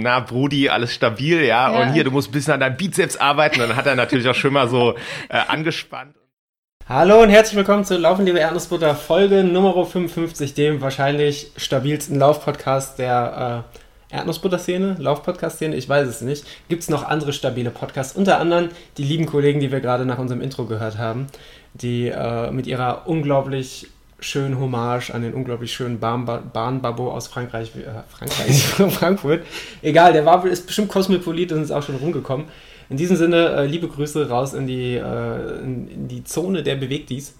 na Brudi, alles stabil, ja, ja. und hier, du musst ein bisschen an deinem Bizeps arbeiten. Und dann hat er natürlich auch schon mal so äh, angespannt. Hallo und herzlich willkommen zu Laufen, liebe Erdnussbutter, Folge Nummer 55, dem wahrscheinlich stabilsten Laufpodcast der äh, Erdnussbutter-Szene, Laufpodcast-Szene, ich weiß es nicht. Gibt es noch andere stabile Podcasts, unter anderem die lieben Kollegen, die wir gerade nach unserem Intro gehört haben, die äh, mit ihrer unglaublich schönen Hommage an den unglaublich schönen Bahnbabo aus Frankreich, äh, Frankreich, Frankfurt. Egal, der war, ist bestimmt Kosmopolit und ist auch schon rumgekommen. In diesem Sinne, äh, liebe Grüße raus in die, äh, in, in, die Zone der Bewegtis.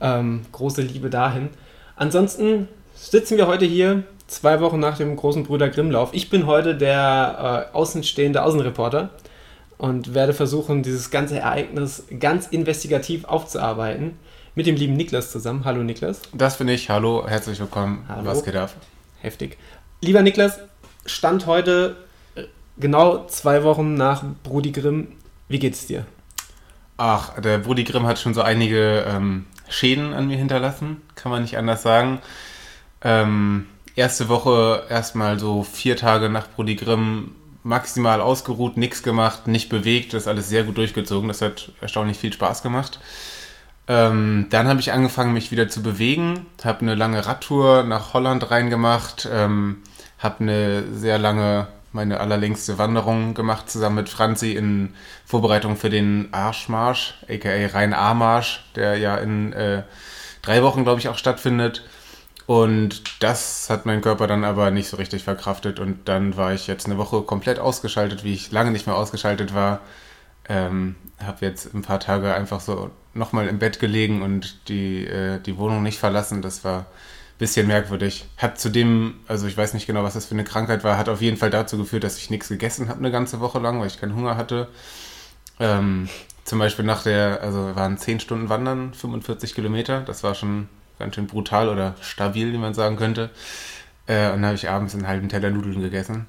Ähm, große Liebe dahin. Ansonsten sitzen wir heute hier, zwei Wochen nach dem großen Brüder Grimmlauf. Ich bin heute der äh, außenstehende Außenreporter und werde versuchen, dieses ganze Ereignis ganz investigativ aufzuarbeiten mit dem lieben Niklas zusammen. Hallo Niklas. Das bin ich. Hallo, herzlich willkommen. Hallo. Was geht ab? Heftig. Lieber Niklas, Stand heute äh, genau zwei Wochen nach Brudi Grimm. Wie geht's dir? Ach, der Brudi Grimm hat schon so einige ähm, Schäden an mir hinterlassen, kann man nicht anders sagen. Ähm, erste Woche erstmal so vier Tage nach Brudi Grimm maximal ausgeruht, nichts gemacht, nicht bewegt, das ist alles sehr gut durchgezogen. Das hat erstaunlich viel Spaß gemacht. Ähm, dann habe ich angefangen, mich wieder zu bewegen, habe eine lange Radtour nach Holland reingemacht, ähm, habe eine sehr lange, meine allerlängste Wanderung gemacht, zusammen mit Franzi in Vorbereitung für den Arschmarsch, aka Rhein-A-Marsch, der ja in äh, drei Wochen, glaube ich, auch stattfindet. Und das hat mein Körper dann aber nicht so richtig verkraftet und dann war ich jetzt eine Woche komplett ausgeschaltet, wie ich lange nicht mehr ausgeschaltet war. Ähm, habe jetzt ein paar Tage einfach so nochmal im Bett gelegen und die, äh, die Wohnung nicht verlassen. Das war ein bisschen merkwürdig. Hat zudem, also ich weiß nicht genau, was das für eine Krankheit war, hat auf jeden Fall dazu geführt, dass ich nichts gegessen habe eine ganze Woche lang, weil ich keinen Hunger hatte. Ähm, zum Beispiel nach der, also waren 10 Stunden Wandern, 45 Kilometer. Das war schon ganz schön brutal oder stabil, wie man sagen könnte. Äh, und dann habe ich abends einen halben Teller Nudeln gegessen.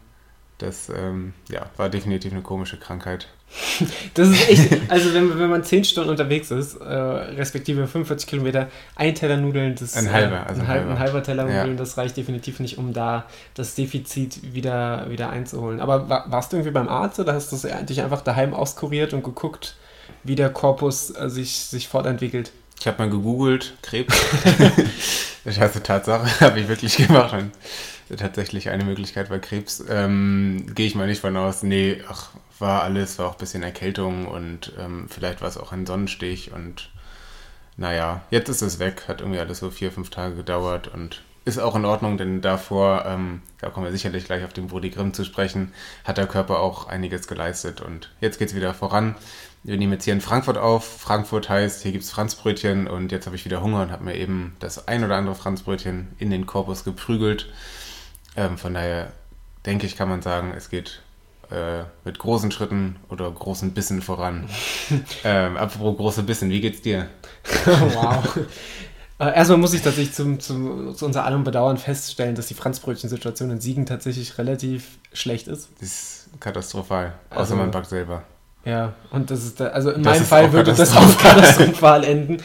Das ähm, ja, war definitiv eine komische Krankheit. Das ist echt, also wenn, wenn man 10 Stunden unterwegs ist, äh, respektive 45 Kilometer, ein Teller Nudeln, das ein halber, also ein, halber. ein halber Teller Nudeln, ja. das reicht definitiv nicht, um da das Defizit wieder, wieder einzuholen. Aber war, warst du irgendwie beim Arzt oder hast du dich einfach daheim auskuriert und geguckt, wie der Korpus äh, sich, sich fortentwickelt? Ich habe mal gegoogelt, Krebs. das heißt, Tatsache, habe ich wirklich gemacht. Und tatsächlich eine Möglichkeit bei Krebs. Ähm, Gehe ich mal nicht von aus. Nee, ach, war alles, war auch ein bisschen Erkältung und ähm, vielleicht war es auch ein Sonnenstich und naja, jetzt ist es weg. Hat irgendwie alles so vier, fünf Tage gedauert und ist auch in Ordnung, denn davor, ähm, da kommen wir sicherlich gleich auf den Brody Grimm zu sprechen, hat der Körper auch einiges geleistet und jetzt geht es wieder voran. Wir nehmen jetzt hier in Frankfurt auf. Frankfurt heißt, hier gibt es Franzbrötchen und jetzt habe ich wieder Hunger und habe mir eben das ein oder andere Franzbrötchen in den Korpus geprügelt. Ähm, von daher denke ich, kann man sagen, es geht äh, mit großen Schritten oder großen Bissen voran. ähm, apropos große Bissen, wie geht's dir? wow. Äh, erstmal muss ich tatsächlich zum, zum, zu unser allem Bedauern feststellen, dass die Franzbrötchen-Situation in Siegen tatsächlich relativ schlecht ist. Das ist katastrophal. Außer also, man backt selber. Ja, und das ist, da, also in das meinem Fall würde das auch katastrophal enden.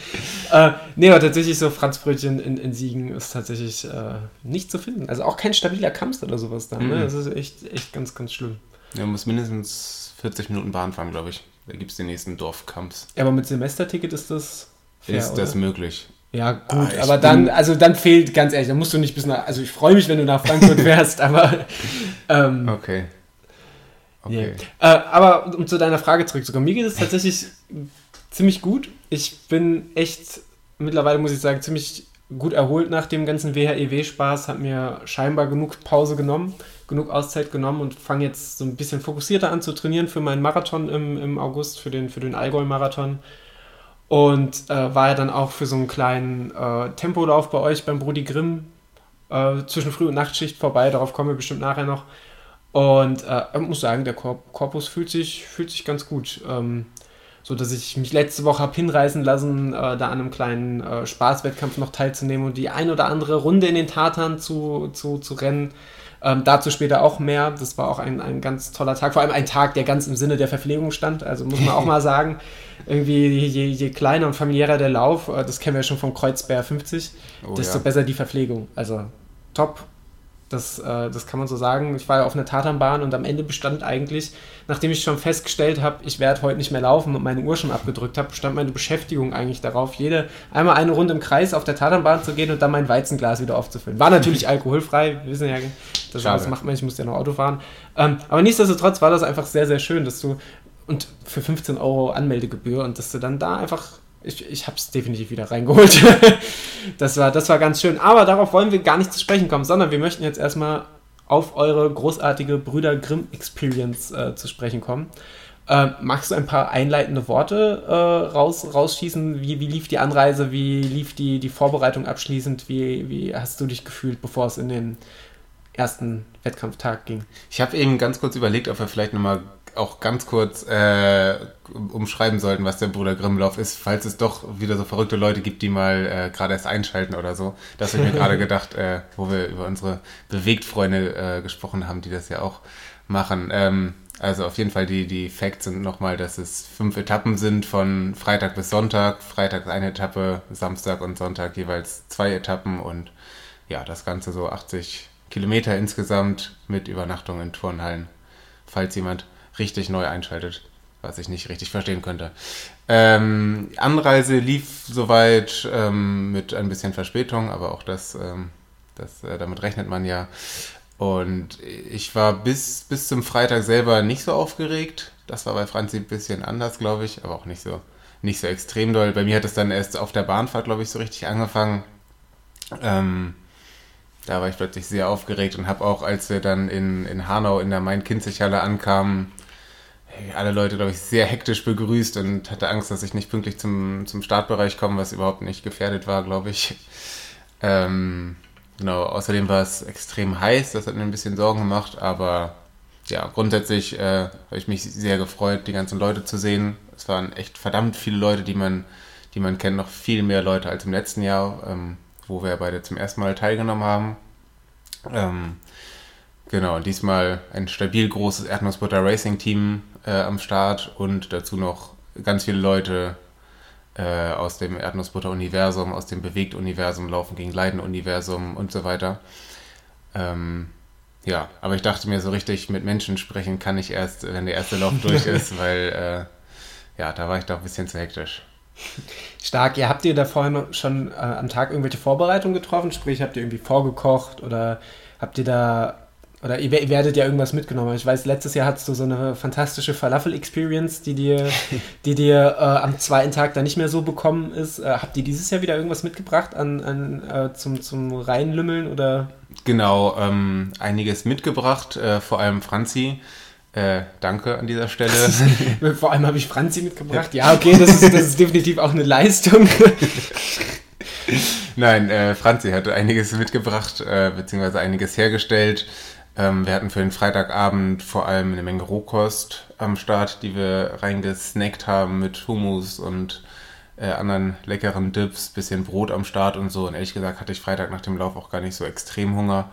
Äh, nee, aber tatsächlich so Franzbrötchen in, in Siegen ist tatsächlich äh, nicht zu finden. Also auch kein stabiler Kampf oder sowas da. Ne? Mhm. Das ist echt, echt ganz, ganz schlimm. Ja, man muss mindestens 40 Minuten Bahn fahren, glaube ich. Da gibt es den nächsten Dorfkamps. Ja, aber mit Semesterticket ist das fair, Ist das oder? möglich? Ja, gut, ah, aber dann, also dann fehlt, ganz ehrlich, dann musst du nicht bis nach, also ich freue mich, wenn du nach Frankfurt wärst, aber. Ähm, okay. Okay. Yeah. Äh, aber um zu deiner Frage zurückzukommen, mir geht es tatsächlich ziemlich gut. Ich bin echt mittlerweile, muss ich sagen, ziemlich gut erholt nach dem ganzen WHEW-Spaß, habe mir scheinbar genug Pause genommen, genug Auszeit genommen und fange jetzt so ein bisschen fokussierter an zu trainieren für meinen Marathon im, im August, für den, für den Allgäu-Marathon. Und äh, war ja dann auch für so einen kleinen äh, Tempolauf bei euch beim Brudi Grimm äh, zwischen Früh- und Nachtschicht vorbei, darauf kommen wir bestimmt nachher noch. Und äh, ich muss sagen, der Korpus fühlt sich, fühlt sich ganz gut. Ähm, so dass ich mich letzte Woche habe hinreißen lassen, äh, da an einem kleinen äh, Spaßwettkampf noch teilzunehmen und die ein oder andere Runde in den Tatern zu, zu, zu rennen. Ähm, dazu später auch mehr. Das war auch ein, ein ganz toller Tag. Vor allem ein Tag, der ganz im Sinne der Verpflegung stand. Also muss man auch mal sagen, irgendwie je, je kleiner und familiärer der Lauf, äh, das kennen wir schon vom Kreuzbär 50, oh, desto ja. besser die Verpflegung. Also top Das, äh, das kann man so sagen. Ich war ja auf einer Tatanbahn und am Ende bestand eigentlich, nachdem ich schon festgestellt habe, ich werde heute nicht mehr laufen und meine Uhr schon abgedrückt habe, bestand meine Beschäftigung eigentlich darauf, jede einmal eine Runde im Kreis auf der Tatanbahn zu gehen und dann mein Weizenglas wieder aufzufüllen. War natürlich alkoholfrei, wir wissen ja, das, das macht man, ich musste ja noch Auto fahren. Ähm, aber nichtsdestotrotz war das einfach sehr, sehr schön, dass du und für 15 Euro Anmeldegebühr und dass du dann da einfach ich, ich habe es definitiv wieder reingeholt. das, war, das war ganz schön. Aber darauf wollen wir gar nicht zu sprechen kommen, sondern wir möchten jetzt erstmal auf eure großartige Brüder Grimm Experience äh, zu sprechen kommen. Äh, magst du ein paar einleitende Worte äh, raus, rausschießen? Wie, wie lief die Anreise? Wie lief die, die Vorbereitung abschließend? Wie, wie hast du dich gefühlt, bevor es in den ersten Wettkampftag ging? Ich habe eben ganz kurz überlegt, ob wir vielleicht nochmal auch ganz kurz äh, umschreiben sollten, was der Bruder Grimmlauf ist, falls es doch wieder so verrückte Leute gibt, die mal äh, gerade erst einschalten oder so. Das habe ich mir gerade gedacht, äh, wo wir über unsere Bewegtfreunde äh, gesprochen haben, die das ja auch machen. Ähm, also auf jeden Fall die, die Facts sind nochmal, dass es fünf Etappen sind von Freitag bis Sonntag. Freitag eine Etappe, Samstag und Sonntag jeweils zwei Etappen und ja, das Ganze so 80 Kilometer insgesamt mit Übernachtung in Turnhallen, falls jemand richtig neu einschaltet, was ich nicht richtig verstehen könnte. Ähm, Anreise lief soweit ähm, mit ein bisschen Verspätung, aber auch das, ähm, das äh, damit rechnet man ja. Und ich war bis, bis zum Freitag selber nicht so aufgeregt. Das war bei Franzi ein bisschen anders, glaube ich, aber auch nicht so, nicht so extrem doll. Bei mir hat es dann erst auf der Bahnfahrt, glaube ich, so richtig angefangen. Ähm, da war ich plötzlich sehr aufgeregt und habe auch, als wir dann in, in Hanau in der Main-Kinzig-Halle ankamen, alle Leute, glaube ich, sehr hektisch begrüßt und hatte Angst, dass ich nicht pünktlich zum, zum Startbereich komme, was überhaupt nicht gefährdet war, glaube ich. Ähm, genau, außerdem war es extrem heiß, das hat mir ein bisschen Sorgen gemacht, aber ja, grundsätzlich äh, habe ich mich sehr gefreut, die ganzen Leute zu sehen. Es waren echt verdammt viele Leute, die man, die man kennt, noch viel mehr Leute als im letzten Jahr, ähm, wo wir beide zum ersten Mal teilgenommen haben. Ähm, genau, diesmal ein stabil großes Erdnussbutter Racing Team äh, am Start und dazu noch ganz viele Leute äh, aus dem Erdnussbutter-Universum, aus dem Bewegt-Universum, Laufen gegen Leiden-Universum und so weiter. Ähm, ja, aber ich dachte mir, so richtig mit Menschen sprechen kann ich erst, wenn der erste Lauf durch ist, weil äh, ja, da war ich doch ein bisschen zu hektisch. Stark. Ihr habt ihr da vorhin schon äh, am Tag irgendwelche Vorbereitungen getroffen? Sprich, habt ihr irgendwie vorgekocht oder habt ihr da oder ihr, ihr, werdet ja irgendwas mitgenommen. Ich weiß, letztes Jahr hattest du so eine fantastische Falafel-Experience, die dir, die dir äh, am zweiten Tag dann nicht mehr so bekommen ist. Äh, habt ihr dieses Jahr wieder irgendwas mitgebracht an, an äh, zum, zum Reinlümmeln oder? Genau, ähm, einiges mitgebracht, äh, vor allem Franzi. Äh, danke an dieser Stelle. vor allem habe ich Franzi mitgebracht. Ja, okay, das ist, das ist definitiv auch eine Leistung. Nein, äh, Franzi hatte einiges mitgebracht, äh, beziehungsweise einiges hergestellt. Ähm, wir hatten für den Freitagabend vor allem eine Menge Rohkost am Start, die wir reingesnackt haben mit Hummus und äh, anderen leckeren Dips, bisschen Brot am Start und so. Und ehrlich gesagt hatte ich Freitag nach dem Lauf auch gar nicht so extrem Hunger.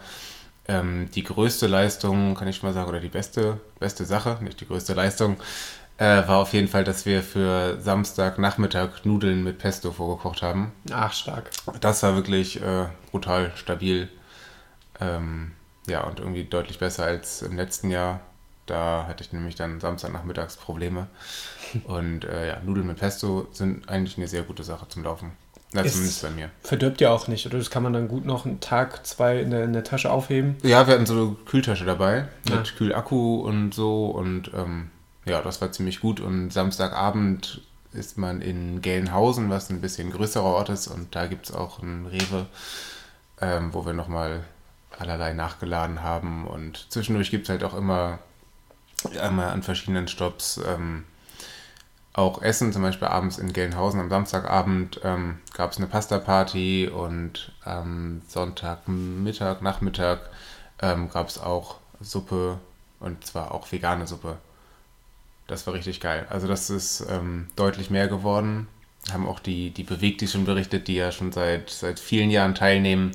Ähm, die größte Leistung, kann ich mal sagen, oder die beste, beste Sache, nicht die größte Leistung, äh, war auf jeden Fall, dass wir für Samstagnachmittag Nudeln mit Pesto vorgekocht haben. Ach, stark. Das war wirklich äh, brutal stabil. Ähm, ja, und irgendwie deutlich besser als im letzten Jahr. Da hatte ich nämlich dann Samstagnachmittags Probleme. Und äh, ja, Nudeln mit Pesto sind eigentlich eine sehr gute Sache zum Laufen. Ja, zumindest bei mir. Verdirbt ja auch nicht, oder? Das kann man dann gut noch einen Tag, zwei in der, in der Tasche aufheben. Ja, wir hatten so eine Kühltasche dabei mit ja. Kühlakku und so. Und ähm, ja, das war ziemlich gut. Und Samstagabend ist man in Gelnhausen, was ein bisschen größerer Ort ist. Und da gibt es auch einen Rewe, ähm, wo wir nochmal allerlei nachgeladen haben. Und zwischendurch gibt es halt auch immer einmal an verschiedenen Stops ähm, auch Essen, zum Beispiel abends in Gelnhausen am Samstagabend ähm, gab es eine Pasta-Party und am Sonntagmittag, Nachmittag ähm, gab es auch Suppe und zwar auch vegane Suppe. Das war richtig geil. Also das ist ähm, deutlich mehr geworden. Haben auch die, die Bewegt, die schon berichtet, die ja schon seit, seit vielen Jahren teilnehmen,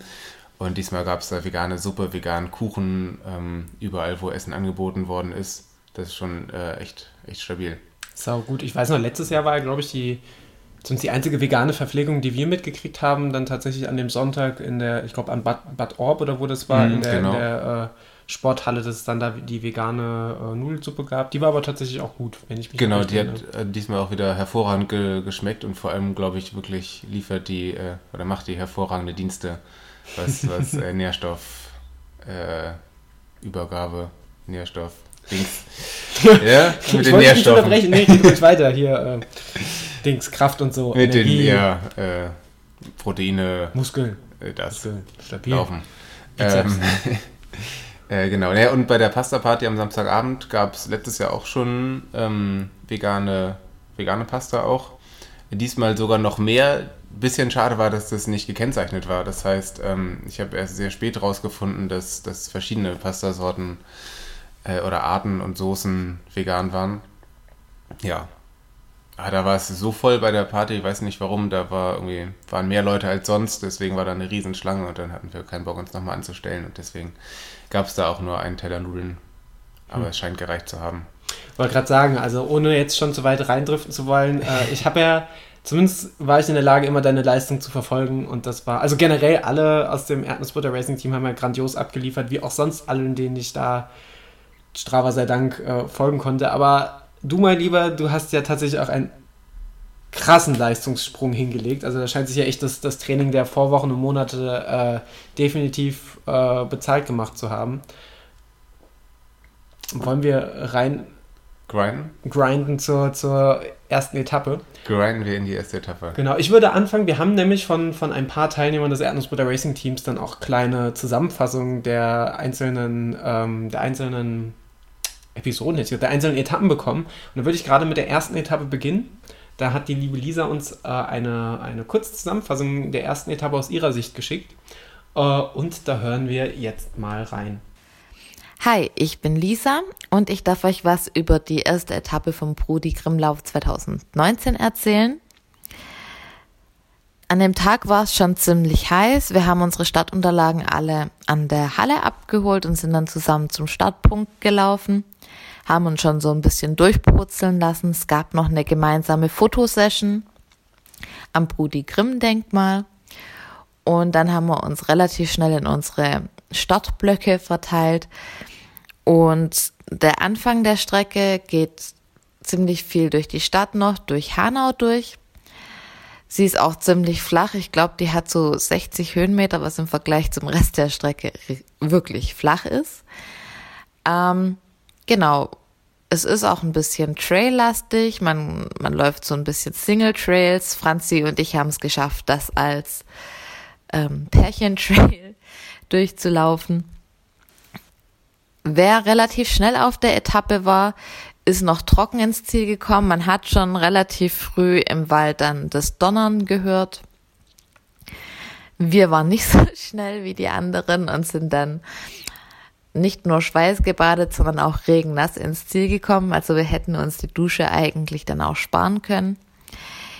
und diesmal gab es da vegane Suppe, veganen Kuchen, ähm, überall, wo Essen angeboten worden ist. Das ist schon äh, echt, echt stabil. Sau gut. Ich weiß noch, letztes Jahr war, glaube ich, die, Sonst die einzige vegane Verpflegung, die wir mitgekriegt haben, dann tatsächlich an dem Sonntag in der, ich glaube an Bad, Bad Orb oder wo das war, Mhm, in der, genau. in der äh, Sporthalle, dass es dann da die vegane äh, Nudelsuppe gab. Die war aber tatsächlich auch gut, wenn ich mich Genau, die erinnere. hat äh, diesmal auch wieder hervorragend ge geschmeckt und vor allem, glaube ich, wirklich liefert die äh, oder macht die hervorragende Dienste, was, was äh, Nährstoff äh, Übergabe, Nährstoff, Dings. ja, Ich mit den wollte Nährstoffen. unterbrechen. Nee, geht ruhig weiter. Hier, äh, Dings, Kraft und so. Mit den, Energie, ja, äh, Proteine, Muskeln. äh, das Muskeln. Stabil. laufen. Ähm, äh, genau, ja, und bei der Pasta-Party am Samstagabend gab es letztes Jahr auch schon ähm, vegane, vegane Pasta auch. Diesmal sogar noch mehr. Bisschen schade war, dass das nicht gekennzeichnet war. Das heißt, ähm, ich habe erst sehr spät rausgefunden, dass, dass verschiedene Pastasorten äh, oder Arten und Soßen vegan waren. Ja. Ah, da war es so voll bei der Party, ich weiß nicht warum, da war irgendwie, waren mehr Leute als sonst, deswegen war da eine Riesenschlange und dann hatten wir keinen Bock, uns nochmal anzustellen und deswegen gab es da auch nur einen Teller Nudeln. Aber es scheint gereicht zu haben. wollte gerade sagen, also ohne jetzt schon zu weit reindriften zu wollen, äh, ich habe ja, zumindest war ich in der Lage, immer deine Leistung zu verfolgen und das war, also generell alle aus dem Erdnussbutter Racing Team haben ja grandios abgeliefert, wie auch sonst allen, denen ich da Strava sei Dank äh, folgen konnte, aber du, mein Lieber, du hast ja tatsächlich auch einen krassen Leistungssprung hingelegt, also da scheint sich ja echt das, das Training der Vorwochen und Monate äh, definitiv äh, bezahlt gemacht zu haben. Wollen wir rein Grinden? grinden zur, zur ersten Etappe. Grinden wir in die erste Etappe. Genau, ich würde anfangen. Wir haben nämlich von, von ein paar Teilnehmern des Erdnussbutter Racing Teams dann auch kleine Zusammenfassungen der einzelnen, ähm, der einzelnen Episoden, der einzelnen Etappen bekommen. Und da würde ich gerade mit der ersten Etappe beginnen. Da hat die liebe Lisa uns äh, eine, eine kurze Zusammenfassung der ersten Etappe aus ihrer Sicht geschickt. Äh, und da hören wir jetzt mal rein. Hi, ich bin Lisa und ich darf euch was über die erste Etappe vom Brudi Grimmlauf 2019 erzählen. An dem Tag war es schon ziemlich heiß. Wir haben unsere Startunterlagen alle an der Halle abgeholt und sind dann zusammen zum Startpunkt gelaufen, haben uns schon so ein bisschen durchbrutzeln lassen. Es gab noch eine gemeinsame Fotosession am Brudi Grimm Denkmal. Und dann haben wir uns relativ schnell in unsere Startblöcke verteilt. Und der Anfang der Strecke geht ziemlich viel durch die Stadt noch, durch Hanau durch. Sie ist auch ziemlich flach. Ich glaube, die hat so 60 Höhenmeter, was im Vergleich zum Rest der Strecke wirklich flach ist. Ähm, genau. Es ist auch ein bisschen traillastig. Man, man läuft so ein bisschen Single Trails. Franzi und ich haben es geschafft, das als ähm, Pärchentrail durchzulaufen. Wer relativ schnell auf der Etappe war, ist noch trocken ins Ziel gekommen. Man hat schon relativ früh im Wald dann das Donnern gehört. Wir waren nicht so schnell wie die anderen und sind dann nicht nur schweißgebadet, sondern auch regennass ins Ziel gekommen. Also wir hätten uns die Dusche eigentlich dann auch sparen können.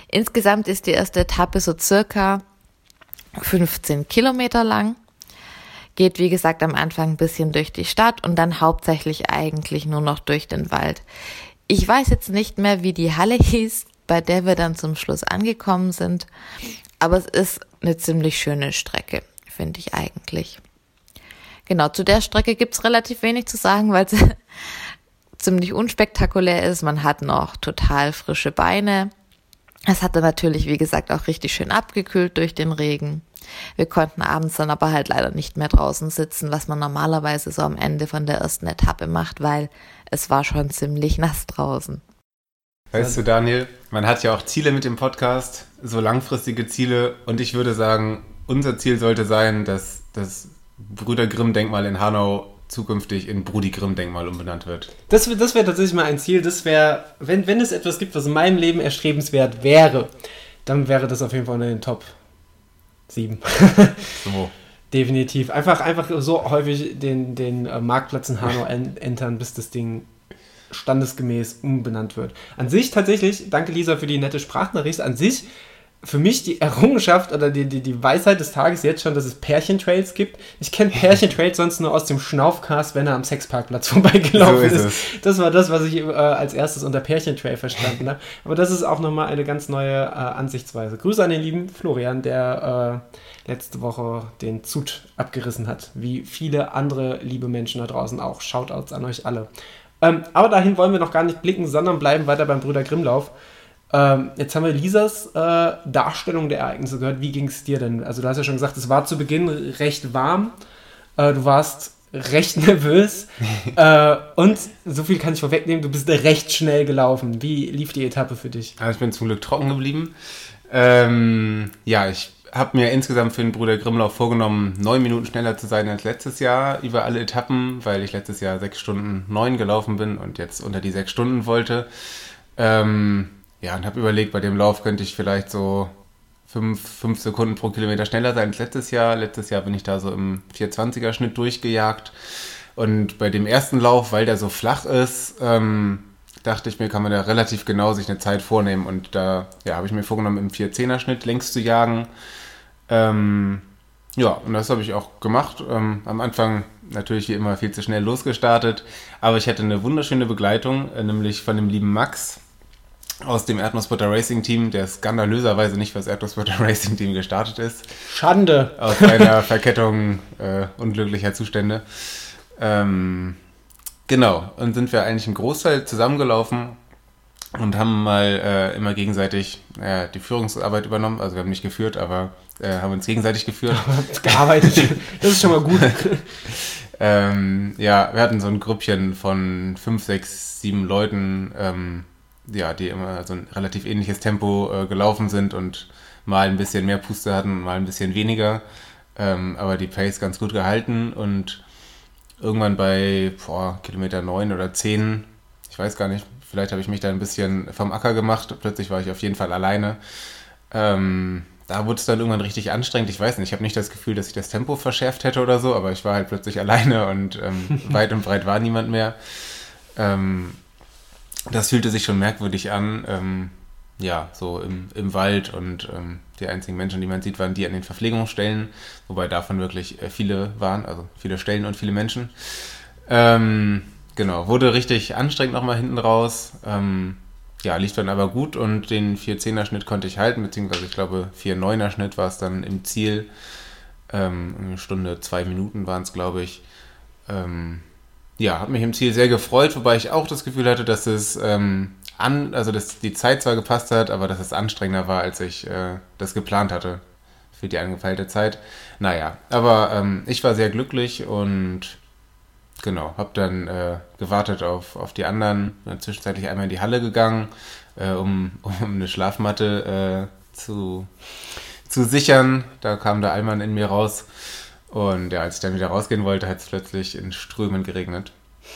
Insgesamt ist die erste Etappe so circa 15 Kilometer lang. Geht, wie gesagt, am Anfang ein bisschen durch die Stadt und dann hauptsächlich eigentlich nur noch durch den Wald. Ich weiß jetzt nicht mehr, wie die Halle hieß, bei der wir dann zum Schluss angekommen sind, aber es ist eine ziemlich schöne Strecke, finde ich eigentlich. Genau, zu der Strecke gibt's relativ wenig zu sagen, weil sie ziemlich unspektakulär ist. Man hat noch total frische Beine. Es hatte natürlich, wie gesagt, auch richtig schön abgekühlt durch den Regen. Wir konnten abends dann aber halt leider nicht mehr draußen sitzen, was man normalerweise so am Ende von der ersten Etappe macht, weil es war schon ziemlich nass draußen. Weißt du, Daniel, man hat ja auch Ziele mit dem Podcast, so langfristige Ziele. Und ich würde sagen, unser Ziel sollte sein, dass das Brüder Grimm-Denkmal in Hanau zukünftig in Brudi Grimm-Denkmal umbenannt wird. Das, das wäre tatsächlich mal ein Ziel. Das wäre, wenn, wenn es etwas gibt, was in meinem Leben erstrebenswert wäre, dann wäre das auf jeden Fall unter den Top 7. So. Definitiv. Einfach, einfach so häufig den, den äh, Marktplatz in Hanau en entern, bis das Ding standesgemäß umbenannt wird. An sich tatsächlich, danke Lisa für die nette Sprachnachricht, an sich für mich die Errungenschaft oder die, die, die Weisheit des Tages jetzt schon, dass es Pärchentrails gibt. Ich kenne Pärchentrails sonst nur aus dem Schnaufcast, wenn er am Sexparkplatz vorbeigelaufen so ist. ist. Das war das, was ich äh, als erstes unter Pärchentrail verstanden habe. Aber das ist auch nochmal eine ganz neue äh, Ansichtsweise. Grüße an den lieben Florian, der äh, letzte Woche den Zut abgerissen hat. Wie viele andere liebe Menschen da draußen auch. Shoutouts an euch alle. Ähm, aber dahin wollen wir noch gar nicht blicken, sondern bleiben weiter beim Brüder Grimmlauf. Ähm, jetzt haben wir Lisas äh, Darstellung der Ereignisse gehört. Wie ging es dir denn? Also du hast ja schon gesagt, es war zu Beginn recht warm. Äh, du warst recht nervös. äh, und so viel kann ich vorwegnehmen, du bist recht schnell gelaufen. Wie lief die Etappe für dich? Also ich bin zum Glück trocken geblieben. Ähm, ja, ich habe mir insgesamt für den Bruder Grimmlauf vorgenommen, neun Minuten schneller zu sein als letztes Jahr über alle Etappen, weil ich letztes Jahr sechs Stunden neun gelaufen bin und jetzt unter die sechs Stunden wollte. Ähm, ja, und habe überlegt, bei dem Lauf könnte ich vielleicht so fünf, fünf Sekunden pro Kilometer schneller sein als letztes Jahr. Letztes Jahr bin ich da so im 420er Schnitt durchgejagt. Und bei dem ersten Lauf, weil der so flach ist, ähm, dachte ich mir, kann man da relativ genau sich eine Zeit vornehmen. Und da ja, habe ich mir vorgenommen, im 410er Schnitt längs zu jagen. Ähm, ja, und das habe ich auch gemacht. Ähm, am Anfang natürlich wie immer viel zu schnell losgestartet, aber ich hatte eine wunderschöne Begleitung, äh, nämlich von dem lieben Max, aus dem Erdnussbutter Racing Team, der skandalöserweise nicht für das Erdnussbutter Racing Team gestartet ist. Schande! Aus einer Verkettung äh, unglücklicher Zustände. Ähm, genau, und sind wir eigentlich im Großteil zusammengelaufen und haben mal äh, immer gegenseitig äh, die Führungsarbeit übernommen. Also wir haben nicht geführt, aber äh, haben uns gegenseitig geführt. Gearbeitet. Das ist schon mal gut. ähm, ja, wir hatten so ein Grüppchen von fünf, sechs, sieben Leuten. Ähm, ja, die immer so ein relativ ähnliches Tempo äh, gelaufen sind und mal ein bisschen mehr Puste hatten, mal ein bisschen weniger. Ähm, aber die Pace ganz gut gehalten und irgendwann bei boah, Kilometer 9 oder 10, ich weiß gar nicht, vielleicht habe ich mich da ein bisschen vom Acker gemacht, plötzlich war ich auf jeden Fall alleine. Ähm, da wurde es dann irgendwann richtig anstrengend. Ich weiß nicht, ich habe nicht das Gefühl, dass ich das Tempo verschärft hätte oder so, aber ich war halt plötzlich alleine und ähm, weit und breit war niemand mehr. Ähm, das fühlte sich schon merkwürdig an. Ähm, ja, so im, im Wald und ähm, die einzigen Menschen, die man sieht, waren die an den Verpflegungsstellen, wobei davon wirklich äh, viele waren, also viele Stellen und viele Menschen. Ähm, genau, wurde richtig anstrengend nochmal hinten raus. Ähm, ja, lief dann aber gut und den 4-10er Schnitt konnte ich halten, beziehungsweise ich glaube 4-9er Schnitt war es dann im Ziel. Ähm, eine Stunde, zwei Minuten waren es, glaube ich. Ja, hat mich im Ziel sehr gefreut, wobei ich auch das Gefühl hatte, dass es ähm, an, also dass die Zeit zwar gepasst hat, aber dass es anstrengender war, als ich äh, das geplant hatte für die angepeilte Zeit. Naja, aber ähm, ich war sehr glücklich und genau, habe dann äh, gewartet auf, auf die anderen, bin zwischenzeitlich einmal in die Halle gegangen, äh, um, um eine Schlafmatte äh, zu, zu sichern. Da kam der Allmann in mir raus und ja, als ich dann wieder rausgehen wollte, hat es plötzlich in Strömen geregnet.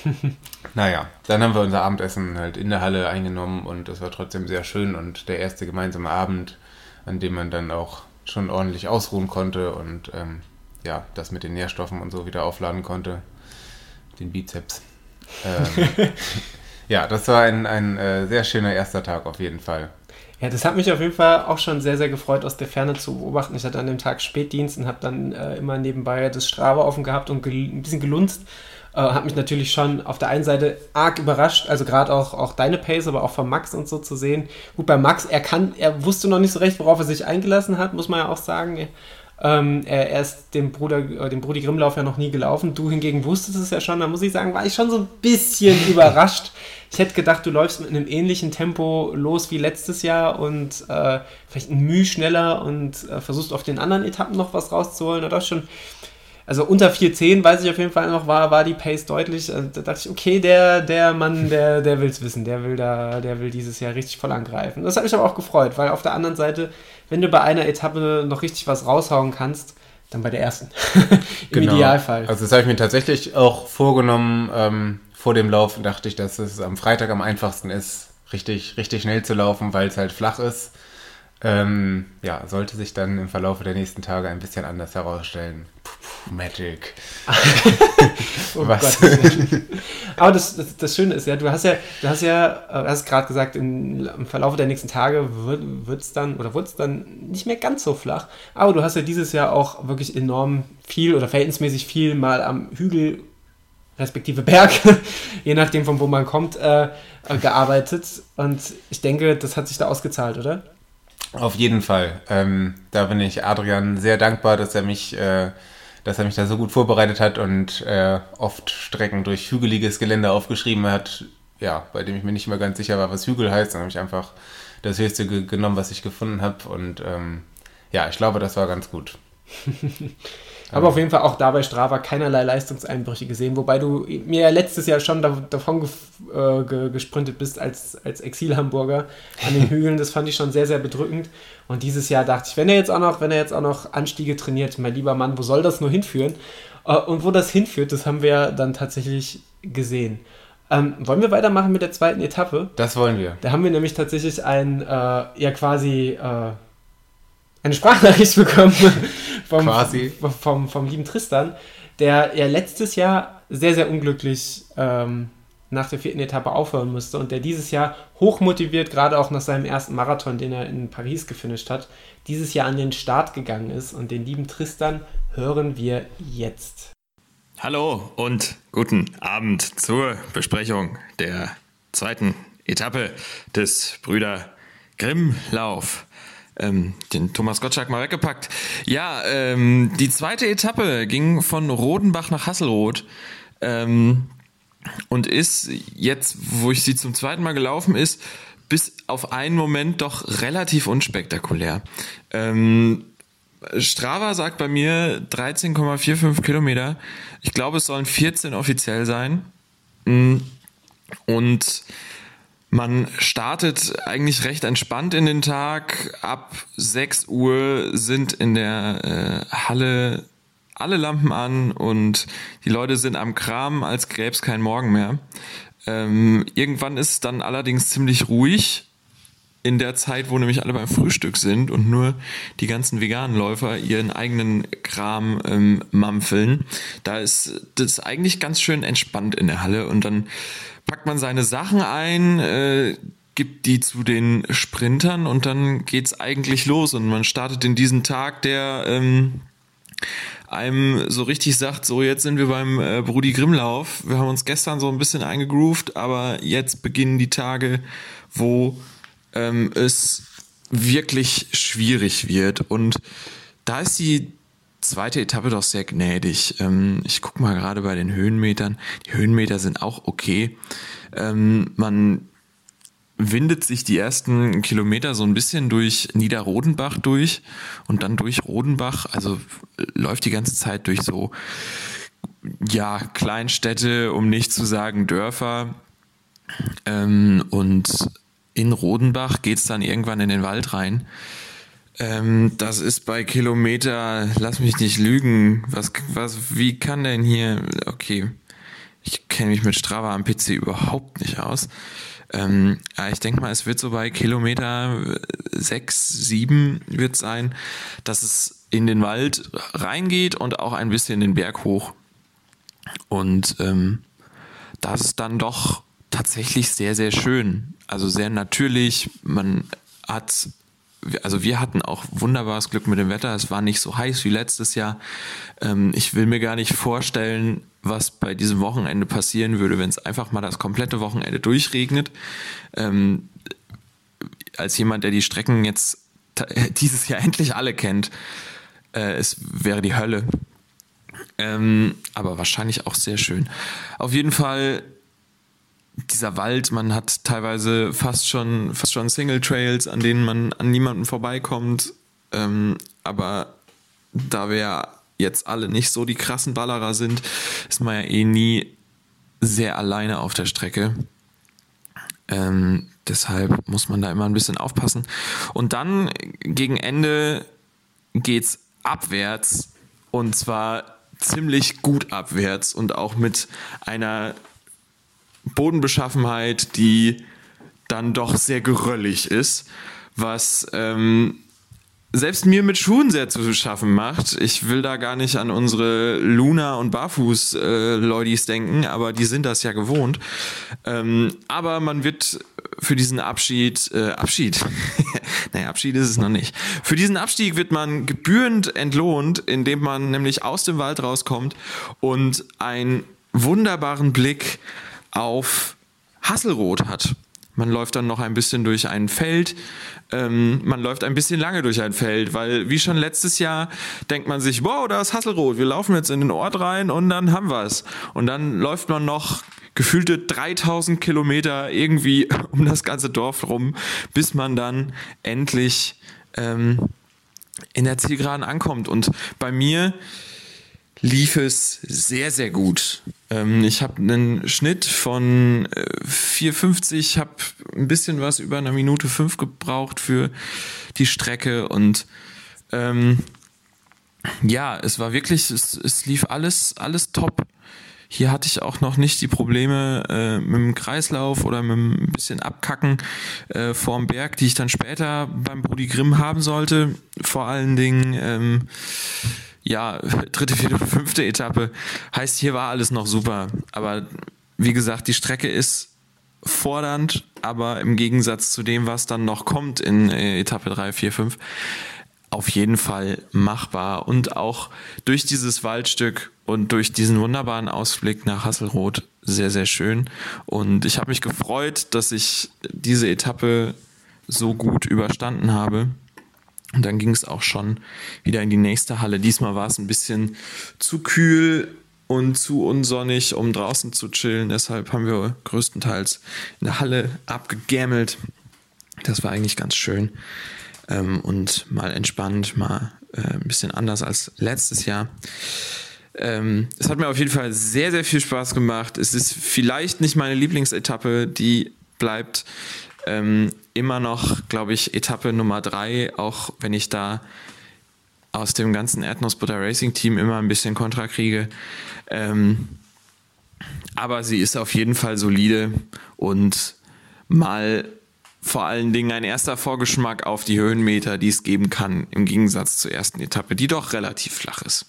naja, dann haben wir unser Abendessen halt in der Halle eingenommen und es war trotzdem sehr schön und der erste gemeinsame Abend, an dem man dann auch schon ordentlich ausruhen konnte und ähm, ja, das mit den Nährstoffen und so wieder aufladen konnte, den Bizeps. Ähm, ja, das war ein, ein äh, sehr schöner erster Tag auf jeden Fall. Ja, das hat mich auf jeden Fall auch schon sehr, sehr gefreut, aus der Ferne zu beobachten. Ich hatte an dem Tag Spätdienst und habe dann äh, immer nebenbei das Strava offen gehabt und ein bisschen gelunzt. Äh, hat mich natürlich schon auf der einen Seite arg überrascht, also gerade auch, auch deine Pace, aber auch von Max und so zu sehen. Gut, bei Max, er kann, er wusste noch nicht so recht, worauf er sich eingelassen hat, muss man ja auch sagen. Ähm, er, er, ist dem Bruder, äh, dem Brudi Grimmlauf ja noch nie gelaufen. Du hingegen wusstest es ja schon. Da muss ich sagen, war ich schon so ein bisschen überrascht. Ich hätte gedacht, du läufst mit einem ähnlichen Tempo los wie letztes Jahr und äh, vielleicht ein Mühe schneller und äh, versuchst auf den anderen Etappen noch was rauszuholen. Oder schon, also unter 4.10 weiß ich auf jeden Fall noch, war, war die Pace deutlich. Also da dachte ich, okay, der, der Mann, der, der will es wissen. Der will da, der will dieses Jahr richtig voll angreifen. Das hat mich aber auch gefreut, weil auf der anderen Seite wenn du bei einer Etappe noch richtig was raushauen kannst, dann bei der ersten. Im genau. Idealfall. Also das habe ich mir tatsächlich auch vorgenommen. Ähm, vor dem Lauf dachte ich, dass es am Freitag am einfachsten ist, richtig, richtig schnell zu laufen, weil es halt flach ist. Ähm, ja, sollte sich dann im Verlauf der nächsten Tage ein bisschen anders herausstellen. Puh. Magic. oh Was? Aber das, das, das, Schöne ist ja, du hast ja, du hast ja, äh, hast gerade gesagt, in, im Verlauf der nächsten Tage wird es dann oder wird es dann nicht mehr ganz so flach. Aber du hast ja dieses Jahr auch wirklich enorm viel oder verhältnismäßig viel mal am Hügel respektive Berg, je nachdem von wo man kommt, äh, äh, gearbeitet. Und ich denke, das hat sich da ausgezahlt, oder? Auf jeden Fall. Ähm, da bin ich Adrian sehr dankbar, dass er mich äh, dass er mich da so gut vorbereitet hat und äh, oft Strecken durch hügeliges Gelände aufgeschrieben hat, ja, bei dem ich mir nicht mehr ganz sicher war, was Hügel heißt. Dann habe ich einfach das Höchste ge genommen, was ich gefunden habe. Und ähm, ja, ich glaube, das war ganz gut. Aber auf jeden Fall auch dabei Strava keinerlei Leistungseinbrüche gesehen, wobei du mir ja letztes Jahr schon davon äh, ge gesprintet bist als, als Exil-Hamburger an den Hügeln. Das fand ich schon sehr, sehr bedrückend. Und dieses Jahr dachte ich, wenn er jetzt auch noch, wenn er jetzt auch noch Anstiege trainiert, mein lieber Mann, wo soll das nur hinführen? Äh, und wo das hinführt, das haben wir dann tatsächlich gesehen. Ähm, wollen wir weitermachen mit der zweiten Etappe? Das wollen wir. Da haben wir nämlich tatsächlich ein, äh, ja quasi äh, eine Sprachnachricht bekommen vom, Quasi. Vom, vom, vom, lieben Tristan, der ja letztes Jahr sehr, sehr unglücklich ähm, nach der vierten Etappe aufhören musste und der dieses Jahr hochmotiviert, gerade auch nach seinem ersten Marathon, den er in Paris gefinisht hat, dieses Jahr an den Start gegangen ist. Und den lieben Tristan hören wir jetzt. Hallo und guten Abend zur Besprechung der zweiten Etappe des Brüder Grimm Lauf ähm, den Thomas Gottschalk mal weggepackt. Ja, ähm, die zweite Etappe ging von Rodenbach nach Hasselroth. Ähm, und ist jetzt, wo ich sie zum zweiten Mal gelaufen ist, bis auf einen Moment doch relativ unspektakulär. Ähm, Strava sagt bei mir 13,45 Kilometer. Ich glaube, es sollen 14 offiziell sein. Mm, und man startet eigentlich recht entspannt in den Tag. Ab 6 Uhr sind in der äh, Halle alle Lampen an und die Leute sind am Kram, als gäbe es keinen Morgen mehr. Ähm, irgendwann ist es dann allerdings ziemlich ruhig in der Zeit, wo nämlich alle beim Frühstück sind und nur die ganzen veganen Läufer ihren eigenen Kram ähm, mampfeln. Da ist das eigentlich ganz schön entspannt in der Halle und dann packt man seine Sachen ein, äh, gibt die zu den Sprintern und dann geht's eigentlich los und man startet in diesen Tag, der ähm, einem so richtig sagt, so jetzt sind wir beim äh, Brudi Grimmlauf. Wir haben uns gestern so ein bisschen eingegroovt, aber jetzt beginnen die Tage, wo ähm, es wirklich schwierig wird. Und da ist die zweite Etappe doch sehr gnädig. Ähm, ich gucke mal gerade bei den Höhenmetern. Die Höhenmeter sind auch okay. Ähm, man windet sich die ersten Kilometer so ein bisschen durch Niederrodenbach durch und dann durch Rodenbach, also läuft die ganze Zeit durch so, ja, Kleinstädte, um nicht zu sagen Dörfer. Ähm, und in Rodenbach geht es dann irgendwann in den Wald rein. Ähm, das ist bei Kilometer, lass mich nicht lügen. Was, was, wie kann denn hier, okay, ich kenne mich mit Strava am PC überhaupt nicht aus. Ähm, ja, ich denke mal, es wird so bei Kilometer 6, 7 wird sein, dass es in den Wald reingeht und auch ein bisschen den Berg hoch. Und ähm, das ist dann doch tatsächlich sehr, sehr schön. Also sehr natürlich. Man hat also wir hatten auch wunderbares Glück mit dem Wetter. Es war nicht so heiß wie letztes Jahr. Ähm, ich will mir gar nicht vorstellen, was bei diesem Wochenende passieren würde, wenn es einfach mal das komplette Wochenende durchregnet. Ähm, als jemand, der die Strecken jetzt dieses Jahr endlich alle kennt, äh, es wäre die Hölle. Ähm, aber wahrscheinlich auch sehr schön. Auf jeden Fall dieser Wald, man hat teilweise fast schon, fast schon Single Trails, an denen man an niemanden vorbeikommt. Ähm, aber da wir jetzt alle nicht so die krassen Ballerer sind, ist man ja eh nie sehr alleine auf der Strecke. Ähm, deshalb muss man da immer ein bisschen aufpassen. Und dann gegen Ende geht's abwärts und zwar ziemlich gut abwärts und auch mit einer Bodenbeschaffenheit, die dann doch sehr geröllig ist, was ähm, selbst mir mit Schuhen sehr zu schaffen macht. Ich will da gar nicht an unsere Luna- und Barfuß-Leudis äh, denken, aber die sind das ja gewohnt. Ähm, aber man wird für diesen Abschied, äh, Abschied, naja, Abschied ist es noch nicht. Für diesen Abstieg wird man gebührend entlohnt, indem man nämlich aus dem Wald rauskommt und einen wunderbaren Blick auf Hasselrot hat. Man läuft dann noch ein bisschen durch ein Feld. Ähm, man läuft ein bisschen lange durch ein Feld, weil wie schon letztes Jahr denkt man sich, wow, da ist Hasselrot. Wir laufen jetzt in den Ort rein und dann haben wir es. Und dann läuft man noch gefühlte 3000 Kilometer irgendwie um das ganze Dorf rum, bis man dann endlich ähm, in der Zielgeraden ankommt. Und bei mir lief es sehr, sehr gut. Ähm, ich habe einen Schnitt von äh, 4,50, habe ein bisschen was über eine Minute fünf gebraucht für die Strecke und ähm, ja, es war wirklich, es, es lief alles, alles top. Hier hatte ich auch noch nicht die Probleme äh, mit dem Kreislauf oder mit ein bisschen Abkacken äh, vorm Berg, die ich dann später beim Brudi Grimm haben sollte. Vor allen Dingen ähm, ja, dritte, vierte, fünfte Etappe. Heißt, hier war alles noch super. Aber wie gesagt, die Strecke ist fordernd, aber im Gegensatz zu dem, was dann noch kommt in äh, Etappe 3, 4, 5, auf jeden Fall machbar. Und auch durch dieses Waldstück und durch diesen wunderbaren Ausblick nach Hasselroth sehr, sehr schön. Und ich habe mich gefreut, dass ich diese Etappe so gut überstanden habe. Und dann ging es auch schon wieder in die nächste Halle. Diesmal war es ein bisschen zu kühl und zu unsonnig, um draußen zu chillen. Deshalb haben wir größtenteils in der Halle abgegämmelt. Das war eigentlich ganz schön ähm, und mal entspannt, mal äh, ein bisschen anders als letztes Jahr. Ähm, es hat mir auf jeden Fall sehr, sehr viel Spaß gemacht. Es ist vielleicht nicht meine Lieblingsetappe, die bleibt ähm, immer noch, glaube ich, Etappe Nummer drei, auch wenn ich da aus dem ganzen Erdnussbutter Racing Team immer ein bisschen Kontra kriege. Ähm, aber sie ist auf jeden Fall solide und mal vor allen Dingen ein erster Vorgeschmack auf die Höhenmeter, die es geben kann, im Gegensatz zur ersten Etappe, die doch relativ flach ist.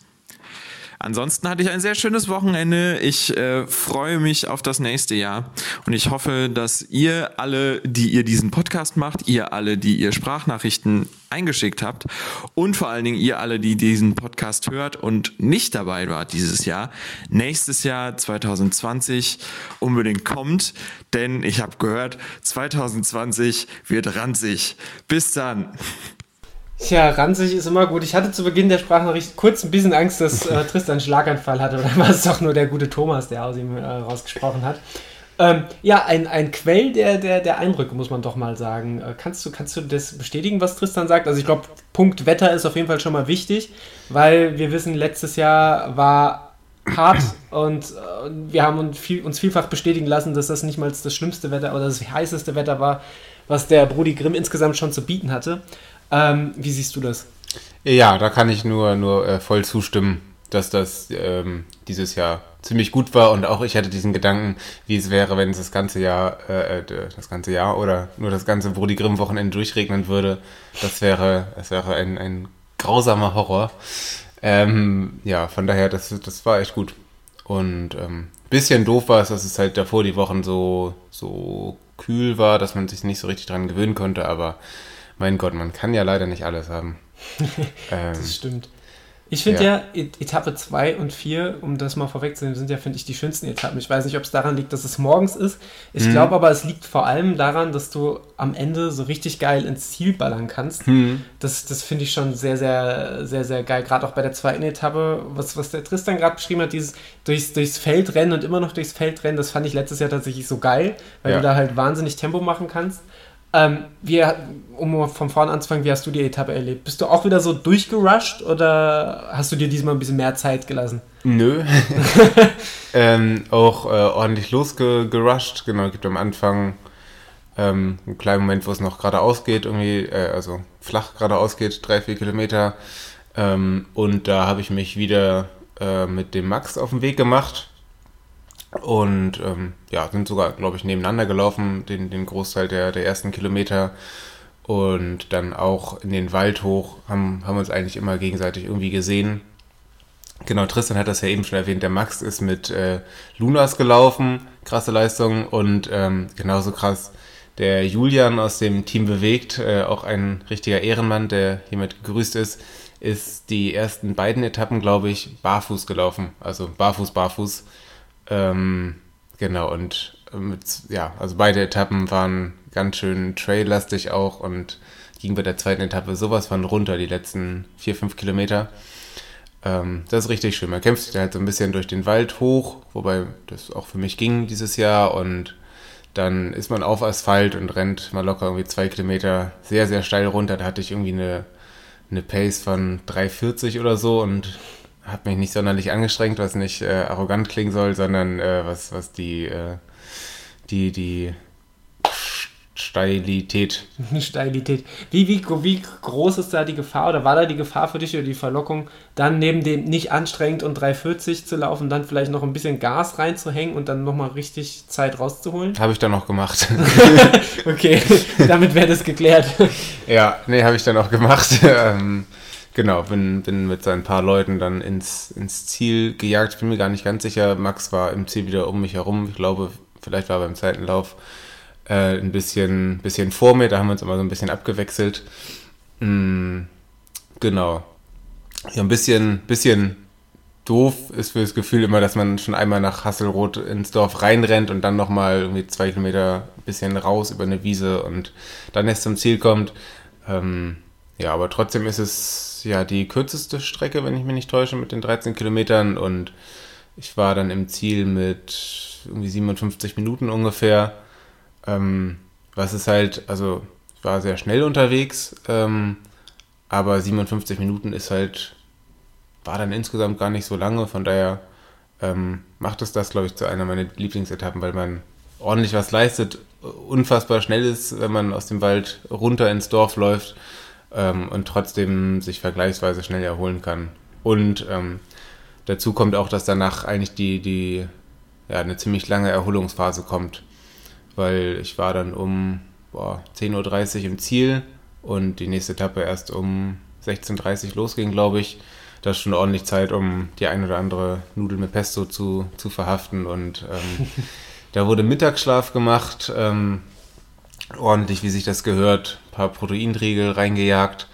Ansonsten hatte ich ein sehr schönes Wochenende. Ich äh, freue mich auf das nächste Jahr und ich hoffe, dass ihr alle, die ihr diesen Podcast macht, ihr alle, die ihr Sprachnachrichten eingeschickt habt und vor allen Dingen ihr alle, die diesen Podcast hört und nicht dabei wart dieses Jahr, nächstes Jahr 2020 unbedingt kommt, denn ich habe gehört, 2020 wird ranzig. Bis dann. Tja, ranzig ist immer gut. Ich hatte zu Beginn der Sprachnachricht kurz ein bisschen Angst, dass äh, Tristan einen Schlaganfall hatte. Oder war es doch nur der gute Thomas, der aus ihm äh, rausgesprochen hat. Ähm, ja, ein, ein Quell der, der, der Eindrücke, muss man doch mal sagen. Äh, kannst, du, kannst du das bestätigen, was Tristan sagt? Also ich glaube, Punkt Wetter ist auf jeden Fall schon mal wichtig, weil wir wissen, letztes Jahr war hart und äh, wir haben uns, viel, uns vielfach bestätigen lassen, dass das nicht mal das schlimmste Wetter oder das heißeste Wetter war, was der Brudi Grimm insgesamt schon zu bieten hatte. Ähm, wie siehst du das? Ja, da kann ich nur, nur äh, voll zustimmen, dass das ähm, dieses Jahr ziemlich gut war und auch ich hatte diesen Gedanken, wie es wäre, wenn es das ganze Jahr, äh, äh das ganze Jahr oder nur das ganze Brudi Grimm Wochenende durchregnen würde. Das wäre, das wäre ein, ein grausamer Horror. Ähm, ja, von daher, das, das war echt gut. Und ähm, bisschen doof war es, dass es halt davor die Wochen so, so kühl war, dass man sich nicht so richtig dran gewöhnen konnte, aber mein Gott, man kann ja leider nicht alles haben. ähm, das stimmt. Ich finde ja. ja. Etappe 2 und 4, um das mal vorwegzunehmen, sind ja, finde ich, die schönsten Etappen. Ich weiß nicht, ob es daran liegt, dass es morgens ist. Ich mhm. glaube aber, es liegt vor allem daran, dass du am Ende so richtig geil ins Ziel ballern kannst. Mhm. Das, das finde ich schon sehr, sehr, sehr, sehr geil. Gerade auch bei der zweiten Etappe, was, was der Tristan gerade beschrieben hat, dieses durchs, durchs Feld rennen und immer noch durchs Feld rennen, das fand ich letztes Jahr tatsächlich so geil, weil ja. du da halt wahnsinnig Tempo machen kannst. Ähm, wie, um von vorne anzufangen, wie hast du die Etappe erlebt? Bist du auch wieder so durchgerusht oder hast du dir diesmal ein bisschen mehr Zeit gelassen? Nö. ähm, auch äh, ordentlich losgerusht. Genau, gibt am Anfang ähm, einen kleinen Moment, wo es noch geradeaus geht, irgendwie, äh, also flach geradeaus geht, drei, vier Kilometer. Ähm, und da habe ich mich wieder äh, mit dem Max auf den Weg gemacht und ähm, ja, sind sogar, glaube ich, nebeneinander gelaufen, den, den Großteil der, der ersten Kilometer. und dann auch in den Wald hoch, haben, haben uns eigentlich immer gegenseitig irgendwie gesehen. Genau, Tristan hat das ja eben schon erwähnt, der Max ist mit äh, Lunas gelaufen, krasse Leistung und ähm, genauso krass der Julian aus dem Team bewegt, äh, auch ein richtiger Ehrenmann, der hiermit gegrüßt ist, ist die ersten beiden Etappen, glaube ich, barfuß gelaufen. Also barfuß, barfuß. Ähm, genau, und mit, ja, also beide Etappen waren ganz schön traillastig auch und ging bei der zweiten Etappe sowas von runter, die letzten vier, fünf Kilometer. Ähm, das ist richtig schön. Man kämpft sich da halt so ein bisschen durch den Wald hoch, wobei das auch für mich ging dieses Jahr und dann ist man auf Asphalt und rennt mal locker irgendwie zwei Kilometer sehr, sehr steil runter. Da hatte ich irgendwie eine, eine Pace von 3,40 oder so und habe mich nicht sonderlich angestrengt, was nicht äh, arrogant klingen soll, sondern äh, was, was die, äh, die, die Steilität. Steilität. Wie, wie, wie groß ist da die Gefahr oder war da die Gefahr für dich oder die Verlockung, dann neben dem nicht anstrengend und 340 zu laufen, dann vielleicht noch ein bisschen Gas reinzuhängen und dann nochmal richtig Zeit rauszuholen? Habe ich dann noch gemacht. okay, damit wäre das geklärt. ja, nee, habe ich dann auch gemacht. Genau, bin, bin mit ein paar Leuten dann ins, ins Ziel gejagt. Ich bin mir gar nicht ganz sicher. Max war im Ziel wieder um mich herum. Ich glaube, vielleicht war er beim Zeitenlauf äh, ein bisschen, bisschen vor mir, da haben wir uns immer so ein bisschen abgewechselt. Mm, genau. Ja, ein bisschen, bisschen doof ist für das Gefühl immer, dass man schon einmal nach Hasselroth ins Dorf reinrennt und dann nochmal irgendwie zwei Kilometer ein bisschen raus über eine Wiese und dann erst zum Ziel kommt. Ähm, ja, aber trotzdem ist es ja die kürzeste Strecke, wenn ich mich nicht täusche, mit den 13 Kilometern. Und ich war dann im Ziel mit irgendwie 57 Minuten ungefähr. Ähm, was ist halt, also ich war sehr schnell unterwegs, ähm, aber 57 Minuten ist halt, war dann insgesamt gar nicht so lange, von daher ähm, macht es das, glaube ich, zu einer meiner Lieblingsetappen, weil man ordentlich was leistet, unfassbar schnell ist, wenn man aus dem Wald runter ins Dorf läuft ähm, und trotzdem sich vergleichsweise schnell erholen kann. Und ähm, dazu kommt auch, dass danach eigentlich die, die ja, eine ziemlich lange Erholungsphase kommt weil ich war dann um 10.30 Uhr im Ziel und die nächste Etappe erst um 16.30 Uhr losging, glaube ich. Das ist schon ordentlich Zeit, um die ein oder andere Nudel mit Pesto zu, zu verhaften. Und ähm, da wurde Mittagsschlaf gemacht, ähm, ordentlich, wie sich das gehört, ein paar Proteinriegel reingejagt.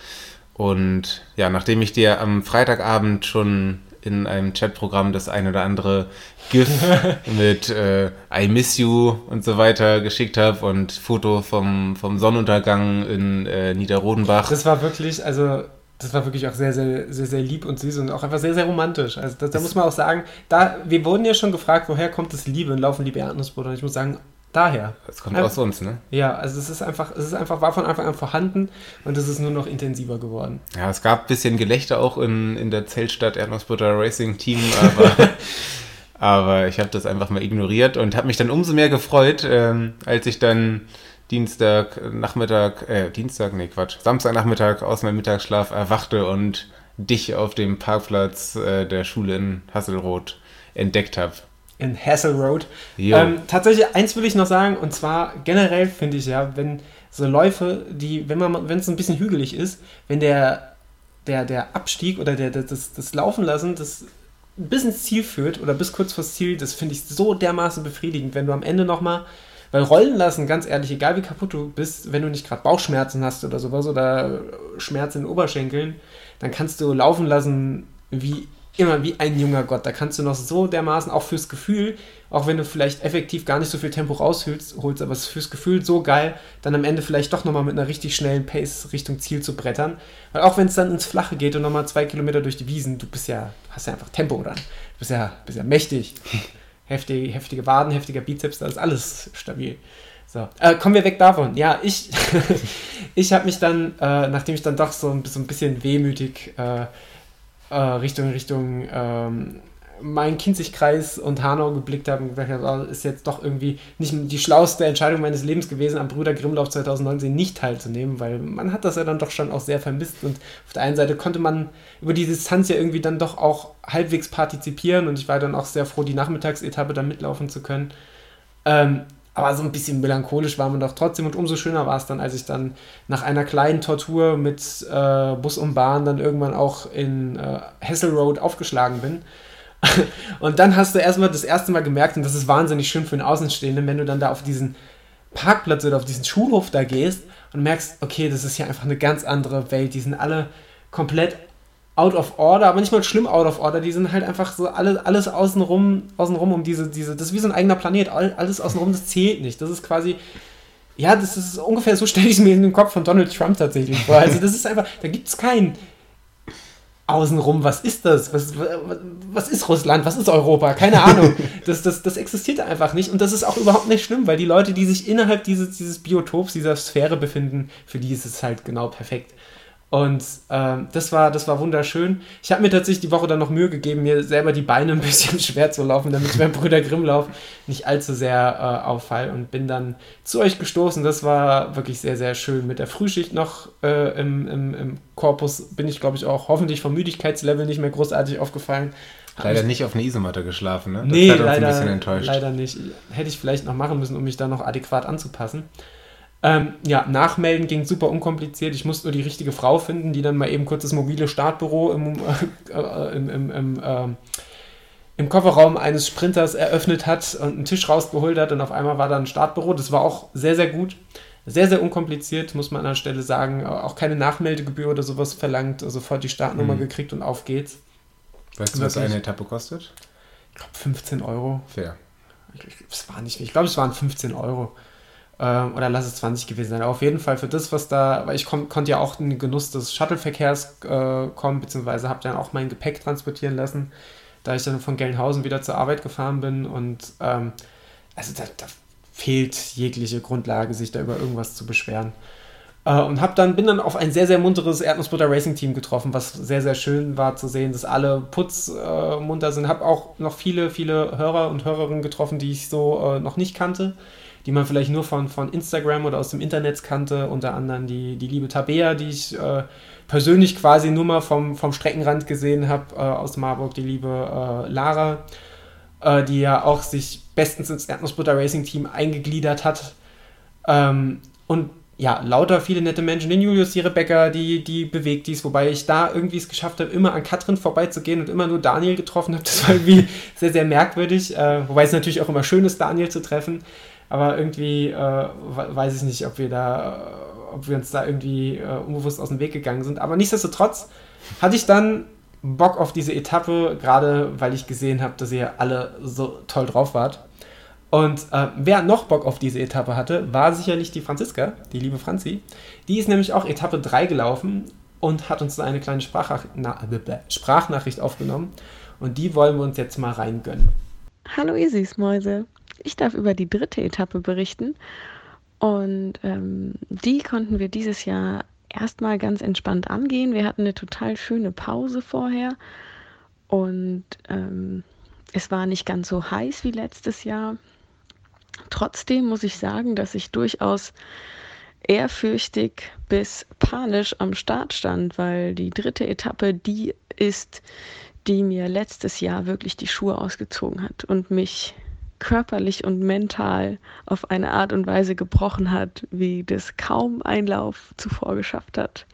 Und ja, nachdem ich dir am Freitagabend schon in einem Chatprogramm das ein oder andere GIF mit äh, I miss you und so weiter geschickt habe und Foto vom, vom Sonnenuntergang in äh, Niederrodenbach. Das war wirklich, also das war wirklich auch sehr, sehr, sehr, sehr lieb und süß und auch einfach sehr, sehr romantisch. Also da muss man auch sagen, da, wir wurden ja schon gefragt, woher kommt das Liebe und laufen Liebe Erdnussbrot und ich muss sagen, daher. Das kommt einfach, aus uns, ne? Ja, also es ist einfach, es ist einfach, war von Anfang an vorhanden und es ist nur noch intensiver geworden. Ja, es gab ein bisschen Gelächter auch in, in der Zeltstadt Erdnussbutter Racing Team, aber, aber ich habe das einfach mal ignoriert und habe mich dann umso mehr gefreut, ähm, als ich dann Dienstag Nachmittag, äh, Dienstag, nee, Quatsch, Samstagnachmittag aus meinem Mittagsschlaf erwachte und dich auf dem Parkplatz äh, der Schule in Hasselroth entdeckt habe in Hassel Road. Ähm, tatsächlich, eins will ich noch sagen, und zwar generell finde ich ja, wenn so Läufe, die, wenn man, wenn es ein bisschen hügelig ist, wenn der, der, der Abstieg oder der, der, das, das Laufen lassen, das bis ins Ziel führt oder bis kurz vors Ziel, das finde ich so dermaßen befriedigend, wenn du am Ende nochmal, weil rollen lassen, ganz ehrlich, egal wie kaputt du bist, wenn du nicht gerade Bauchschmerzen hast oder sowas oder Schmerzen in den Oberschenkeln, dann kannst du laufen lassen wie immer wie ein junger Gott. Da kannst du noch so dermaßen, auch fürs Gefühl, auch wenn du vielleicht effektiv gar nicht so viel Tempo rausholst, holst, aber es fürs Gefühl so geil, dann am Ende vielleicht doch nochmal mit einer richtig schnellen Pace Richtung Ziel zu brettern. Weil auch wenn es dann ins Flache geht und nochmal zwei Kilometer durch die Wiesen, du bist ja, hast ja einfach Tempo dran. Du bist ja, bist ja mächtig. Heftig, heftige Waden, heftiger Bizeps, da ist alles stabil. So, äh, kommen wir weg davon. Ja, ich, ich habe mich dann, äh, nachdem ich dann doch so ein, so ein bisschen wehmütig äh, äh, Richtung, Richtung ähm, Main-Kinzig-Kreis und Hanau geblickt habe und gesagt habe, oh, ist jetzt doch irgendwie nicht die schlauste Entscheidung meines Lebens gewesen, am Brüder Grimmlauf 2019 nicht teilzunehmen, weil man hat das ja dann doch schon auch sehr vermisst und auf der einen Seite konnte man über die Distanz ja irgendwie dann doch auch halbwegs partizipieren und ich war dann auch sehr froh, die Nachmittagsetappe da mitlaufen zu können. Ähm, aber so ein bisschen melancholisch war man doch trotzdem und umso schöner war es dann, als ich dann nach einer kleinen Tortur mit äh, Bus und Bahn dann irgendwann auch in äh, Hessel Road aufgeschlagen bin. und dann hast du erstmal das erste Mal gemerkt, und das ist wahnsinnig schön für einen Außenstehenden, wenn du dann da auf diesen Parkplatz oder auf diesen Schulhof da gehst und merkst, okay, das ist hier einfach eine ganz andere Welt. Die sind alle komplett out of order, aber nicht mal schlimm out of order, die sind halt einfach so alles, alles außenrum, außenrum um diese, diese, das ist wie so ein eigener Planet, alles außenrum, das zählt nicht. Das ist quasi, ja, das ist ungefähr so stelle ich es mir in den Kopf von Donald Trump tatsächlich vor. Also das ist einfach, da gibt es kein außenrum, was ist das? Was, was ist Russland? Was ist Europa? Keine Ahnung. Das, das, das existiert einfach nicht und das ist auch überhaupt nicht schlimm, weil die Leute, die sich innerhalb dieses, dieses Biotops, dieser Sphäre befinden, für die ist es halt genau perfekt. Und ähm, das, war, das war wunderschön. Ich habe mir tatsächlich die Woche dann noch Mühe gegeben, mir selber die Beine ein bisschen schwer zu laufen, damit ich beim Brüder Grimmlauf nicht allzu sehr äh, auffall und bin dann zu euch gestoßen. Das war wirklich sehr, sehr schön. Mit der Frühschicht noch äh, im, im, im Korpus bin ich, glaube ich, auch hoffentlich vom Müdigkeitslevel nicht mehr großartig aufgefallen. Leider nicht auf eine Isomatte geschlafen, ne? Das nee, leider, leider nicht. Hätte ich vielleicht noch machen müssen, um mich da noch adäquat anzupassen. Ähm, ja, nachmelden ging super unkompliziert. Ich musste nur die richtige Frau finden, die dann mal eben kurz das mobile Startbüro im, äh, im, im, im, äh, im Kofferraum eines Sprinters eröffnet hat und einen Tisch rausgeholt hat und auf einmal war da ein Startbüro. Das war auch sehr, sehr gut. Sehr, sehr unkompliziert, muss man an der Stelle sagen. Auch keine Nachmeldegebühr oder sowas verlangt. Also sofort die Startnummer mhm. gekriegt und auf geht's. Weißt du, was eine Etappe kostet? Ich glaube 15 Euro. Fair. Ich, es war nicht, ich glaube, es waren 15 Euro. Ähm, oder lass es 20 gewesen sein. Auf jeden Fall für das, was da, weil ich konnte ja auch in den Genuss des Shuttleverkehrs äh, kommen, beziehungsweise habe dann auch mein Gepäck transportieren lassen, da ich dann von Gelnhausen wieder zur Arbeit gefahren bin. Und ähm, also da, da, fehlt jegliche Grundlage, sich da über irgendwas zu beschweren. Äh, und hab dann, bin dann auf ein sehr, sehr munteres Erdnussbutter Racing Team getroffen, was sehr, sehr schön war zu sehen, dass alle putzmunter äh, sind. Hab auch noch viele, viele Hörer und Hörerinnen getroffen, die ich so äh, noch nicht kannte die man vielleicht nur von, von Instagram oder aus dem Internet kannte, unter anderem die, die liebe Tabea, die ich äh, persönlich quasi nur mal vom, vom Streckenrand gesehen habe, äh, aus Marburg, die liebe äh, Lara, äh, die ja auch sich bestens ins Erdnussbutter Racing Team eingegliedert hat. Ähm, und ja, lauter viele nette Menschen, den Julius, die Rebecca, die, die bewegt dies, wobei ich da irgendwie es geschafft habe, immer an Katrin vorbeizugehen und immer nur Daniel getroffen habe. Das war irgendwie sehr, sehr merkwürdig, äh, wobei es natürlich auch immer schön ist, Daniel zu treffen. Aber irgendwie äh, weiß ich nicht, ob wir da, ob wir uns da irgendwie äh, unbewusst aus dem Weg gegangen sind. Aber nichtsdestotrotz hatte ich dann Bock auf diese Etappe, gerade weil ich gesehen habe, dass ihr alle so toll drauf wart. Und äh, wer noch Bock auf diese Etappe hatte, war sicherlich die Franziska, die liebe Franzi. Die ist nämlich auch Etappe 3 gelaufen und hat uns eine kleine Sprachnachricht aufgenommen. Und die wollen wir uns jetzt mal reingönnen. Hallo ihr Süßmäuse. Ich darf über die dritte Etappe berichten. Und ähm, die konnten wir dieses Jahr erstmal ganz entspannt angehen. Wir hatten eine total schöne Pause vorher. Und ähm, es war nicht ganz so heiß wie letztes Jahr. Trotzdem muss ich sagen, dass ich durchaus ehrfürchtig bis panisch am Start stand, weil die dritte Etappe die ist, die mir letztes Jahr wirklich die Schuhe ausgezogen hat und mich körperlich und mental auf eine Art und Weise gebrochen hat, wie das kaum ein Lauf zuvor geschafft hat.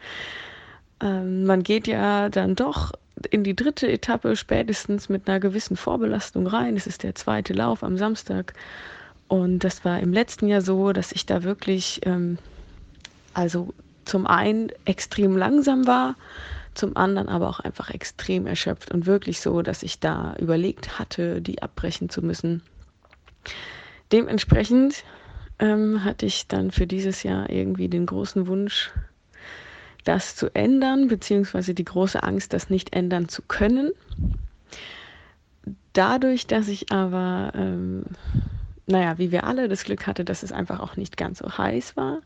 Ähm, man geht ja dann doch in die dritte Etappe spätestens mit einer gewissen Vorbelastung rein. Es ist der zweite Lauf am Samstag. Und das war im letzten Jahr so, dass ich da wirklich, ähm, also zum einen extrem langsam war, zum anderen aber auch einfach extrem erschöpft und wirklich so, dass ich da überlegt hatte, die abbrechen zu müssen. Dementsprechend ähm, hatte ich dann für dieses Jahr irgendwie den großen Wunsch, das zu ändern, beziehungsweise die große Angst, das nicht ändern zu können. Dadurch, dass ich aber, ähm, naja, wie wir alle das Glück hatte, dass es einfach auch nicht ganz so heiß war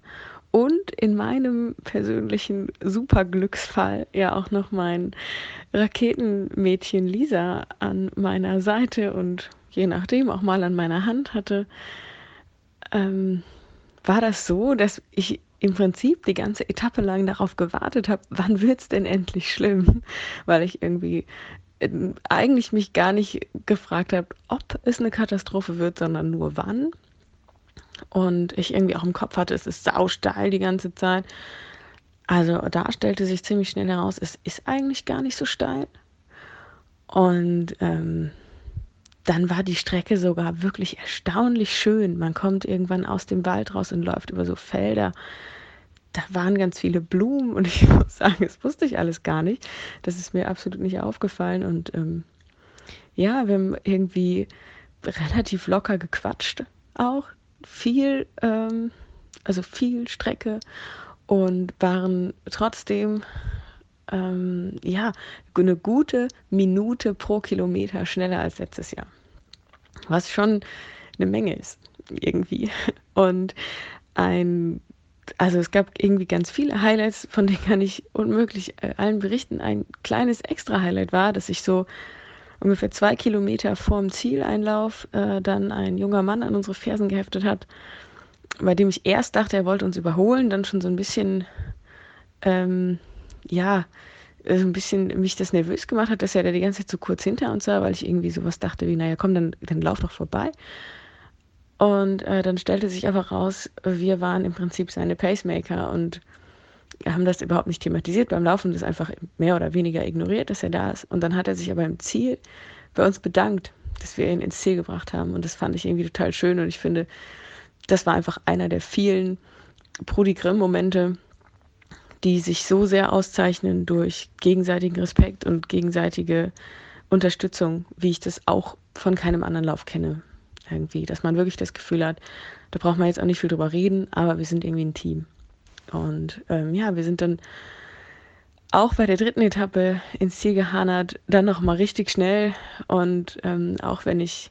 und in meinem persönlichen Superglücksfall ja auch noch mein Raketenmädchen Lisa an meiner Seite und je nachdem auch mal an meiner Hand hatte, ähm, war das so, dass ich im Prinzip die ganze Etappe lang darauf gewartet habe, wann wird es denn endlich schlimm, weil ich irgendwie äh, eigentlich mich gar nicht gefragt habe, ob es eine Katastrophe wird, sondern nur wann. Und ich irgendwie auch im Kopf hatte, es ist sausteil die ganze Zeit. Also da stellte sich ziemlich schnell heraus, es ist eigentlich gar nicht so steil. Und ähm, dann war die Strecke sogar wirklich erstaunlich schön. Man kommt irgendwann aus dem Wald raus und läuft über so Felder. Da waren ganz viele Blumen und ich muss sagen, das wusste ich alles gar nicht. Das ist mir absolut nicht aufgefallen. Und ähm, ja, wir haben irgendwie relativ locker gequatscht auch. Viel, ähm, also viel Strecke und waren trotzdem ähm, ja eine gute Minute pro Kilometer schneller als letztes Jahr. Was schon eine Menge ist, irgendwie. Und ein, also es gab irgendwie ganz viele Highlights, von denen kann ich unmöglich äh, allen berichten. Ein kleines Extra-Highlight war, dass ich so ungefähr zwei Kilometer vorm Zieleinlauf äh, dann ein junger Mann an unsere Fersen geheftet hat bei dem ich erst dachte, er wollte uns überholen, dann schon so ein bisschen, ähm, ja, äh, so ein bisschen mich das nervös gemacht hat, dass er da die ganze Zeit so kurz hinter uns war, weil ich irgendwie sowas dachte wie, naja, komm, dann, dann lauf doch vorbei. Und äh, dann stellte sich einfach raus, wir waren im Prinzip seine Pacemaker und haben das überhaupt nicht thematisiert beim Laufen, das einfach mehr oder weniger ignoriert, dass er da ist. Und dann hat er sich aber im Ziel bei uns bedankt, dass wir ihn ins Ziel gebracht haben. Und das fand ich irgendwie total schön und ich finde, das war einfach einer der vielen Prodi Grimm-Momente, die sich so sehr auszeichnen durch gegenseitigen Respekt und gegenseitige Unterstützung, wie ich das auch von keinem anderen Lauf kenne. Irgendwie, dass man wirklich das Gefühl hat, da braucht man jetzt auch nicht viel drüber reden, aber wir sind irgendwie ein Team. Und ähm, ja, wir sind dann auch bei der dritten Etappe ins Ziel gehanert, dann nochmal richtig schnell. Und ähm, auch wenn ich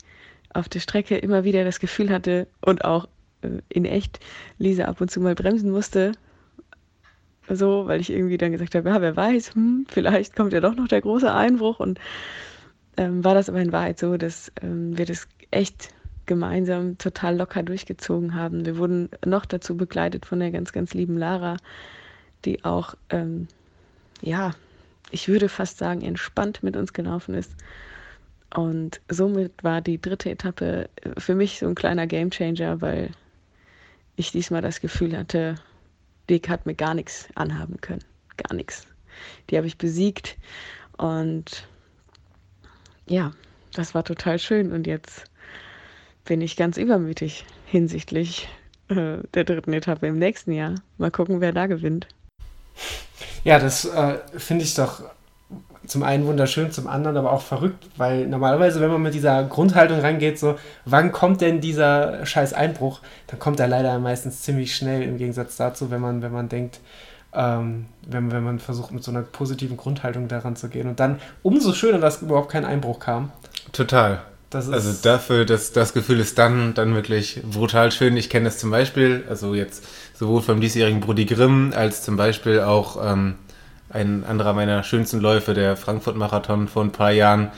auf der Strecke immer wieder das Gefühl hatte und auch äh, in echt Lisa ab und zu mal bremsen musste. So, weil ich irgendwie dann gesagt habe, ja, wer weiß, hm, vielleicht kommt ja doch noch der große Einbruch. Und ähm, war das aber in Wahrheit so, dass ähm, wir das echt gemeinsam total locker durchgezogen haben. Wir wurden noch dazu begleitet von der ganz, ganz lieben Lara, die auch, ähm, ja, ich würde fast sagen, entspannt mit uns gelaufen ist. Und somit war die dritte Etappe für mich so ein kleiner Gamechanger, weil ich diesmal das Gefühl hatte, Dick hat mir gar nichts anhaben können. Gar nichts. Die habe ich besiegt und ja, das war total schön und jetzt bin ich ganz übermütig hinsichtlich äh, der dritten Etappe im nächsten Jahr. Mal gucken, wer da gewinnt. Ja, das äh, finde ich doch zum einen wunderschön, zum anderen aber auch verrückt, weil normalerweise, wenn man mit dieser Grundhaltung rangeht, so, wann kommt denn dieser scheiß Einbruch, dann kommt er leider meistens ziemlich schnell im Gegensatz dazu, wenn man, wenn man denkt, ähm, wenn, wenn man versucht, mit so einer positiven Grundhaltung daran zu gehen. Und dann umso schöner, dass überhaupt kein Einbruch kam. Total. Also dafür, dass das Gefühl ist dann, dann wirklich brutal schön. Ich kenne das zum Beispiel, also jetzt sowohl vom diesjährigen Brudi Grimm als zum Beispiel auch ähm, ein anderer meiner schönsten Läufe, der Frankfurt-Marathon vor ein paar Jahren,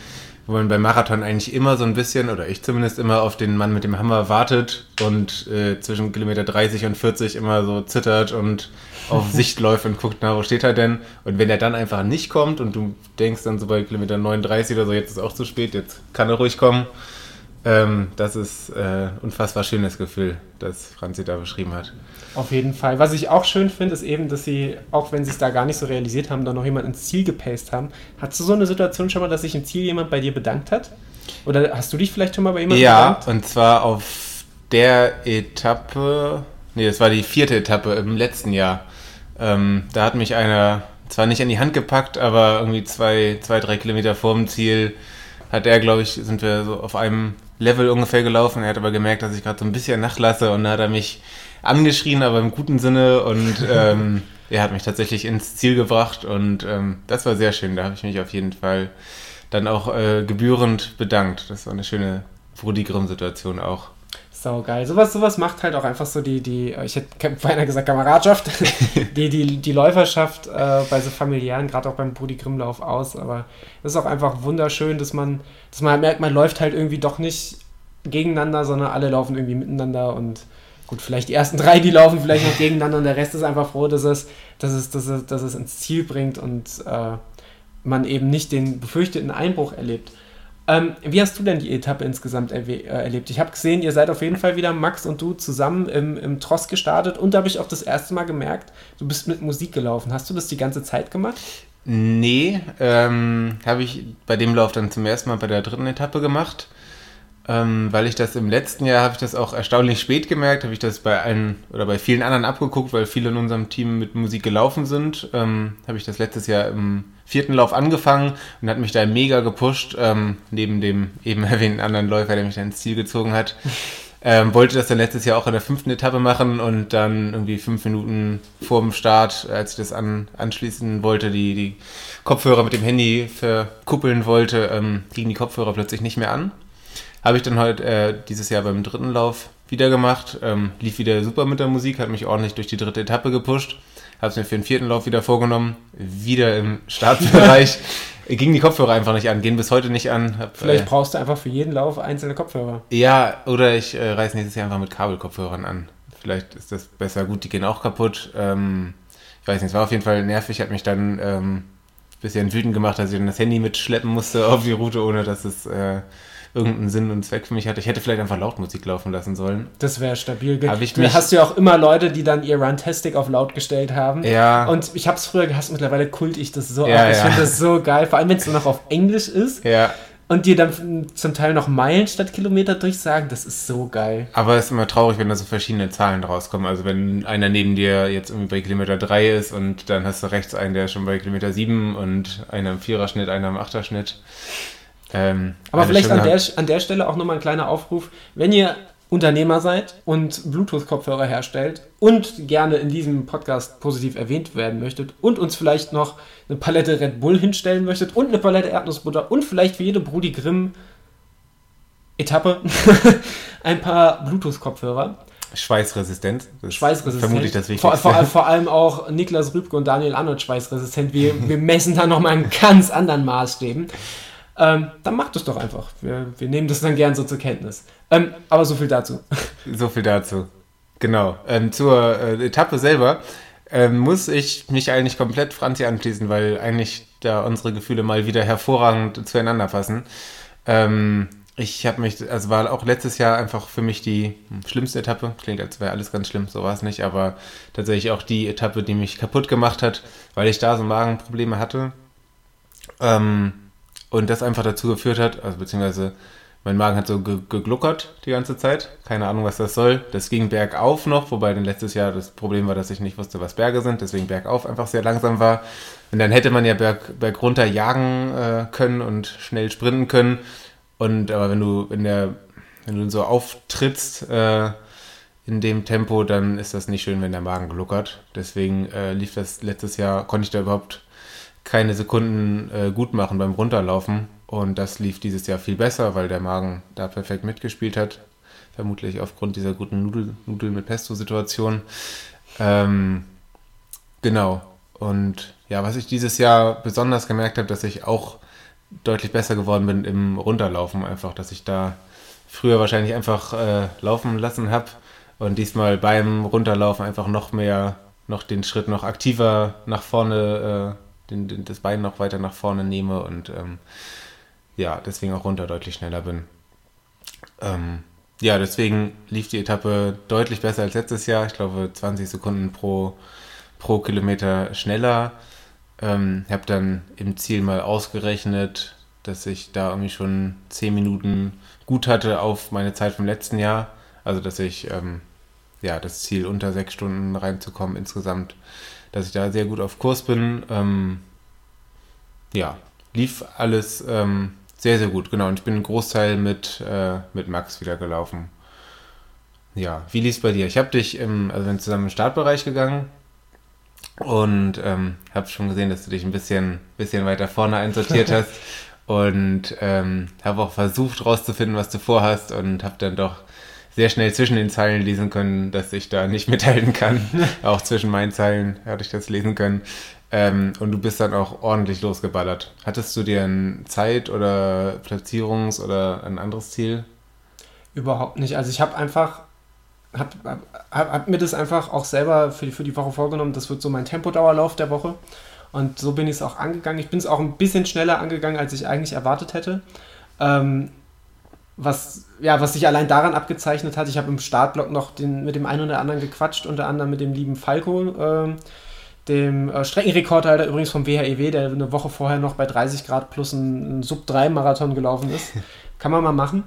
wo man beim Marathon eigentlich immer so ein bisschen, oder ich zumindest immer, auf den Mann mit dem Hammer wartet und äh, zwischen Kilometer 30 und 40 immer so zittert und auf Sicht läuft und guckt, na, wo steht er denn? Und wenn er dann einfach nicht kommt und du denkst dann so bei Kilometer 39 oder so, jetzt ist auch zu spät, jetzt kann er ruhig kommen. Ähm, das ist äh, unfassbar schönes Gefühl, das Franzi da beschrieben hat. Auf jeden Fall. Was ich auch schön finde, ist eben, dass sie, auch wenn sie es da gar nicht so realisiert haben, da noch jemand ins Ziel gepaced haben. Hattest du so eine Situation schon mal, dass sich im Ziel jemand bei dir bedankt hat? Oder hast du dich vielleicht schon mal bei jemandem ja, bedankt? Ja, und zwar auf der Etappe, nee, das war die vierte Etappe im letzten Jahr. Ähm, da hat mich einer zwar nicht an die Hand gepackt, aber irgendwie zwei, zwei drei Kilometer vor dem Ziel hat er, glaube ich, sind wir so auf einem Level ungefähr gelaufen. Er hat aber gemerkt, dass ich gerade so ein bisschen nachlasse und dann hat er mich angeschrien, aber im guten Sinne und ähm, er hat mich tatsächlich ins Ziel gebracht und ähm, das war sehr schön. Da habe ich mich auf jeden Fall dann auch äh, gebührend bedankt. Das war eine schöne Brudi Grimm-Situation auch. Sau geil. Sowas, sowas macht halt auch einfach so die, die ich hätte beinahe gesagt Kameradschaft, die, die, die Läuferschaft äh, bei so familiären, gerade auch beim Brudi Grimm-Lauf aus. Aber es ist auch einfach wunderschön, dass man, dass man halt merkt, man läuft halt irgendwie doch nicht gegeneinander, sondern alle laufen irgendwie miteinander und gut, vielleicht die ersten drei, die laufen vielleicht noch gegeneinander und der Rest ist einfach froh, dass es, dass es, dass es, dass es ins Ziel bringt und äh, man eben nicht den befürchteten Einbruch erlebt. Ähm, wie hast du denn die Etappe insgesamt äh, erlebt? Ich habe gesehen, ihr seid auf jeden Fall wieder, Max und du, zusammen im, im Tross gestartet und da habe ich auch das erste Mal gemerkt, du bist mit Musik gelaufen. Hast du das die ganze Zeit gemacht? Nee, ähm, habe ich bei dem Lauf dann zum ersten Mal bei der dritten Etappe gemacht. Ähm, weil ich das im letzten Jahr habe ich das auch erstaunlich spät gemerkt, habe ich das bei allen oder bei vielen anderen abgeguckt, weil viele in unserem Team mit Musik gelaufen sind. Ähm, habe ich das letztes Jahr im vierten Lauf angefangen und hat mich da mega gepusht, ähm, neben dem eben erwähnten anderen Läufer, der mich dann ins Ziel gezogen hat. Ähm, wollte das dann letztes Jahr auch in der fünften Etappe machen und dann irgendwie fünf Minuten vor dem Start, als ich das an, anschließen wollte, die, die Kopfhörer mit dem Handy verkuppeln wollte, ähm, gingen die Kopfhörer plötzlich nicht mehr an. Habe ich dann heute äh, dieses Jahr beim dritten Lauf wieder gemacht, ähm, lief wieder super mit der Musik, hat mich ordentlich durch die dritte Etappe gepusht, habe es mir für den vierten Lauf wieder vorgenommen, wieder im Startbereich. Gingen die Kopfhörer einfach nicht an, gehen bis heute nicht an. Hab, Vielleicht äh, brauchst du einfach für jeden Lauf einzelne Kopfhörer. Ja, oder ich äh, reiß nächstes Jahr einfach mit Kabelkopfhörern an. Vielleicht ist das besser. Gut, die gehen auch kaputt. Ähm, ich weiß nicht, es war auf jeden Fall nervig, hat mich dann ähm, bisschen wütend gemacht, dass ich dann das Handy mitschleppen musste auf die Route, ohne dass es äh, irgendeinen Sinn und Zweck für mich hatte. Ich hätte vielleicht einfach Lautmusik laufen lassen sollen. Das wäre stabil. Aber ich du hast ja auch immer Leute, die dann ihr Runtastic auf laut gestellt haben. Ja. Und ich habe es früher gehasst, mittlerweile kult ich das so ja, ab. Ich ja. finde das so geil, vor allem wenn es noch auf Englisch ist. Ja. Und dir dann zum Teil noch Meilen statt Kilometer durchsagen, das ist so geil. Aber es ist immer traurig, wenn da so verschiedene Zahlen rauskommen. Also wenn einer neben dir jetzt irgendwie bei Kilometer 3 ist und dann hast du rechts einen, der schon bei Kilometer 7 und einer im Viererschnitt, einer im Achterschnitt. Ähm, Aber vielleicht an der, an der Stelle auch nochmal ein kleiner Aufruf. Wenn ihr Unternehmer seid und Bluetooth-Kopfhörer herstellt und gerne in diesem Podcast positiv erwähnt werden möchtet und uns vielleicht noch eine Palette Red Bull hinstellen möchtet und eine Palette Erdnussbutter und vielleicht für jede Brudi Grimm Etappe ein paar Bluetooth-Kopfhörer. Schweißresistent. Schweißresistent. Vermutlich das Wichtigste. Vor, vor, vor, allem auch Niklas Rübke und Daniel Arnold schweißresistent. Wir, wir messen da nochmal einen ganz anderen Maßstäben ähm, dann macht es doch einfach. Wir, wir, nehmen das dann gern so zur Kenntnis. Ähm, aber so viel dazu. So viel dazu. Genau. Ähm, zur äh, Etappe selber ähm, muss ich mich eigentlich komplett Franzi anschließen, weil eigentlich da unsere Gefühle mal wieder hervorragend zueinander passen. Ähm, ich habe mich, also war auch letztes Jahr einfach für mich die schlimmste Etappe. Klingt, als wäre alles ganz schlimm, so war es nicht, aber tatsächlich auch die Etappe, die mich kaputt gemacht hat, weil ich da so Magenprobleme hatte. Ähm, und das einfach dazu geführt hat, also beziehungsweise mein Magen hat so ge gegluckert die ganze Zeit. Keine Ahnung, was das soll. Das ging bergauf noch, wobei dann letztes Jahr das Problem war, dass ich nicht wusste, was Berge sind, deswegen bergauf einfach sehr langsam war. Und dann hätte man ja berg, bergunter jagen äh, können und schnell sprinten können. Und aber wenn du in der, wenn du so auftrittst äh, in dem Tempo, dann ist das nicht schön, wenn der Magen gluckert. Deswegen äh, lief das letztes Jahr, konnte ich da überhaupt keine Sekunden äh, gut machen beim Runterlaufen. Und das lief dieses Jahr viel besser, weil der Magen da perfekt mitgespielt hat. Vermutlich aufgrund dieser guten Nudel, Nudel mit Pesto-Situation. Ähm, genau. Und ja, was ich dieses Jahr besonders gemerkt habe, dass ich auch deutlich besser geworden bin im Runterlaufen. Einfach, dass ich da früher wahrscheinlich einfach äh, laufen lassen habe und diesmal beim Runterlaufen einfach noch mehr, noch den Schritt noch aktiver nach vorne äh, den, den, das Bein noch weiter nach vorne nehme und ähm, ja, deswegen auch runter deutlich schneller bin. Ähm, ja, deswegen lief die Etappe deutlich besser als letztes Jahr. Ich glaube 20 Sekunden pro, pro Kilometer schneller. Ähm, habe dann im Ziel mal ausgerechnet, dass ich da irgendwie schon 10 Minuten gut hatte auf meine Zeit vom letzten Jahr. Also dass ich ähm, ja das Ziel unter 6 Stunden reinzukommen insgesamt dass ich da sehr gut auf Kurs bin. Ähm, ja, lief alles ähm, sehr, sehr gut, genau. Und ich bin einen Großteil mit, äh, mit Max wieder gelaufen. Ja, wie lief es bei dir? Ich habe dich im, also wir zusammen im Startbereich gegangen und ähm, habe schon gesehen, dass du dich ein bisschen, bisschen weiter vorne einsortiert hast und ähm, habe auch versucht rauszufinden, was du vorhast und habe dann doch sehr schnell zwischen den Zeilen lesen können, dass ich da nicht mithalten kann. auch zwischen meinen Zeilen hatte ich das lesen können. Ähm, und du bist dann auch ordentlich losgeballert. Hattest du dir ein Zeit- oder Platzierungs- oder ein anderes Ziel? Überhaupt nicht. Also ich habe einfach, habe hab, hab mir das einfach auch selber für die, für die Woche vorgenommen. Das wird so mein Tempodauerlauf der Woche. Und so bin ich es auch angegangen. Ich bin es auch ein bisschen schneller angegangen, als ich eigentlich erwartet hätte. Ähm, was, ja, was sich allein daran abgezeichnet hat, ich habe im Startblock noch den, mit dem einen oder anderen gequatscht, unter anderem mit dem lieben Falco, äh, dem äh, Streckenrekordhalter übrigens vom WHEW, der eine Woche vorher noch bei 30 Grad plus ein, ein Sub-3-Marathon gelaufen ist. Kann man mal machen.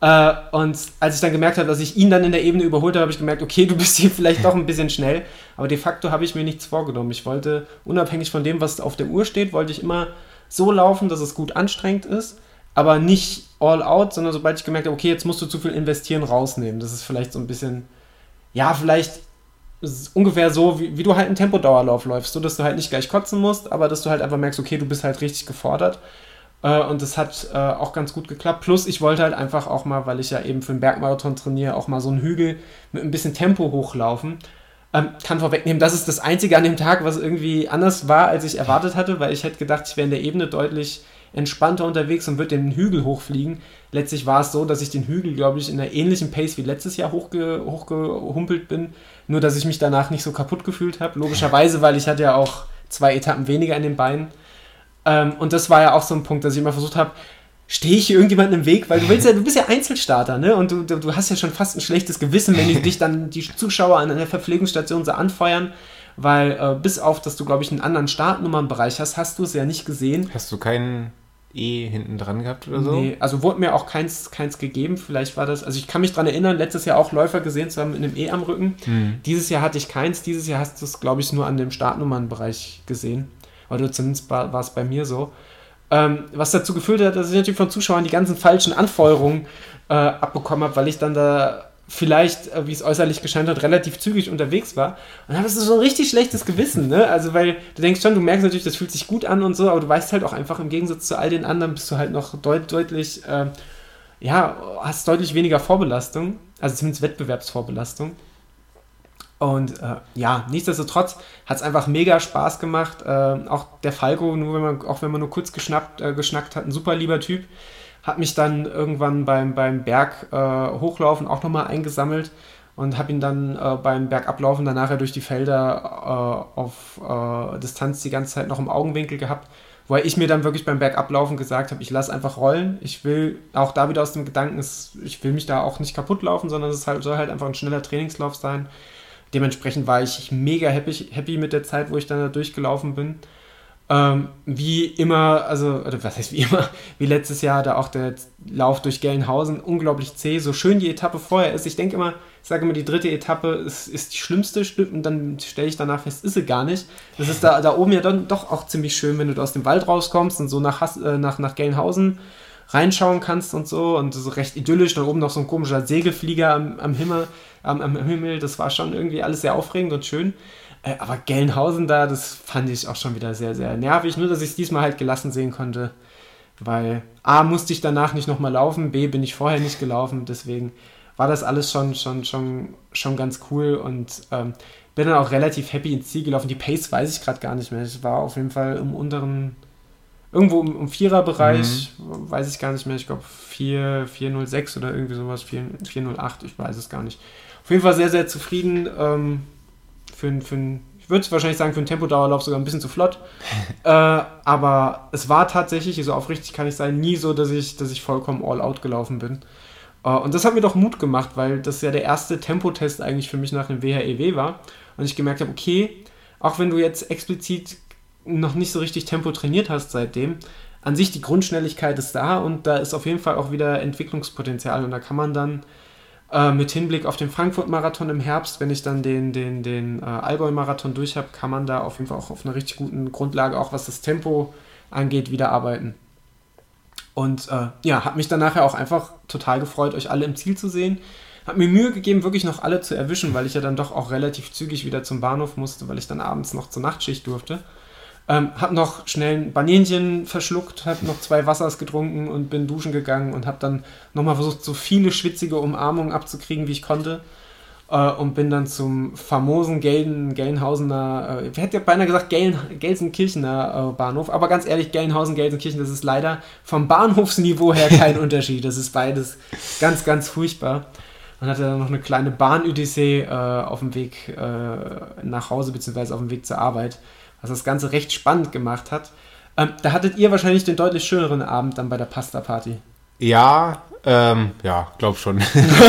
Äh, und als ich dann gemerkt habe, dass ich ihn dann in der Ebene überholt habe, habe ich gemerkt, okay, du bist hier vielleicht doch ein bisschen schnell. Aber de facto habe ich mir nichts vorgenommen. Ich wollte, unabhängig von dem, was auf der Uhr steht, wollte ich immer so laufen, dass es gut anstrengend ist aber nicht all out, sondern sobald ich gemerkt habe, okay, jetzt musst du zu viel investieren, rausnehmen. Das ist vielleicht so ein bisschen, ja, vielleicht ungefähr so, wie, wie du halt einen Tempodauerlauf läufst, so dass du halt nicht gleich kotzen musst, aber dass du halt einfach merkst, okay, du bist halt richtig gefordert. Äh, und das hat äh, auch ganz gut geklappt. Plus, ich wollte halt einfach auch mal, weil ich ja eben für einen Bergmarathon trainiere, auch mal so einen Hügel mit ein bisschen Tempo hochlaufen. Ähm, kann vorwegnehmen, das ist das Einzige an dem Tag, was irgendwie anders war, als ich erwartet hatte, weil ich hätte gedacht, ich wäre in der Ebene deutlich entspannter unterwegs und würde den Hügel hochfliegen. Letztlich war es so, dass ich den Hügel, glaube ich, in einer ähnlichen Pace wie letztes Jahr hochge hochgehumpelt bin, nur dass ich mich danach nicht so kaputt gefühlt habe. Logischerweise, weil ich hatte ja auch zwei Etappen weniger in den Beinen. Ähm, und das war ja auch so ein Punkt, dass ich immer versucht habe, stehe ich hier irgendjemandem im Weg, weil du willst ja, du bist ja Einzelstarter, ne? Und du, du, du hast ja schon fast ein schlechtes Gewissen, wenn die dich dann die Zuschauer an der Verpflegungsstation so anfeuern weil äh, bis auf, dass du, glaube ich, einen anderen Startnummernbereich hast, hast du es ja nicht gesehen. Hast du keinen E hinten dran gehabt oder so? Nee, also wurde mir auch keins, keins gegeben. Vielleicht war das, also ich kann mich daran erinnern, letztes Jahr auch Läufer gesehen zu haben in einem E am Rücken. Hm. Dieses Jahr hatte ich keins. Dieses Jahr hast du es, glaube ich, nur an dem Startnummernbereich gesehen. Oder zumindest war, war es bei mir so. Ähm, was dazu geführt hat, dass ich natürlich von Zuschauern die ganzen falschen Anfeuerungen äh, abbekommen habe, weil ich dann da vielleicht, äh, wie es äußerlich gescheint hat, relativ zügig unterwegs war. Und dann hast du so ein richtig schlechtes Gewissen, ne? Also, weil du denkst schon, du merkst natürlich, das fühlt sich gut an und so, aber du weißt halt auch einfach, im Gegensatz zu all den anderen bist du halt noch deut deutlich, äh, ja, hast deutlich weniger Vorbelastung, also zumindest Wettbewerbsvorbelastung. Und äh, ja, nichtsdestotrotz hat es einfach mega Spaß gemacht. Äh, auch der Falco, nur wenn man, auch wenn man nur kurz geschnappt, äh, geschnackt hat, ein super lieber Typ habe mich dann irgendwann beim, beim Berg äh, hochlaufen auch nochmal eingesammelt und habe ihn dann äh, beim Bergablaufen dann nachher durch die Felder äh, auf äh, Distanz die ganze Zeit noch im Augenwinkel gehabt, weil ich mir dann wirklich beim Bergablaufen gesagt habe, ich lasse einfach rollen. Ich will auch da wieder aus dem Gedanken, ich will mich da auch nicht kaputt laufen, sondern es halt, soll halt einfach ein schneller Trainingslauf sein. Dementsprechend war ich mega happy, happy mit der Zeit, wo ich dann da durchgelaufen bin. Ähm, wie immer, also, oder was heißt wie immer, wie letztes Jahr da auch der Lauf durch Gelnhausen, unglaublich zäh, so schön die Etappe vorher ist. Ich denke immer, ich sage immer, die dritte Etappe ist, ist die schlimmste und dann stelle ich danach fest, ist sie gar nicht. Das ist da, da oben ja dann doch auch ziemlich schön, wenn du aus dem Wald rauskommst und so nach, äh, nach, nach Gelnhausen reinschauen kannst und so und so recht idyllisch, dann oben noch so ein komischer Segelflieger am, am Himmel, am, am Himmel, das war schon irgendwie alles sehr aufregend und schön. Äh, aber Gelnhausen da, das fand ich auch schon wieder sehr, sehr nervig. Nur, dass ich es diesmal halt gelassen sehen konnte. Weil A, musste ich danach nicht nochmal laufen, B, bin ich vorher nicht gelaufen. Deswegen war das alles schon, schon, schon, schon ganz cool und ähm, bin dann auch relativ happy ins Ziel gelaufen. Die Pace weiß ich gerade gar nicht mehr. Ich war auf jeden Fall im unteren, irgendwo im, im Viererbereich, mhm. weiß ich gar nicht mehr. Ich glaube 406 oder irgendwie sowas, 4, 408, ich weiß es gar nicht. Auf jeden Fall sehr, sehr zufrieden. Ähm, für, für ein, ich würde wahrscheinlich sagen, für einen Tempodauerlauf sogar ein bisschen zu flott. äh, aber es war tatsächlich, so aufrichtig kann ich sein, nie so, dass ich, dass ich vollkommen all out gelaufen bin. Äh, und das hat mir doch Mut gemacht, weil das ja der erste Tempotest eigentlich für mich nach dem WHEW e war. Und ich gemerkt habe, okay, auch wenn du jetzt explizit noch nicht so richtig Tempo trainiert hast seitdem, an sich die Grundschnelligkeit ist da und da ist auf jeden Fall auch wieder Entwicklungspotenzial und da kann man dann äh, mit Hinblick auf den Frankfurt-Marathon im Herbst, wenn ich dann den, den, den äh, Allgäu-Marathon durch habe, kann man da auf jeden Fall auch auf einer richtig guten Grundlage, auch was das Tempo angeht, wieder arbeiten. Und äh, ja, hat mich dann nachher auch einfach total gefreut, euch alle im Ziel zu sehen. Hat mir Mühe gegeben, wirklich noch alle zu erwischen, weil ich ja dann doch auch relativ zügig wieder zum Bahnhof musste, weil ich dann abends noch zur Nachtschicht durfte. Ähm, hab noch schnell ein Banänchen verschluckt, hab noch zwei Wassers getrunken und bin duschen gegangen und hab dann nochmal versucht, so viele schwitzige Umarmungen abzukriegen, wie ich konnte. Äh, und bin dann zum famosen Gelden, Gelnhausener, äh, ich hätte ja beinahe gesagt Geln, Gelsenkirchener äh, Bahnhof, aber ganz ehrlich, Gelnhausen, Gelsenkirchen, das ist leider vom Bahnhofsniveau her kein Unterschied. Das ist beides ganz, ganz furchtbar. Man hatte dann noch eine kleine Bahn-Odyssee äh, auf dem Weg äh, nach Hause, beziehungsweise auf dem Weg zur Arbeit was das Ganze recht spannend gemacht hat. Ähm, da hattet ihr wahrscheinlich den deutlich schöneren Abend dann bei der Pasta-Party. Ja, ähm, ja, glaub schon.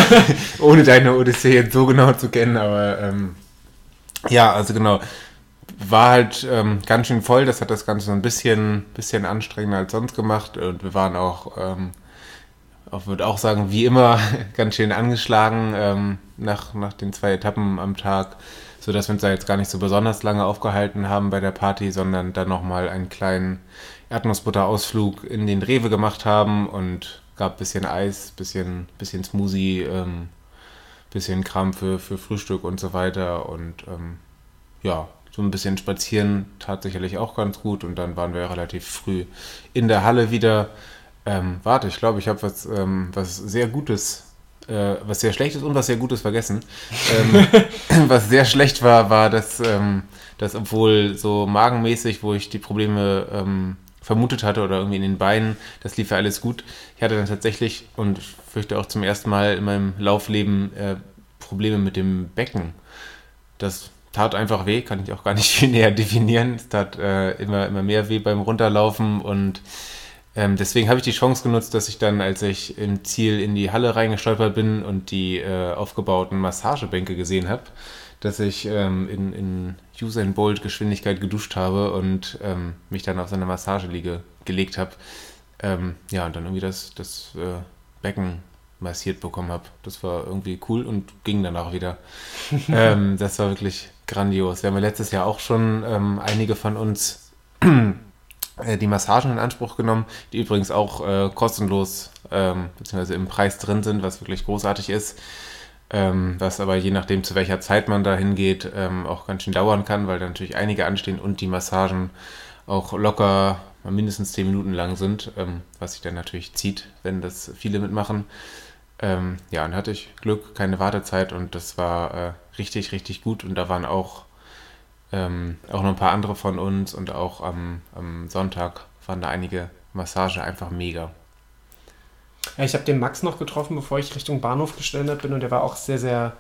Ohne deine Odyssee jetzt so genau zu kennen, aber ähm, ja, also genau. War halt ähm, ganz schön voll, das hat das Ganze so ein bisschen, bisschen anstrengender als sonst gemacht und wir waren auch, ähm, ich würde auch sagen, wie immer ganz schön angeschlagen ähm, nach, nach den zwei Etappen am Tag, sodass wir uns da jetzt gar nicht so besonders lange aufgehalten haben bei der Party, sondern dann nochmal einen kleinen Erdnussbutter-Ausflug in den Rewe gemacht haben und gab ein bisschen Eis, bisschen, bisschen Smoothie, ähm, bisschen Kram für, für Frühstück und so weiter. Und ähm, ja, so ein bisschen spazieren tat sicherlich auch ganz gut. Und dann waren wir relativ früh in der Halle wieder. Ähm, warte, ich glaube, ich habe was, ähm, was sehr Gutes, äh, was sehr Schlechtes und was sehr Gutes vergessen. Ähm, was sehr schlecht war, war, dass, ähm, dass obwohl so magenmäßig, wo ich die Probleme ähm, vermutet hatte oder irgendwie in den Beinen. Das lief ja alles gut. Ich hatte dann tatsächlich und fürchte auch zum ersten Mal in meinem Laufleben äh, Probleme mit dem Becken. Das tat einfach weh, kann ich auch gar nicht viel näher definieren. Es tat äh, immer, immer mehr weh beim Runterlaufen und ähm, deswegen habe ich die Chance genutzt, dass ich dann, als ich im Ziel in die Halle reingestolpert bin und die äh, aufgebauten Massagebänke gesehen habe, dass ich ähm, in, in Usain Bolt Geschwindigkeit geduscht habe und ähm, mich dann auf seine Massageliege gelegt habe. Ähm, ja, und dann irgendwie das, das äh, Becken massiert bekommen habe. Das war irgendwie cool und ging dann auch wieder. ähm, das war wirklich grandios. Wir haben ja letztes Jahr auch schon ähm, einige von uns die Massagen in Anspruch genommen, die übrigens auch äh, kostenlos ähm, bzw. im Preis drin sind, was wirklich großartig ist ähm, was aber je nachdem, zu welcher Zeit man da hingeht, ähm, auch ganz schön dauern kann, weil da natürlich einige anstehen und die Massagen auch locker mindestens 10 Minuten lang sind, ähm, was sich dann natürlich zieht, wenn das viele mitmachen. Ähm, ja, dann hatte ich Glück, keine Wartezeit und das war äh, richtig, richtig gut und da waren auch, ähm, auch noch ein paar andere von uns und auch am, am Sonntag waren da einige Massagen einfach mega. Ja, ich habe den Max noch getroffen, bevor ich Richtung Bahnhof geschlendert bin und der war auch sehr, sehr,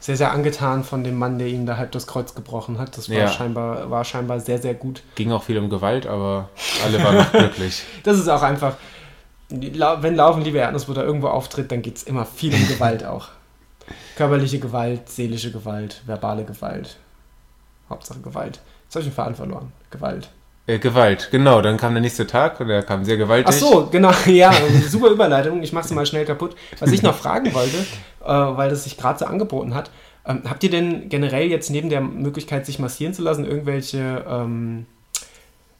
sehr, sehr angetan von dem Mann, der ihm da halb das Kreuz gebrochen hat. Das war, ja. scheinbar, war scheinbar sehr, sehr gut. Ging auch viel um Gewalt, aber alle waren noch glücklich. Das ist auch einfach, wenn Laufen, liebe Erdnussbutter, irgendwo auftritt, dann geht es immer viel um Gewalt auch. Körperliche Gewalt, seelische Gewalt, verbale Gewalt. Hauptsache Gewalt. Jetzt habe ich den Faden verloren. Gewalt. Äh, Gewalt, genau. Dann kam der nächste Tag und der kam sehr gewaltig. Ach so, genau. Ja, super Überleitung. Ich mache es mal schnell kaputt. Was ich noch fragen wollte, äh, weil das sich gerade so angeboten hat. Ähm, habt ihr denn generell jetzt neben der Möglichkeit, sich massieren zu lassen, irgendwelche ähm,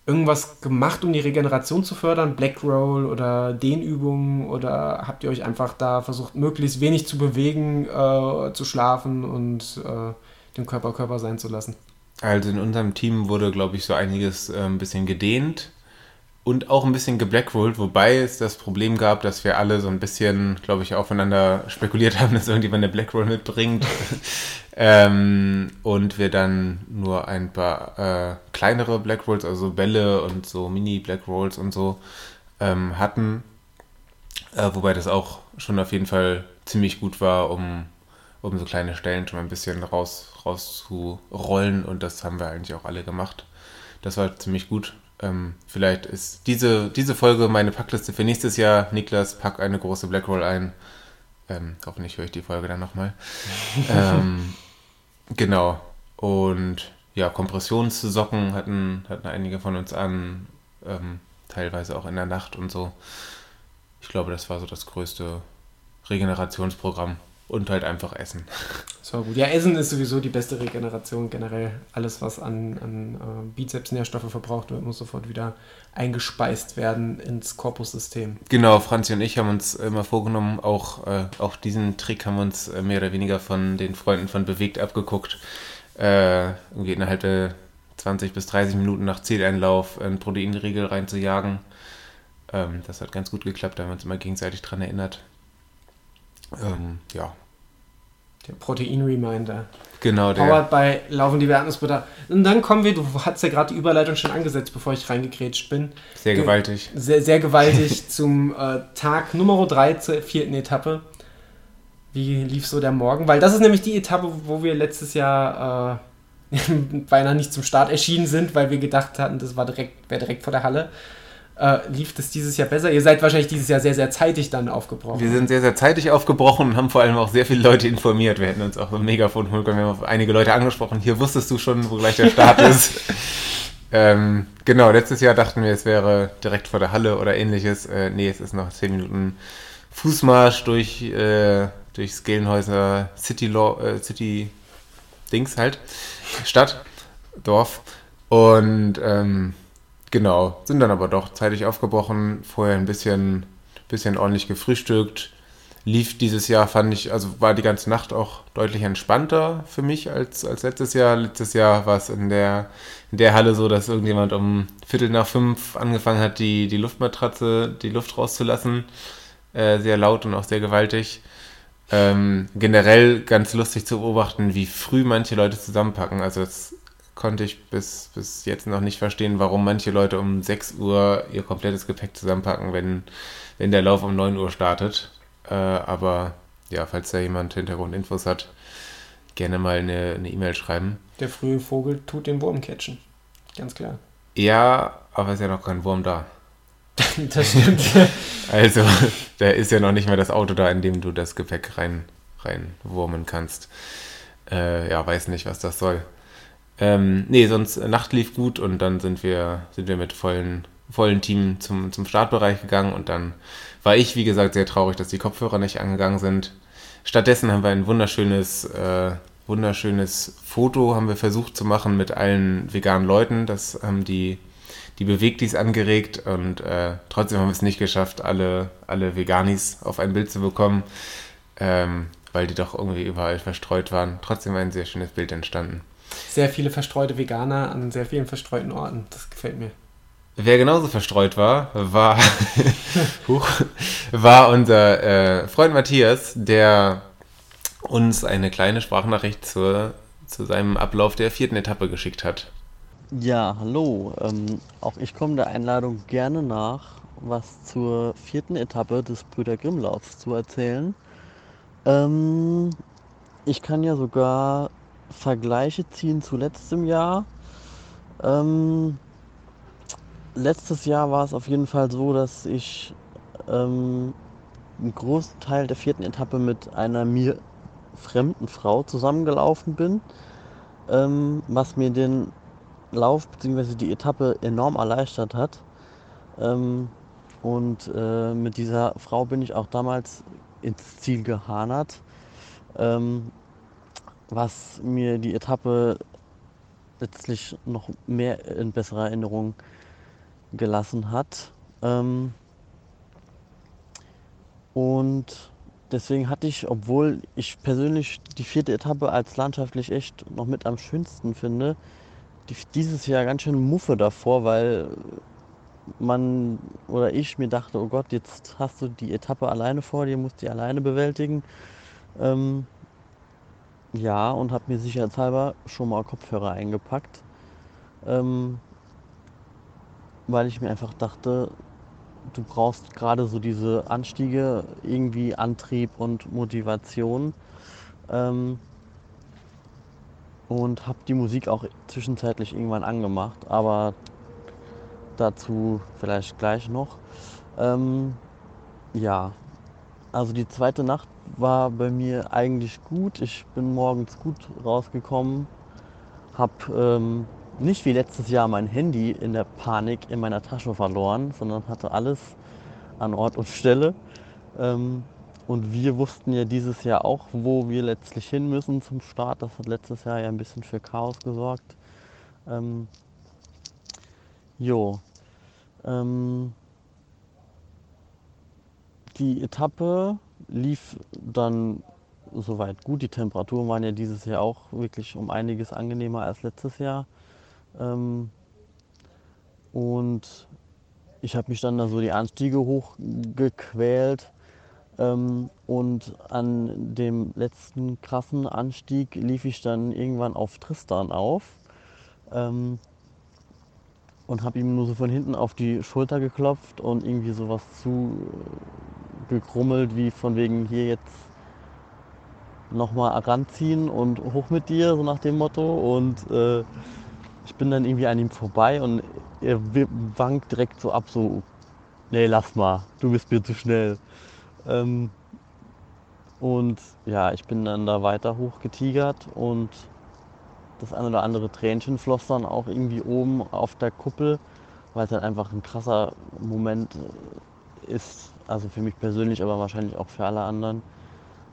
irgendwas gemacht, um die Regeneration zu fördern? Black Roll oder Dehnübungen? Oder habt ihr euch einfach da versucht, möglichst wenig zu bewegen, äh, zu schlafen und äh, dem Körper Körper sein zu lassen? Also in unserem Team wurde, glaube ich, so einiges äh, ein bisschen gedehnt und auch ein bisschen geblackrollt, wobei es das Problem gab, dass wir alle so ein bisschen, glaube ich, aufeinander spekuliert haben, dass irgendjemand eine Blackroll mitbringt. ähm, und wir dann nur ein paar äh, kleinere Blackrolls, also Bälle und so Mini-Blackrolls und so ähm, hatten. Äh, wobei das auch schon auf jeden Fall ziemlich gut war, um, um so kleine Stellen schon mal ein bisschen raus, rauszurollen und das haben wir eigentlich auch alle gemacht. Das war ziemlich gut. Ähm, vielleicht ist diese, diese Folge meine Packliste für nächstes Jahr. Niklas, pack eine große Blackroll ein. Ähm, hoffentlich höre ich die Folge dann nochmal. ähm, genau. Und ja, Kompressionssocken hatten, hatten einige von uns an. Ähm, teilweise auch in der Nacht und so. Ich glaube, das war so das größte Regenerationsprogramm und halt einfach essen. So gut. Ja, Essen ist sowieso die beste Regeneration generell. Alles, was an, an äh, Bizeps-Nährstoffe verbraucht wird, muss sofort wieder eingespeist werden ins Korpussystem. Genau, Franzi und ich haben uns immer vorgenommen, auch, äh, auch diesen Trick haben wir uns äh, mehr oder weniger von den Freunden von Bewegt abgeguckt. Äh, irgendwie innerhalb der 20 bis 30 Minuten nach Zieleinlauf einen Proteinriegel reinzujagen. Ähm, das hat ganz gut geklappt, da haben wir uns immer gegenseitig dran erinnert. Ähm, ja. Der Protein-Reminder. Genau, der. Powered bei Laufen die Erdnussbutter. Und dann kommen wir, du hast ja gerade die Überleitung schon angesetzt, bevor ich reingekrätscht bin. Sehr gewaltig. Sehr, sehr gewaltig zum äh, Tag Nummer 3 zur vierten Etappe. Wie lief so der Morgen? Weil das ist nämlich die Etappe, wo wir letztes Jahr äh, beinahe nicht zum Start erschienen sind, weil wir gedacht hatten, das war direkt, wäre direkt vor der Halle. Äh, lief das dieses Jahr besser? Ihr seid wahrscheinlich dieses Jahr sehr, sehr zeitig dann aufgebrochen. Wir sind sehr, sehr zeitig aufgebrochen und haben vor allem auch sehr viele Leute informiert. Wir hätten uns auch so ein Megafon holen können. Wir haben einige Leute angesprochen. Hier wusstest du schon, wo gleich der Start ist. Ähm, genau, letztes Jahr dachten wir, es wäre direkt vor der Halle oder ähnliches. Äh, nee, es ist noch 10 Minuten Fußmarsch durch, äh, durch Skelenhäuser City, Law, äh, City Dings halt. Stadt, Dorf. Und ähm, genau, sind dann aber doch zeitig aufgebrochen, vorher ein bisschen, bisschen ordentlich gefrühstückt. Lief dieses Jahr, fand ich, also war die ganze Nacht auch deutlich entspannter für mich als, als letztes Jahr. Letztes Jahr war es in der in der Halle so, dass irgendjemand um Viertel nach fünf angefangen hat, die, die Luftmatratze, die Luft rauszulassen. Äh, sehr laut und auch sehr gewaltig. Ähm, generell ganz lustig zu beobachten, wie früh manche Leute zusammenpacken. Also das konnte ich bis, bis jetzt noch nicht verstehen, warum manche Leute um 6 Uhr ihr komplettes Gepäck zusammenpacken, wenn, wenn der Lauf um 9 Uhr startet. Äh, aber ja, falls da jemand Hintergrundinfos hat, gerne mal eine E-Mail e schreiben. Der frühe Vogel tut den Wurm catchen. Ganz klar. Ja, aber ist ja noch kein Wurm da. das stimmt. also, da ist ja noch nicht mehr das Auto da, in dem du das Gepäck rein, reinwurmen kannst. Äh, ja, weiß nicht, was das soll. Ähm, nee, sonst äh, Nacht lief gut und dann sind wir, sind wir mit vollen, vollen Team zum, zum Startbereich gegangen und dann war ich, wie gesagt, sehr traurig, dass die Kopfhörer nicht angegangen sind. Stattdessen haben wir ein wunderschönes, äh, wunderschönes Foto haben wir versucht zu machen mit allen veganen Leuten. Das haben die, die Bewegtis angeregt und äh, trotzdem haben wir es nicht geschafft, alle, alle Veganis auf ein Bild zu bekommen, ähm, weil die doch irgendwie überall verstreut waren. Trotzdem war ein sehr schönes Bild entstanden. Sehr viele verstreute Veganer an sehr vielen verstreuten Orten. Das gefällt mir. Wer genauso verstreut war, war, war unser äh, Freund Matthias, der uns eine kleine Sprachnachricht zur, zu seinem Ablauf der vierten Etappe geschickt hat. Ja, hallo. Ähm, auch ich komme der Einladung gerne nach, was zur vierten Etappe des Brüder Grimmlaufs zu erzählen. Ähm, ich kann ja sogar Vergleiche ziehen zu letztem Jahr. Ähm, letztes Jahr war es auf jeden Fall so, dass ich ähm, einen großen Teil der vierten Etappe mit einer mir fremden Frau zusammengelaufen bin, ähm, was mir den Lauf bzw. die Etappe enorm erleichtert hat. Ähm, und äh, mit dieser Frau bin ich auch damals ins Ziel gehanert, ähm, was mir die Etappe letztlich noch mehr in besserer Erinnerung gelassen hat. Ähm, und deswegen hatte ich, obwohl ich persönlich die vierte Etappe als landschaftlich echt noch mit am schönsten finde, die, dieses Jahr ganz schön Muffe davor, weil man oder ich mir dachte, oh Gott, jetzt hast du die Etappe alleine vor dir, musst die alleine bewältigen. Ähm, ja, und habe mir sicherheitshalber schon mal Kopfhörer eingepackt. Ähm, weil ich mir einfach dachte, du brauchst gerade so diese Anstiege, irgendwie Antrieb und Motivation. Ähm, und habe die Musik auch zwischenzeitlich irgendwann angemacht, aber dazu vielleicht gleich noch. Ähm, ja, also die zweite Nacht war bei mir eigentlich gut. Ich bin morgens gut rausgekommen, habe ähm, nicht wie letztes Jahr mein Handy in der Panik in meiner Tasche verloren, sondern hatte alles an Ort und Stelle. Ähm, und wir wussten ja dieses Jahr auch, wo wir letztlich hin müssen zum Start. Das hat letztes Jahr ja ein bisschen für Chaos gesorgt. Ähm, jo. Ähm, die Etappe lief dann soweit gut. Die Temperaturen waren ja dieses Jahr auch wirklich um einiges angenehmer als letztes Jahr. Ähm, und ich habe mich dann da so die Anstiege hochgequält. Ähm, und an dem letzten krassen Anstieg lief ich dann irgendwann auf Tristan auf. Ähm, und habe ihm nur so von hinten auf die Schulter geklopft und irgendwie sowas zu gegrummelt, wie von wegen hier jetzt nochmal ranziehen und hoch mit dir, so nach dem Motto. Und äh, ich bin dann irgendwie an ihm vorbei und er wankt direkt so ab, so, nee, lass mal, du bist mir zu schnell. Ähm, und ja, ich bin dann da weiter hochgetigert und das ein oder andere Tränchen floss dann auch irgendwie oben auf der Kuppel, weil es halt einfach ein krasser Moment ist, also für mich persönlich, aber wahrscheinlich auch für alle anderen,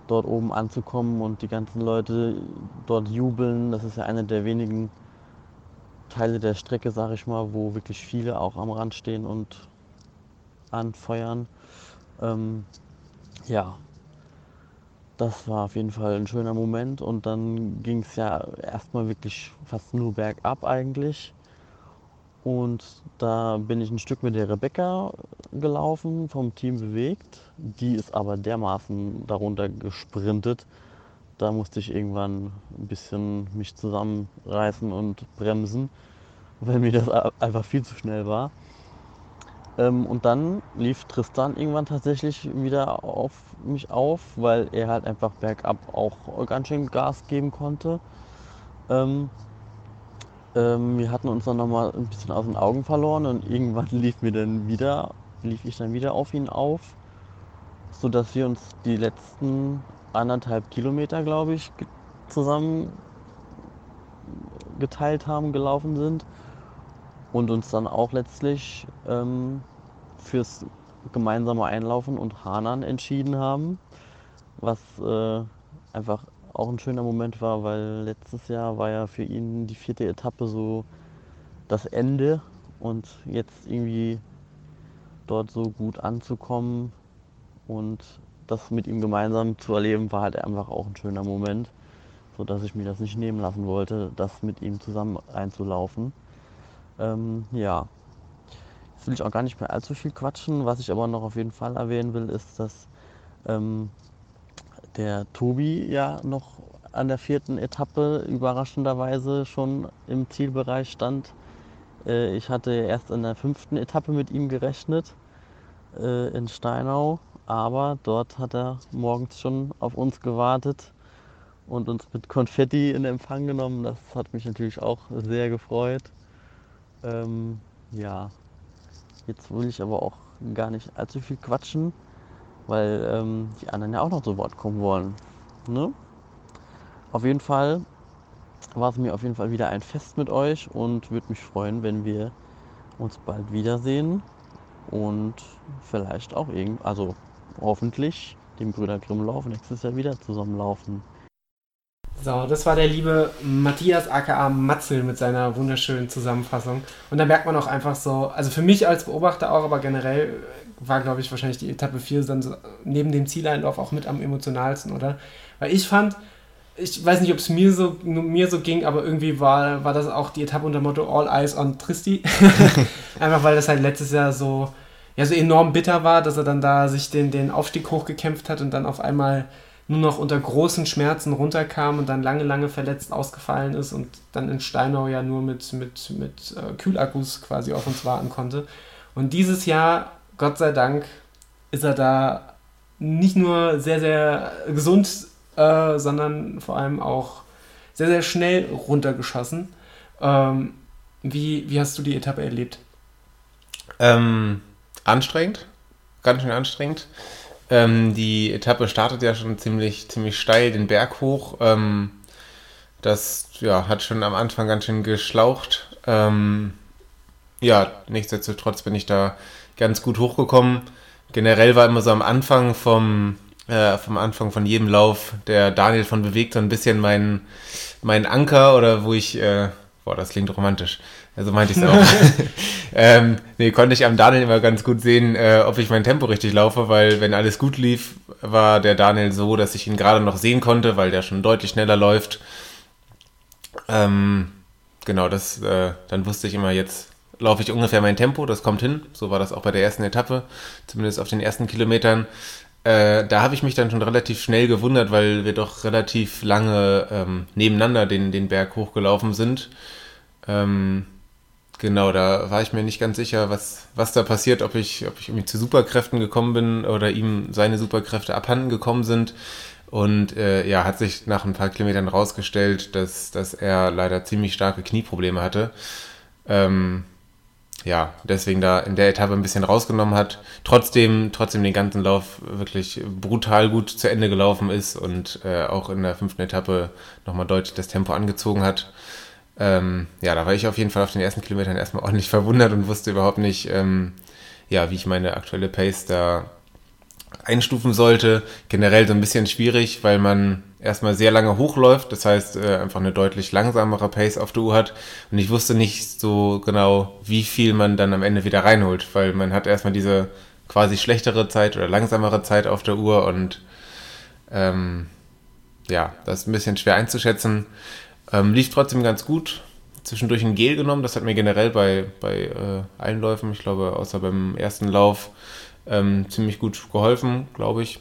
dort oben anzukommen und die ganzen Leute dort jubeln. Das ist ja eine der wenigen Teile der Strecke, sag ich mal, wo wirklich viele auch am Rand stehen und anfeuern. Ähm, ja, das war auf jeden Fall ein schöner Moment und dann ging es ja erstmal wirklich fast nur bergab eigentlich. Und da bin ich ein Stück mit der Rebecca gelaufen, vom Team bewegt. Die ist aber dermaßen darunter gesprintet. Da musste ich irgendwann ein bisschen mich zusammenreißen und bremsen, weil mir das einfach viel zu schnell war. Ähm, und dann lief Tristan irgendwann tatsächlich wieder auf mich auf, weil er halt einfach bergab auch ganz schön Gas geben konnte. Ähm, wir hatten uns dann nochmal ein bisschen aus den Augen verloren und irgendwann lief mir dann wieder, lief ich dann wieder auf ihn auf, sodass wir uns die letzten anderthalb Kilometer, glaube ich, zusammen geteilt haben, gelaufen sind und uns dann auch letztlich ähm, fürs gemeinsame Einlaufen und Hanan entschieden haben, was äh, einfach auch ein schöner Moment war, weil letztes Jahr war ja für ihn die vierte Etappe so das Ende und jetzt irgendwie dort so gut anzukommen und das mit ihm gemeinsam zu erleben, war halt einfach auch ein schöner Moment, sodass ich mir das nicht nehmen lassen wollte, das mit ihm zusammen einzulaufen. Ähm, ja, jetzt will ich auch gar nicht mehr allzu viel quatschen. Was ich aber noch auf jeden Fall erwähnen will, ist, dass ähm, der Tobi ja noch an der vierten Etappe überraschenderweise schon im Zielbereich stand. Äh, ich hatte erst in der fünften Etappe mit ihm gerechnet äh, in Steinau, aber dort hat er morgens schon auf uns gewartet und uns mit Konfetti in Empfang genommen. Das hat mich natürlich auch sehr gefreut. Ähm, ja, jetzt will ich aber auch gar nicht allzu viel quatschen weil ähm, die anderen ja auch noch zu Wort kommen wollen. Ne? Auf jeden Fall war es mir auf jeden Fall wieder ein Fest mit euch und würde mich freuen, wenn wir uns bald wiedersehen und vielleicht auch irgend, also hoffentlich dem Brüder Grimmlauf nächstes Jahr wieder zusammenlaufen. So, das war der liebe Matthias aka Matzel mit seiner wunderschönen Zusammenfassung. Und da merkt man auch einfach so, also für mich als Beobachter auch, aber generell war, glaube ich, wahrscheinlich die Etappe 4 dann so neben dem Zieleinlauf auch mit am emotionalsten, oder? Weil ich fand, ich weiß nicht, ob es mir so, mir so ging, aber irgendwie war, war das auch die Etappe unter Motto All Eyes on Tristi. Einfach weil das halt letztes Jahr so, ja, so enorm bitter war, dass er dann da sich den, den Aufstieg hochgekämpft hat und dann auf einmal nur noch unter großen Schmerzen runterkam und dann lange, lange verletzt ausgefallen ist und dann in Steinau ja nur mit, mit, mit äh, Kühlakkus quasi auf uns warten konnte. Und dieses Jahr Gott sei Dank ist er da nicht nur sehr, sehr gesund, äh, sondern vor allem auch sehr, sehr schnell runtergeschossen. Ähm, wie, wie hast du die Etappe erlebt? Ähm, anstrengend, ganz schön anstrengend. Ähm, die Etappe startet ja schon ziemlich, ziemlich steil den Berg hoch. Ähm, das ja, hat schon am Anfang ganz schön geschlaucht. Ähm, ja, nichtsdestotrotz bin ich da ganz gut hochgekommen. Generell war immer so am Anfang vom, äh, vom Anfang von jedem Lauf der Daniel von Bewegt so ein bisschen mein, mein Anker oder wo ich, äh, boah, das klingt romantisch. Also meinte ich es auch. ähm, nee, konnte ich am Daniel immer ganz gut sehen, äh, ob ich mein Tempo richtig laufe, weil wenn alles gut lief, war der Daniel so, dass ich ihn gerade noch sehen konnte, weil der schon deutlich schneller läuft. Ähm, genau, das, äh, dann wusste ich immer jetzt, laufe ich ungefähr mein Tempo, das kommt hin. So war das auch bei der ersten Etappe, zumindest auf den ersten Kilometern. Äh, da habe ich mich dann schon relativ schnell gewundert, weil wir doch relativ lange ähm, nebeneinander den, den Berg hochgelaufen sind. Ähm, genau, da war ich mir nicht ganz sicher, was, was da passiert, ob ich, ob ich irgendwie zu Superkräften gekommen bin oder ihm seine Superkräfte abhanden gekommen sind. Und äh, ja, hat sich nach ein paar Kilometern rausgestellt, dass, dass er leider ziemlich starke Knieprobleme hatte. Ähm, ja, deswegen da in der Etappe ein bisschen rausgenommen hat. Trotzdem, trotzdem den ganzen Lauf wirklich brutal gut zu Ende gelaufen ist und äh, auch in der fünften Etappe nochmal deutlich das Tempo angezogen hat. Ähm, ja, da war ich auf jeden Fall auf den ersten Kilometern erstmal ordentlich verwundert und wusste überhaupt nicht, ähm, ja, wie ich meine aktuelle Pace da einstufen sollte. Generell so ein bisschen schwierig, weil man erstmal sehr lange hochläuft, das heißt äh, einfach eine deutlich langsamere Pace auf der Uhr hat. Und ich wusste nicht so genau, wie viel man dann am Ende wieder reinholt, weil man hat erstmal diese quasi schlechtere Zeit oder langsamere Zeit auf der Uhr und ähm, ja, das ist ein bisschen schwer einzuschätzen. Ähm, lief trotzdem ganz gut. Zwischendurch ein Gel genommen, das hat mir generell bei, bei äh, allen Läufen, ich glaube, außer beim ersten Lauf, ähm, ziemlich gut geholfen, glaube ich.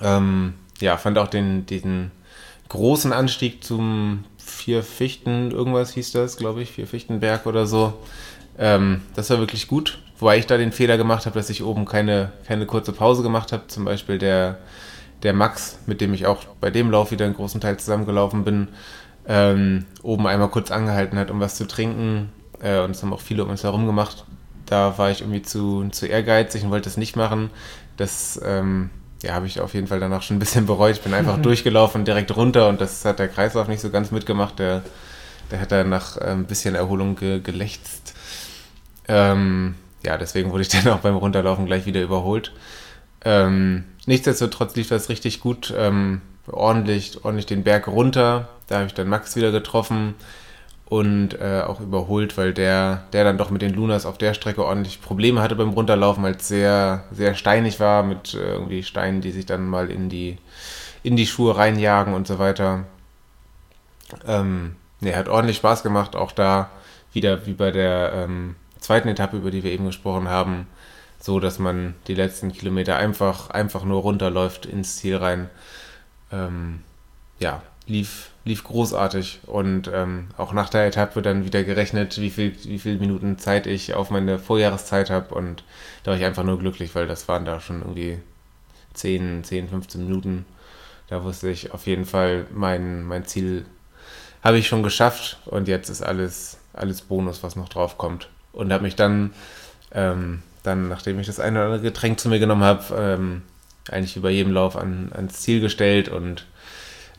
Ähm, ja, fand auch den, diesen großen Anstieg zum Vier Fichten, irgendwas hieß das, glaube ich, Vier Fichtenberg oder so. Ähm, das war wirklich gut. Wobei ich da den Fehler gemacht habe, dass ich oben keine, keine kurze Pause gemacht habe. Zum Beispiel der, der Max, mit dem ich auch bei dem Lauf wieder einen großen Teil zusammengelaufen bin, ähm, oben einmal kurz angehalten hat, um was zu trinken. Äh, und es haben auch viele um uns herum gemacht. Da war ich irgendwie zu, zu ehrgeizig und wollte das nicht machen. Das ähm, ja, habe ich auf jeden Fall danach schon ein bisschen bereut. Ich bin einfach durchgelaufen, direkt runter und das hat der Kreislauf nicht so ganz mitgemacht. Der, der hat dann nach äh, ein bisschen Erholung ge gelächzt. Ähm, ja, deswegen wurde ich dann auch beim Runterlaufen gleich wieder überholt. Ähm, nichtsdestotrotz lief das richtig gut. Ähm, ordentlich, ordentlich den Berg runter. Da habe ich dann Max wieder getroffen und äh, auch überholt, weil der, der dann doch mit den Lunas auf der Strecke ordentlich Probleme hatte beim Runterlaufen, weil es sehr, sehr steinig war mit äh, irgendwie Steinen, die sich dann mal in die, in die Schuhe reinjagen und so weiter. Ähm, ne, hat ordentlich Spaß gemacht, auch da wieder wie bei der ähm, zweiten Etappe, über die wir eben gesprochen haben, so dass man die letzten Kilometer einfach, einfach nur runterläuft ins Ziel rein. Ähm, ja, lief, lief großartig und ähm, auch nach der Etappe dann wieder gerechnet, wie viel, wie viele Minuten Zeit ich auf meine Vorjahreszeit habe und da war ich einfach nur glücklich, weil das waren da schon irgendwie 10, 10, 15 Minuten. Da wusste ich auf jeden Fall, mein, mein Ziel habe ich schon geschafft und jetzt ist alles, alles Bonus, was noch drauf kommt. Und habe mich dann, ähm, dann, nachdem ich das eine oder andere Getränk zu mir genommen habe, ähm, eigentlich über jedem Lauf an, ans Ziel gestellt und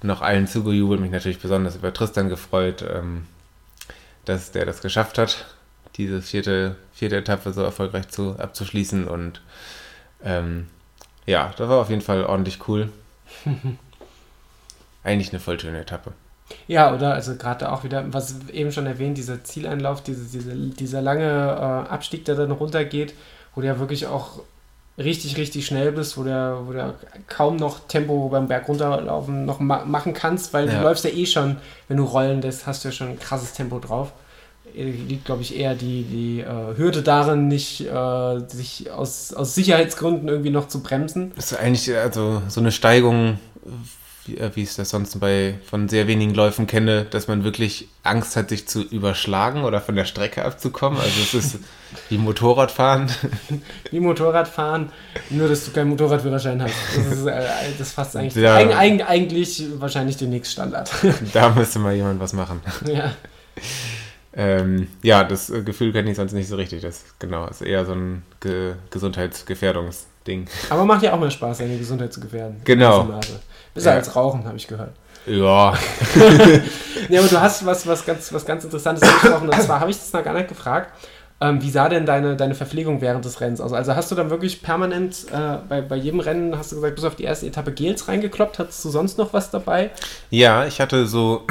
noch allen zugejubelt, mich natürlich besonders über Tristan gefreut, ähm, dass der das geschafft hat, diese vierte, vierte Etappe so erfolgreich zu, abzuschließen. Und ähm, ja, das war auf jeden Fall ordentlich cool. Eigentlich eine voll schöne Etappe. Ja, oder? Also gerade auch wieder, was eben schon erwähnt, dieser Zieleinlauf, diese, diese, dieser lange äh, Abstieg, der dann runtergeht, wo der wirklich auch richtig, richtig schnell bist, wo du, wo du kaum noch Tempo beim Berg runterlaufen noch ma machen kannst, weil ja. du läufst ja eh schon, wenn du rollen lässt, hast du ja schon ein krasses Tempo drauf. Äh, liegt, glaube ich, eher die, die äh, Hürde darin, nicht äh, sich aus, aus Sicherheitsgründen irgendwie noch zu bremsen. Das ist eigentlich also so eine Steigung wie, äh, wie ich das sonst bei von sehr wenigen Läufen kenne, dass man wirklich Angst hat, sich zu überschlagen oder von der Strecke abzukommen. Also es ist wie Motorradfahren. Wie Motorradfahren, nur dass du keinen Motorradführerschein hast. Das, ist, äh, das fasst eigentlich, ja. eig, eig, eigentlich wahrscheinlich den nächsten Standard. Da müsste mal jemand was machen. Ja. Ähm, ja, das äh, Gefühl kenne ich sonst nicht so richtig. Das genau, ist eher so ein Ge Gesundheitsgefährdungsding. Aber macht ja auch mal Spaß, seine Gesundheit zu gefährden. Genau. Besser ja. als Rauchen, habe ich gehört. Ja. ja, aber du hast was, was, ganz, was ganz Interessantes angesprochen. Und zwar habe ich das noch gar nicht gefragt. Ähm, wie sah denn deine, deine Verpflegung während des Rennens aus? Also hast du dann wirklich permanent äh, bei, bei jedem Rennen, hast du gesagt, bis auf die erste Etappe Gels reingekloppt? Hattest du sonst noch was dabei? Ja, ich hatte so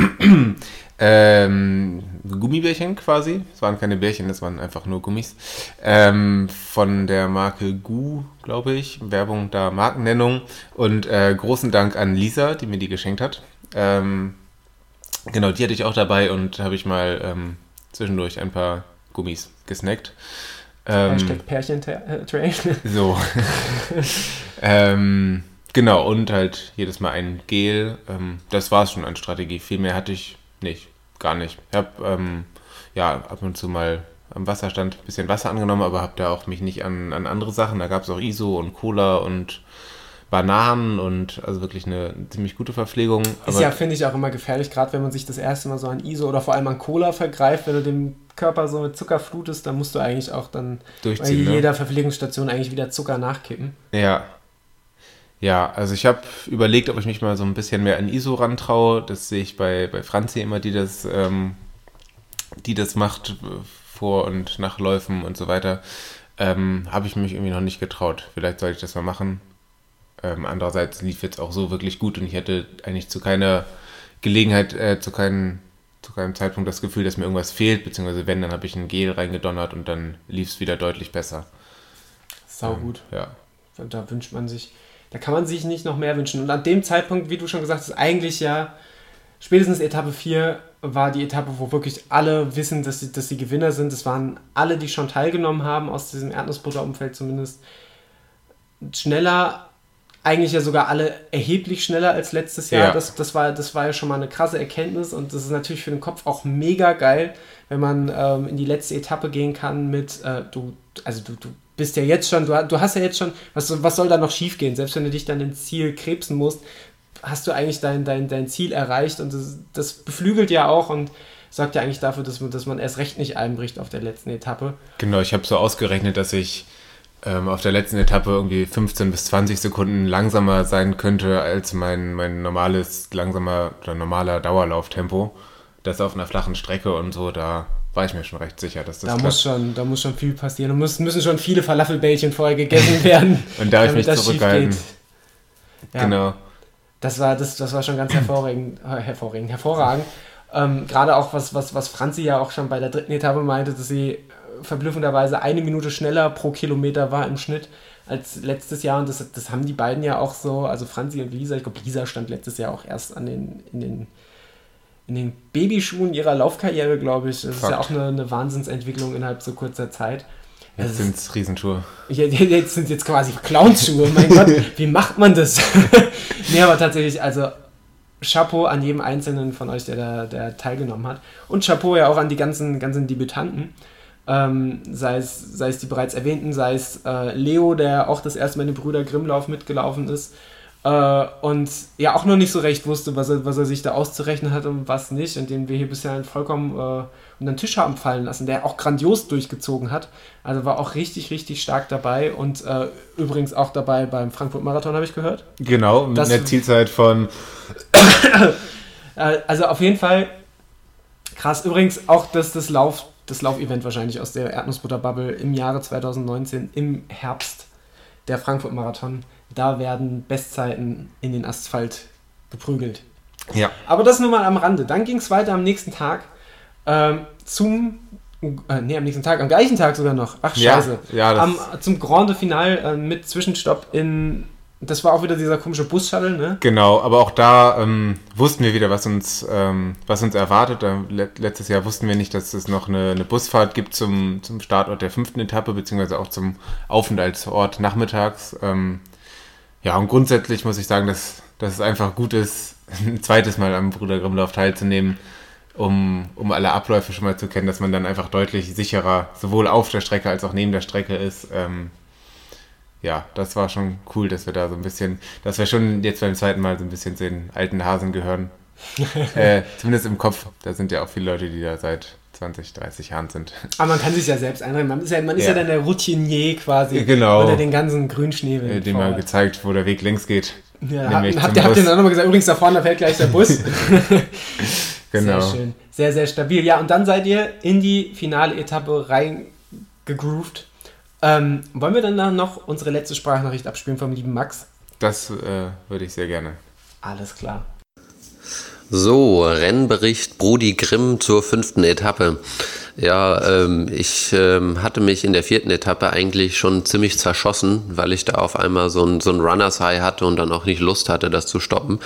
ähm, Gummibärchen quasi. Es waren keine Bärchen, das waren einfach nur Gummis. Ähm, von der Marke Gu, glaube ich. Werbung da, Markennennung. Und äh, großen Dank an Lisa, die mir die geschenkt hat. Ähm, genau, die hatte ich auch dabei und habe ich mal ähm, zwischendurch ein paar Gummis gesnackt. Ähm, Hashtag Pärchen-Train. so. ähm, genau, und halt jedes Mal ein Gel. Ähm, das war es schon an Strategie. Viel mehr hatte ich nicht. Gar nicht. Ich habe ähm, ja ab und zu mal am Wasserstand ein bisschen Wasser angenommen, aber habe da auch mich nicht an, an andere Sachen. Da gab es auch ISO und Cola und Bananen und also wirklich eine ziemlich gute Verpflegung. Ist ja, finde ich, auch immer gefährlich, gerade wenn man sich das erste Mal so an ISO oder vor allem an Cola vergreift, wenn du den Körper so mit Zucker flutest, dann musst du eigentlich auch dann bei ne? jeder ne? Verpflegungsstation eigentlich wieder Zucker nachkippen. Ja. Ja, also ich habe überlegt, ob ich mich mal so ein bisschen mehr an ISO rantraue. Das sehe ich bei, bei Franzi immer, die das, ähm, die das macht äh, vor und nach Läufen und so weiter. Ähm, habe ich mich irgendwie noch nicht getraut. Vielleicht sollte ich das mal machen. Ähm, andererseits lief jetzt auch so wirklich gut und ich hätte eigentlich zu keiner Gelegenheit, äh, zu, keinem, zu keinem Zeitpunkt das Gefühl, dass mir irgendwas fehlt, beziehungsweise wenn, dann habe ich ein Gel reingedonnert und dann lief es wieder deutlich besser. Sau gut. Ähm, ja. Da wünscht man sich, da kann man sich nicht noch mehr wünschen. Und an dem Zeitpunkt, wie du schon gesagt hast, eigentlich ja, spätestens Etappe 4 war die Etappe, wo wirklich alle wissen, dass sie, dass sie Gewinner sind. Es waren alle, die schon teilgenommen haben, aus diesem Erdnussbutter-Umfeld zumindest, schneller eigentlich ja sogar alle erheblich schneller als letztes Jahr. Ja. Das, das, war, das war ja schon mal eine krasse Erkenntnis und das ist natürlich für den Kopf auch mega geil, wenn man ähm, in die letzte Etappe gehen kann mit, äh, du, also du, du bist ja jetzt schon, du, du hast ja jetzt schon, was, was soll da noch schief gehen? Selbst wenn du dich dann ins Ziel krebsen musst, hast du eigentlich dein, dein, dein Ziel erreicht und das, das beflügelt ja auch und sorgt ja eigentlich dafür, dass man, dass man erst recht nicht einbricht auf der letzten Etappe. Genau, ich habe so ausgerechnet, dass ich ähm, auf der letzten Etappe irgendwie 15 bis 20 Sekunden langsamer sein könnte als mein, mein normales, langsamer oder normaler Dauerlauftempo. Das auf einer flachen Strecke und so, da war ich mir schon recht sicher, dass das da muss schon Da muss schon viel passieren. Da muss, müssen schon viele Falafelbällchen vorher gegessen werden. und da habe ich mich zurückgehalten. Ja, genau. Das war, das, das war schon ganz hervorragend. Äh, hervorragend, hervorragend. Ähm, Gerade auch, was, was, was Franzi ja auch schon bei der dritten Etappe meinte, dass sie verblüffenderweise eine Minute schneller pro Kilometer war im Schnitt als letztes Jahr. Und das, das haben die beiden ja auch so, also Franzi und Lisa, ich glaube, Lisa stand letztes Jahr auch erst an den, in den in den Babyschuhen ihrer Laufkarriere, glaube ich. Das Fakt. ist ja auch eine, eine, Wahnsinnsentwicklung innerhalb so kurzer Zeit. Jetzt also, sind es Riesenschuhe. Ja, jetzt sind jetzt quasi Clownschuhe. mein Gott, wie macht man das? nee, aber tatsächlich, also Chapeau an jedem Einzelnen von euch, der da der teilgenommen hat. Und Chapeau ja auch an die ganzen, ganzen Debütanten. Ähm, sei, es, sei es die bereits erwähnten, sei es äh, Leo, der auch das erste Mal in den Brüder Grimmlauf mitgelaufen ist äh, und ja auch noch nicht so recht wusste, was er, was er sich da auszurechnen hat und was nicht und den wir hier bisher vollkommen äh, unter den Tisch haben fallen lassen, der auch grandios durchgezogen hat. Also war auch richtig, richtig stark dabei und äh, übrigens auch dabei beim Frankfurt-Marathon, habe ich gehört. Genau, mit das, einer Zielzeit von... Äh, also auf jeden Fall krass. Übrigens auch, dass das Lauf das Laufevent wahrscheinlich aus der Erdnussbutter-Bubble im Jahre 2019, im Herbst, der Frankfurt-Marathon. Da werden Bestzeiten in den Asphalt geprügelt. Ja. Aber das nur mal am Rande. Dann ging es weiter am nächsten Tag ähm, zum äh, nee, am nächsten Tag, am gleichen Tag sogar noch. Ach, scheiße. Ja, ja am, zum Grande Final äh, mit Zwischenstopp in das war auch wieder dieser komische Bus-Shuttle, ne? Genau, aber auch da ähm, wussten wir wieder, was uns, ähm, was uns erwartet. letztes Jahr wussten wir nicht, dass es noch eine, eine, Busfahrt gibt zum, zum Startort der fünften Etappe, beziehungsweise auch zum Aufenthaltsort nachmittags. Ähm, ja, und grundsätzlich muss ich sagen, dass, dass es einfach gut ist, ein zweites Mal am Bruder Grimmlauf teilzunehmen, um, um alle Abläufe schon mal zu kennen, dass man dann einfach deutlich sicherer sowohl auf der Strecke als auch neben der Strecke ist. Ähm, ja, das war schon cool, dass wir da so ein bisschen, dass wir schon jetzt beim zweiten Mal so ein bisschen zu den alten Hasen gehören. äh, zumindest im Kopf. Da sind ja auch viele Leute, die da seit 20, 30 Jahren sind. Aber man kann sich ja selbst einreden. Man ist ja, man ist ja. ja dann der Routinier quasi. Genau. Oder den ganzen Grünschnee. Äh, dem mal gezeigt, wo der Weg längs geht. Ja, habt, habt ihr dann nochmal gesagt, übrigens da vorne fährt gleich der Bus. genau. Sehr schön. Sehr, sehr stabil. Ja, und dann seid ihr in die finale Etappe reingegroovt. Ähm, wollen wir dann, dann noch unsere letzte Sprachnachricht abspielen vom lieben Max? Das äh, würde ich sehr gerne. Alles klar. So, Rennbericht Brudi Grimm zur fünften Etappe. Ja, ähm, ich ähm, hatte mich in der vierten Etappe eigentlich schon ziemlich zerschossen, weil ich da auf einmal so ein, so ein Runners High hatte und dann auch nicht Lust hatte, das zu stoppen.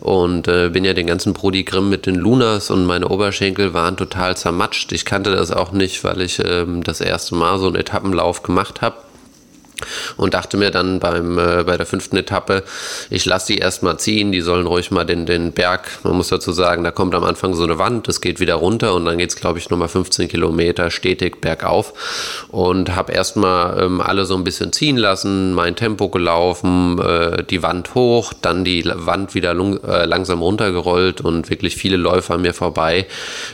Und äh, bin ja den ganzen Brudi Grimm mit den Lunas und meine Oberschenkel waren total zermatscht. Ich kannte das auch nicht, weil ich ähm, das erste Mal so einen Etappenlauf gemacht habe. Und dachte mir dann beim, äh, bei der fünften Etappe, ich lasse die erstmal ziehen, die sollen ruhig mal den, den Berg, man muss dazu sagen, da kommt am Anfang so eine Wand, das geht wieder runter und dann geht es, glaube ich, nochmal 15 Kilometer stetig bergauf. Und habe erstmal ähm, alle so ein bisschen ziehen lassen, mein Tempo gelaufen, äh, die Wand hoch, dann die Wand wieder äh, langsam runtergerollt und wirklich viele Läufer an mir vorbei,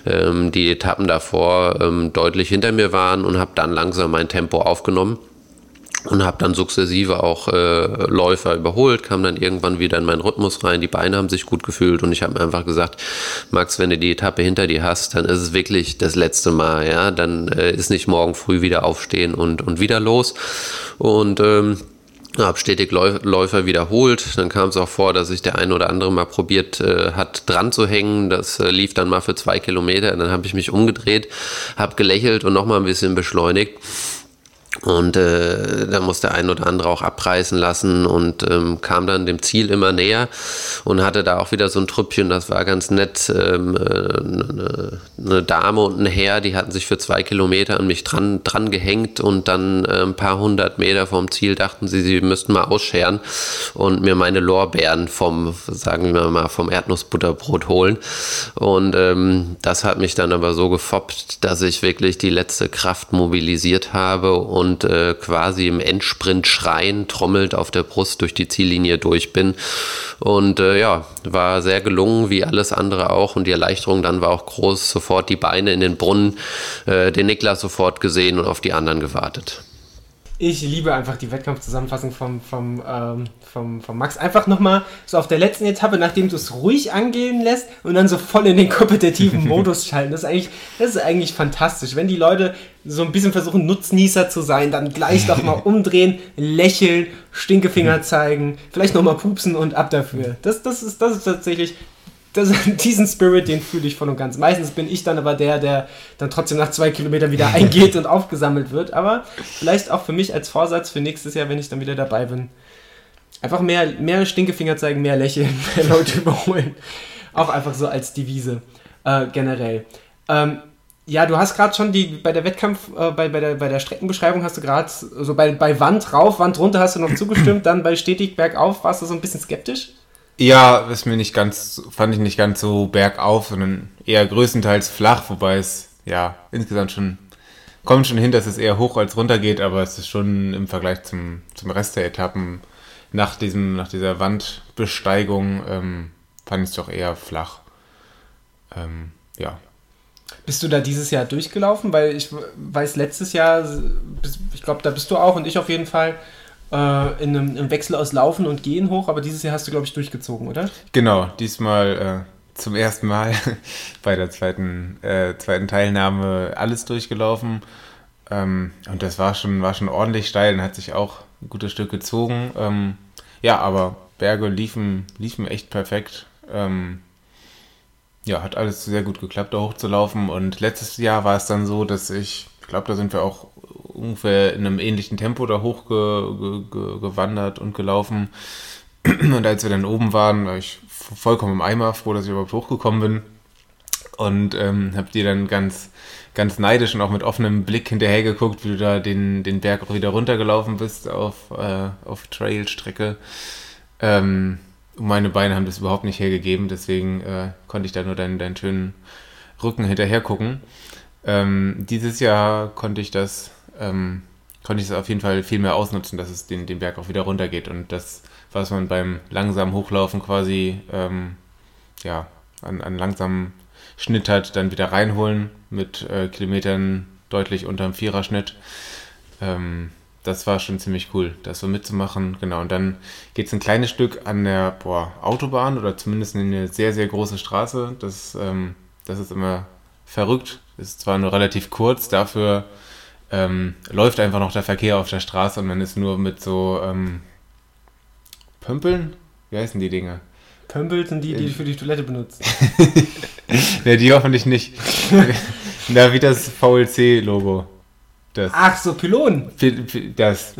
ähm, die Etappen davor ähm, deutlich hinter mir waren und habe dann langsam mein Tempo aufgenommen und habe dann sukzessive auch äh, Läufer überholt, kam dann irgendwann wieder in meinen Rhythmus rein, die Beine haben sich gut gefühlt und ich habe mir einfach gesagt, Max, wenn du die Etappe hinter dir hast, dann ist es wirklich das letzte Mal, ja, dann äh, ist nicht morgen früh wieder aufstehen und, und wieder los und ähm, habe stetig Läufer wiederholt. Dann kam es auch vor, dass sich der ein oder andere mal probiert äh, hat, dran zu hängen. Das äh, lief dann mal für zwei Kilometer. Dann habe ich mich umgedreht, habe gelächelt und nochmal ein bisschen beschleunigt. Und äh, da musste der ein oder andere auch abreißen lassen und ähm, kam dann dem Ziel immer näher und hatte da auch wieder so ein Trüppchen, das war ganz nett. Ähm, eine, äh, eine Dame und ein Herr, die hatten sich für zwei Kilometer an mich dran, dran gehängt und dann äh, ein paar hundert Meter vom Ziel dachten sie, sie müssten mal ausscheren und mir meine Lorbeeren vom, sagen wir mal, vom Erdnussbutterbrot holen. Und ähm, das hat mich dann aber so gefoppt, dass ich wirklich die letzte Kraft mobilisiert habe und und äh, quasi im Endsprint schreien, trommelt auf der Brust durch die Ziellinie durch bin. Und äh, ja, war sehr gelungen, wie alles andere auch. Und die Erleichterung dann war auch groß. Sofort die Beine in den Brunnen, äh, den Niklas sofort gesehen und auf die anderen gewartet. Ich liebe einfach die Wettkampfzusammenfassung vom, vom, ähm, vom, vom Max. Einfach nochmal so auf der letzten Etappe, nachdem du es ruhig angehen lässt und dann so voll in den kompetitiven Modus schalten. Das ist, eigentlich, das ist eigentlich fantastisch. Wenn die Leute so ein bisschen versuchen, Nutznießer zu sein, dann gleich doch mal umdrehen, lächeln, Stinkefinger zeigen, vielleicht nochmal pupsen und ab dafür. Das, das, ist, das ist tatsächlich das, diesen Spirit, den fühle ich voll und ganz. Meistens bin ich dann aber der, der dann trotzdem nach zwei Kilometern wieder eingeht und aufgesammelt wird. Aber vielleicht auch für mich als Vorsatz für nächstes Jahr, wenn ich dann wieder dabei bin. Einfach mehr, mehr Stinkefinger zeigen, mehr lächeln, mehr Leute überholen. Auch einfach so als Devise äh, generell. Ähm, ja, du hast gerade schon die bei der Wettkampf, äh, bei, bei, der, bei der Streckenbeschreibung hast du gerade so bei, bei Wand rauf, Wand runter hast du noch zugestimmt, dann bei stetig bergauf warst du so ein bisschen skeptisch. Ja, ist mir nicht ganz, fand ich nicht ganz so bergauf, sondern eher größtenteils flach, wobei es ja insgesamt schon kommt schon hin, dass es eher hoch als runter geht, aber es ist schon im Vergleich zum, zum Rest der Etappen nach diesem, nach dieser Wandbesteigung ähm, fand ich es doch eher flach. Ähm, ja. Bist du da dieses Jahr durchgelaufen? Weil ich weiß, letztes Jahr, ich glaube, da bist du auch und ich auf jeden Fall, äh, in einem, Wechsel aus Laufen und Gehen hoch, aber dieses Jahr hast du, glaube ich, durchgezogen, oder? Genau, diesmal äh, zum ersten Mal bei der zweiten, äh, zweiten Teilnahme alles durchgelaufen. Ähm, und das war schon, war schon ordentlich steil und hat sich auch ein gutes Stück gezogen. Ähm, ja, aber Berge liefen, liefen echt perfekt. Ähm, ja, hat alles sehr gut geklappt, da hochzulaufen. Und letztes Jahr war es dann so, dass ich, ich glaube, da sind wir auch ungefähr in einem ähnlichen Tempo da hochgewandert und gelaufen. Und als wir dann oben waren, war ich vollkommen im Eimer, froh, dass ich überhaupt hochgekommen bin. Und ähm, hab dir dann ganz, ganz neidisch und auch mit offenem Blick hinterher geguckt, wie du da den, den Berg auch wieder runtergelaufen bist auf, äh, auf Trailstrecke. Ähm, meine Beine haben das überhaupt nicht hergegeben, deswegen äh, konnte ich da nur deinen, deinen schönen Rücken hinterher gucken. Ähm, dieses Jahr konnte ich das ähm, konnte ich es auf jeden Fall viel mehr ausnutzen, dass es den, den Berg auch wieder runtergeht. Und das, was man beim langsamen Hochlaufen quasi ähm, ja, an, an langsamem Schnitt hat, dann wieder reinholen mit äh, Kilometern deutlich unter dem Viererschnitt. Ähm, das war schon ziemlich cool, das so mitzumachen. Genau, und dann geht es ein kleines Stück an der boah, Autobahn oder zumindest in eine sehr, sehr große Straße. Das, ähm, das ist immer verrückt. Ist zwar nur relativ kurz, dafür ähm, läuft einfach noch der Verkehr auf der Straße und man ist nur mit so ähm, Pömpeln? Wie heißen die Dinge? Pömpel sind die, die du für die Toilette benutzt. ne, die hoffentlich nicht. Na, wie das VLC-Logo. Ach so, Pylonen. das.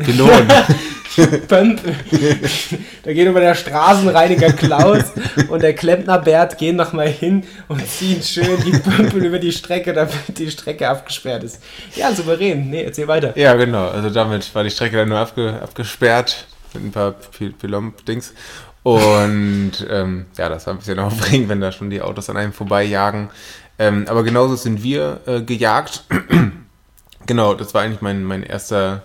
Pömpel. da geht über der Straßenreiniger Klaus und der Klempner Bert gehen nochmal hin und ziehen schön die Pömpel über die Strecke, damit die Strecke abgesperrt ist. Ja, souverän. Nee, erzähl weiter. Ja, genau. Also damit war die Strecke dann nur abge abgesperrt mit ein paar Pilomp-Dings. Und ähm, ja, das war ein bisschen aufregend, wenn da schon die Autos an einem vorbeijagen. Ähm, aber genauso sind wir äh, gejagt. genau, das war eigentlich mein, mein erster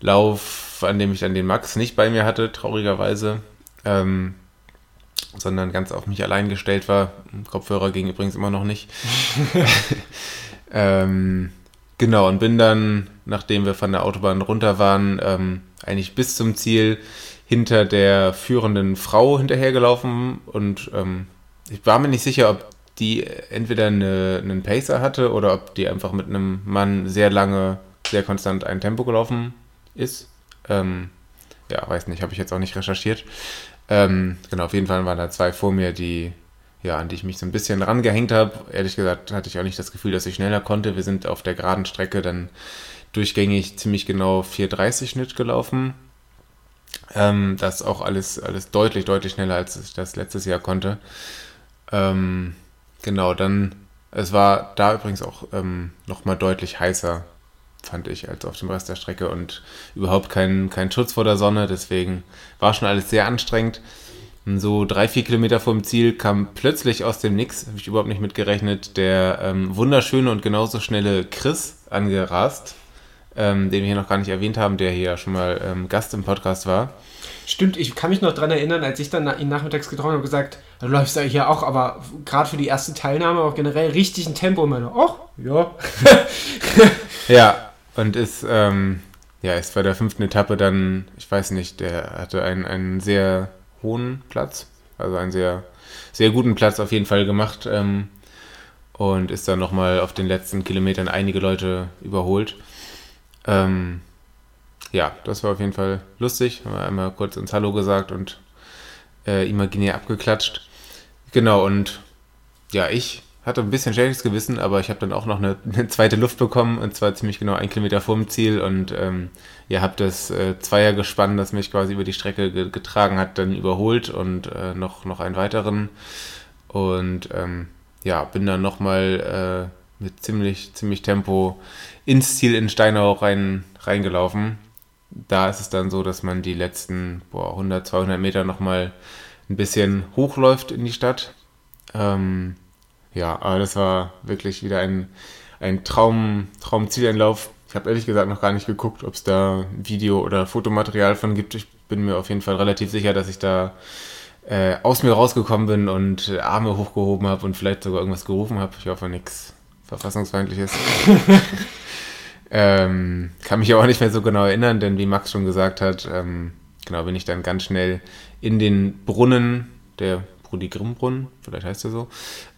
Lauf, an dem ich dann den Max nicht bei mir hatte, traurigerweise. Ähm, sondern ganz auf mich allein gestellt war. Kopfhörer ging übrigens immer noch nicht. ähm, genau, und bin dann, nachdem wir von der Autobahn runter waren, ähm, eigentlich bis zum Ziel hinter der führenden Frau hinterhergelaufen und ähm, ich war mir nicht sicher, ob die entweder eine, einen Pacer hatte oder ob die einfach mit einem Mann sehr lange, sehr konstant ein Tempo gelaufen ist. Ähm, ja, weiß nicht, habe ich jetzt auch nicht recherchiert. Ähm, genau, auf jeden Fall waren da zwei vor mir, die, ja, an die ich mich so ein bisschen rangehängt habe. Ehrlich gesagt hatte ich auch nicht das Gefühl, dass ich schneller konnte. Wir sind auf der geraden Strecke dann durchgängig ziemlich genau 4,30 Schnitt gelaufen. Ähm, das auch alles, alles deutlich, deutlich schneller, als ich das letztes Jahr konnte. Ähm, genau, dann, es war da übrigens auch ähm, nochmal deutlich heißer, fand ich, als auf dem Rest der Strecke und überhaupt kein, kein Schutz vor der Sonne, deswegen war schon alles sehr anstrengend. So drei, vier Kilometer vom Ziel kam plötzlich aus dem Nix, habe ich überhaupt nicht mitgerechnet, der ähm, wunderschöne und genauso schnelle Chris angerast ähm, den wir hier noch gar nicht erwähnt haben, der hier schon mal ähm, Gast im Podcast war. Stimmt, ich kann mich noch daran erinnern, als ich dann ihn nachmittags getroffen habe und gesagt, du läufst ja hier auch, aber gerade für die erste Teilnahme auch generell richtig ein Tempo. Und meine, ach, ja. ja, und ist, ähm, ja, ist bei der fünften Etappe dann, ich weiß nicht, der hatte einen, einen sehr hohen Platz, also einen sehr, sehr guten Platz auf jeden Fall gemacht ähm, und ist dann nochmal auf den letzten Kilometern einige Leute überholt. Ähm, ja, das war auf jeden Fall lustig. Haben wir einmal kurz ins Hallo gesagt und äh, imaginär abgeklatscht. Genau, und ja, ich hatte ein bisschen schlechtes Gewissen, aber ich habe dann auch noch eine, eine, zweite Luft bekommen und zwar ziemlich genau einen Kilometer vorm Ziel und ähm, ihr habt das äh, Zweiergespann, das mich quasi über die Strecke ge getragen hat, dann überholt und äh, noch, noch einen weiteren und ähm, ja, bin dann nochmal äh, mit ziemlich, ziemlich Tempo ins Ziel in Steinau rein, reingelaufen. Da ist es dann so, dass man die letzten boah, 100, 200 Meter nochmal ein bisschen hochläuft in die Stadt. Ähm, ja, aber das war wirklich wieder ein, ein Traum, Traumzieleinlauf. Ich habe ehrlich gesagt noch gar nicht geguckt, ob es da Video- oder Fotomaterial von gibt. Ich bin mir auf jeden Fall relativ sicher, dass ich da äh, aus mir rausgekommen bin und Arme hochgehoben habe und vielleicht sogar irgendwas gerufen habe. Ich hoffe, nichts Verfassungsfeindliches. Ähm, kann mich aber auch nicht mehr so genau erinnern, denn wie Max schon gesagt hat, ähm, genau, bin ich dann ganz schnell in den Brunnen, der Brudi Grimm-Brunnen, vielleicht heißt er so,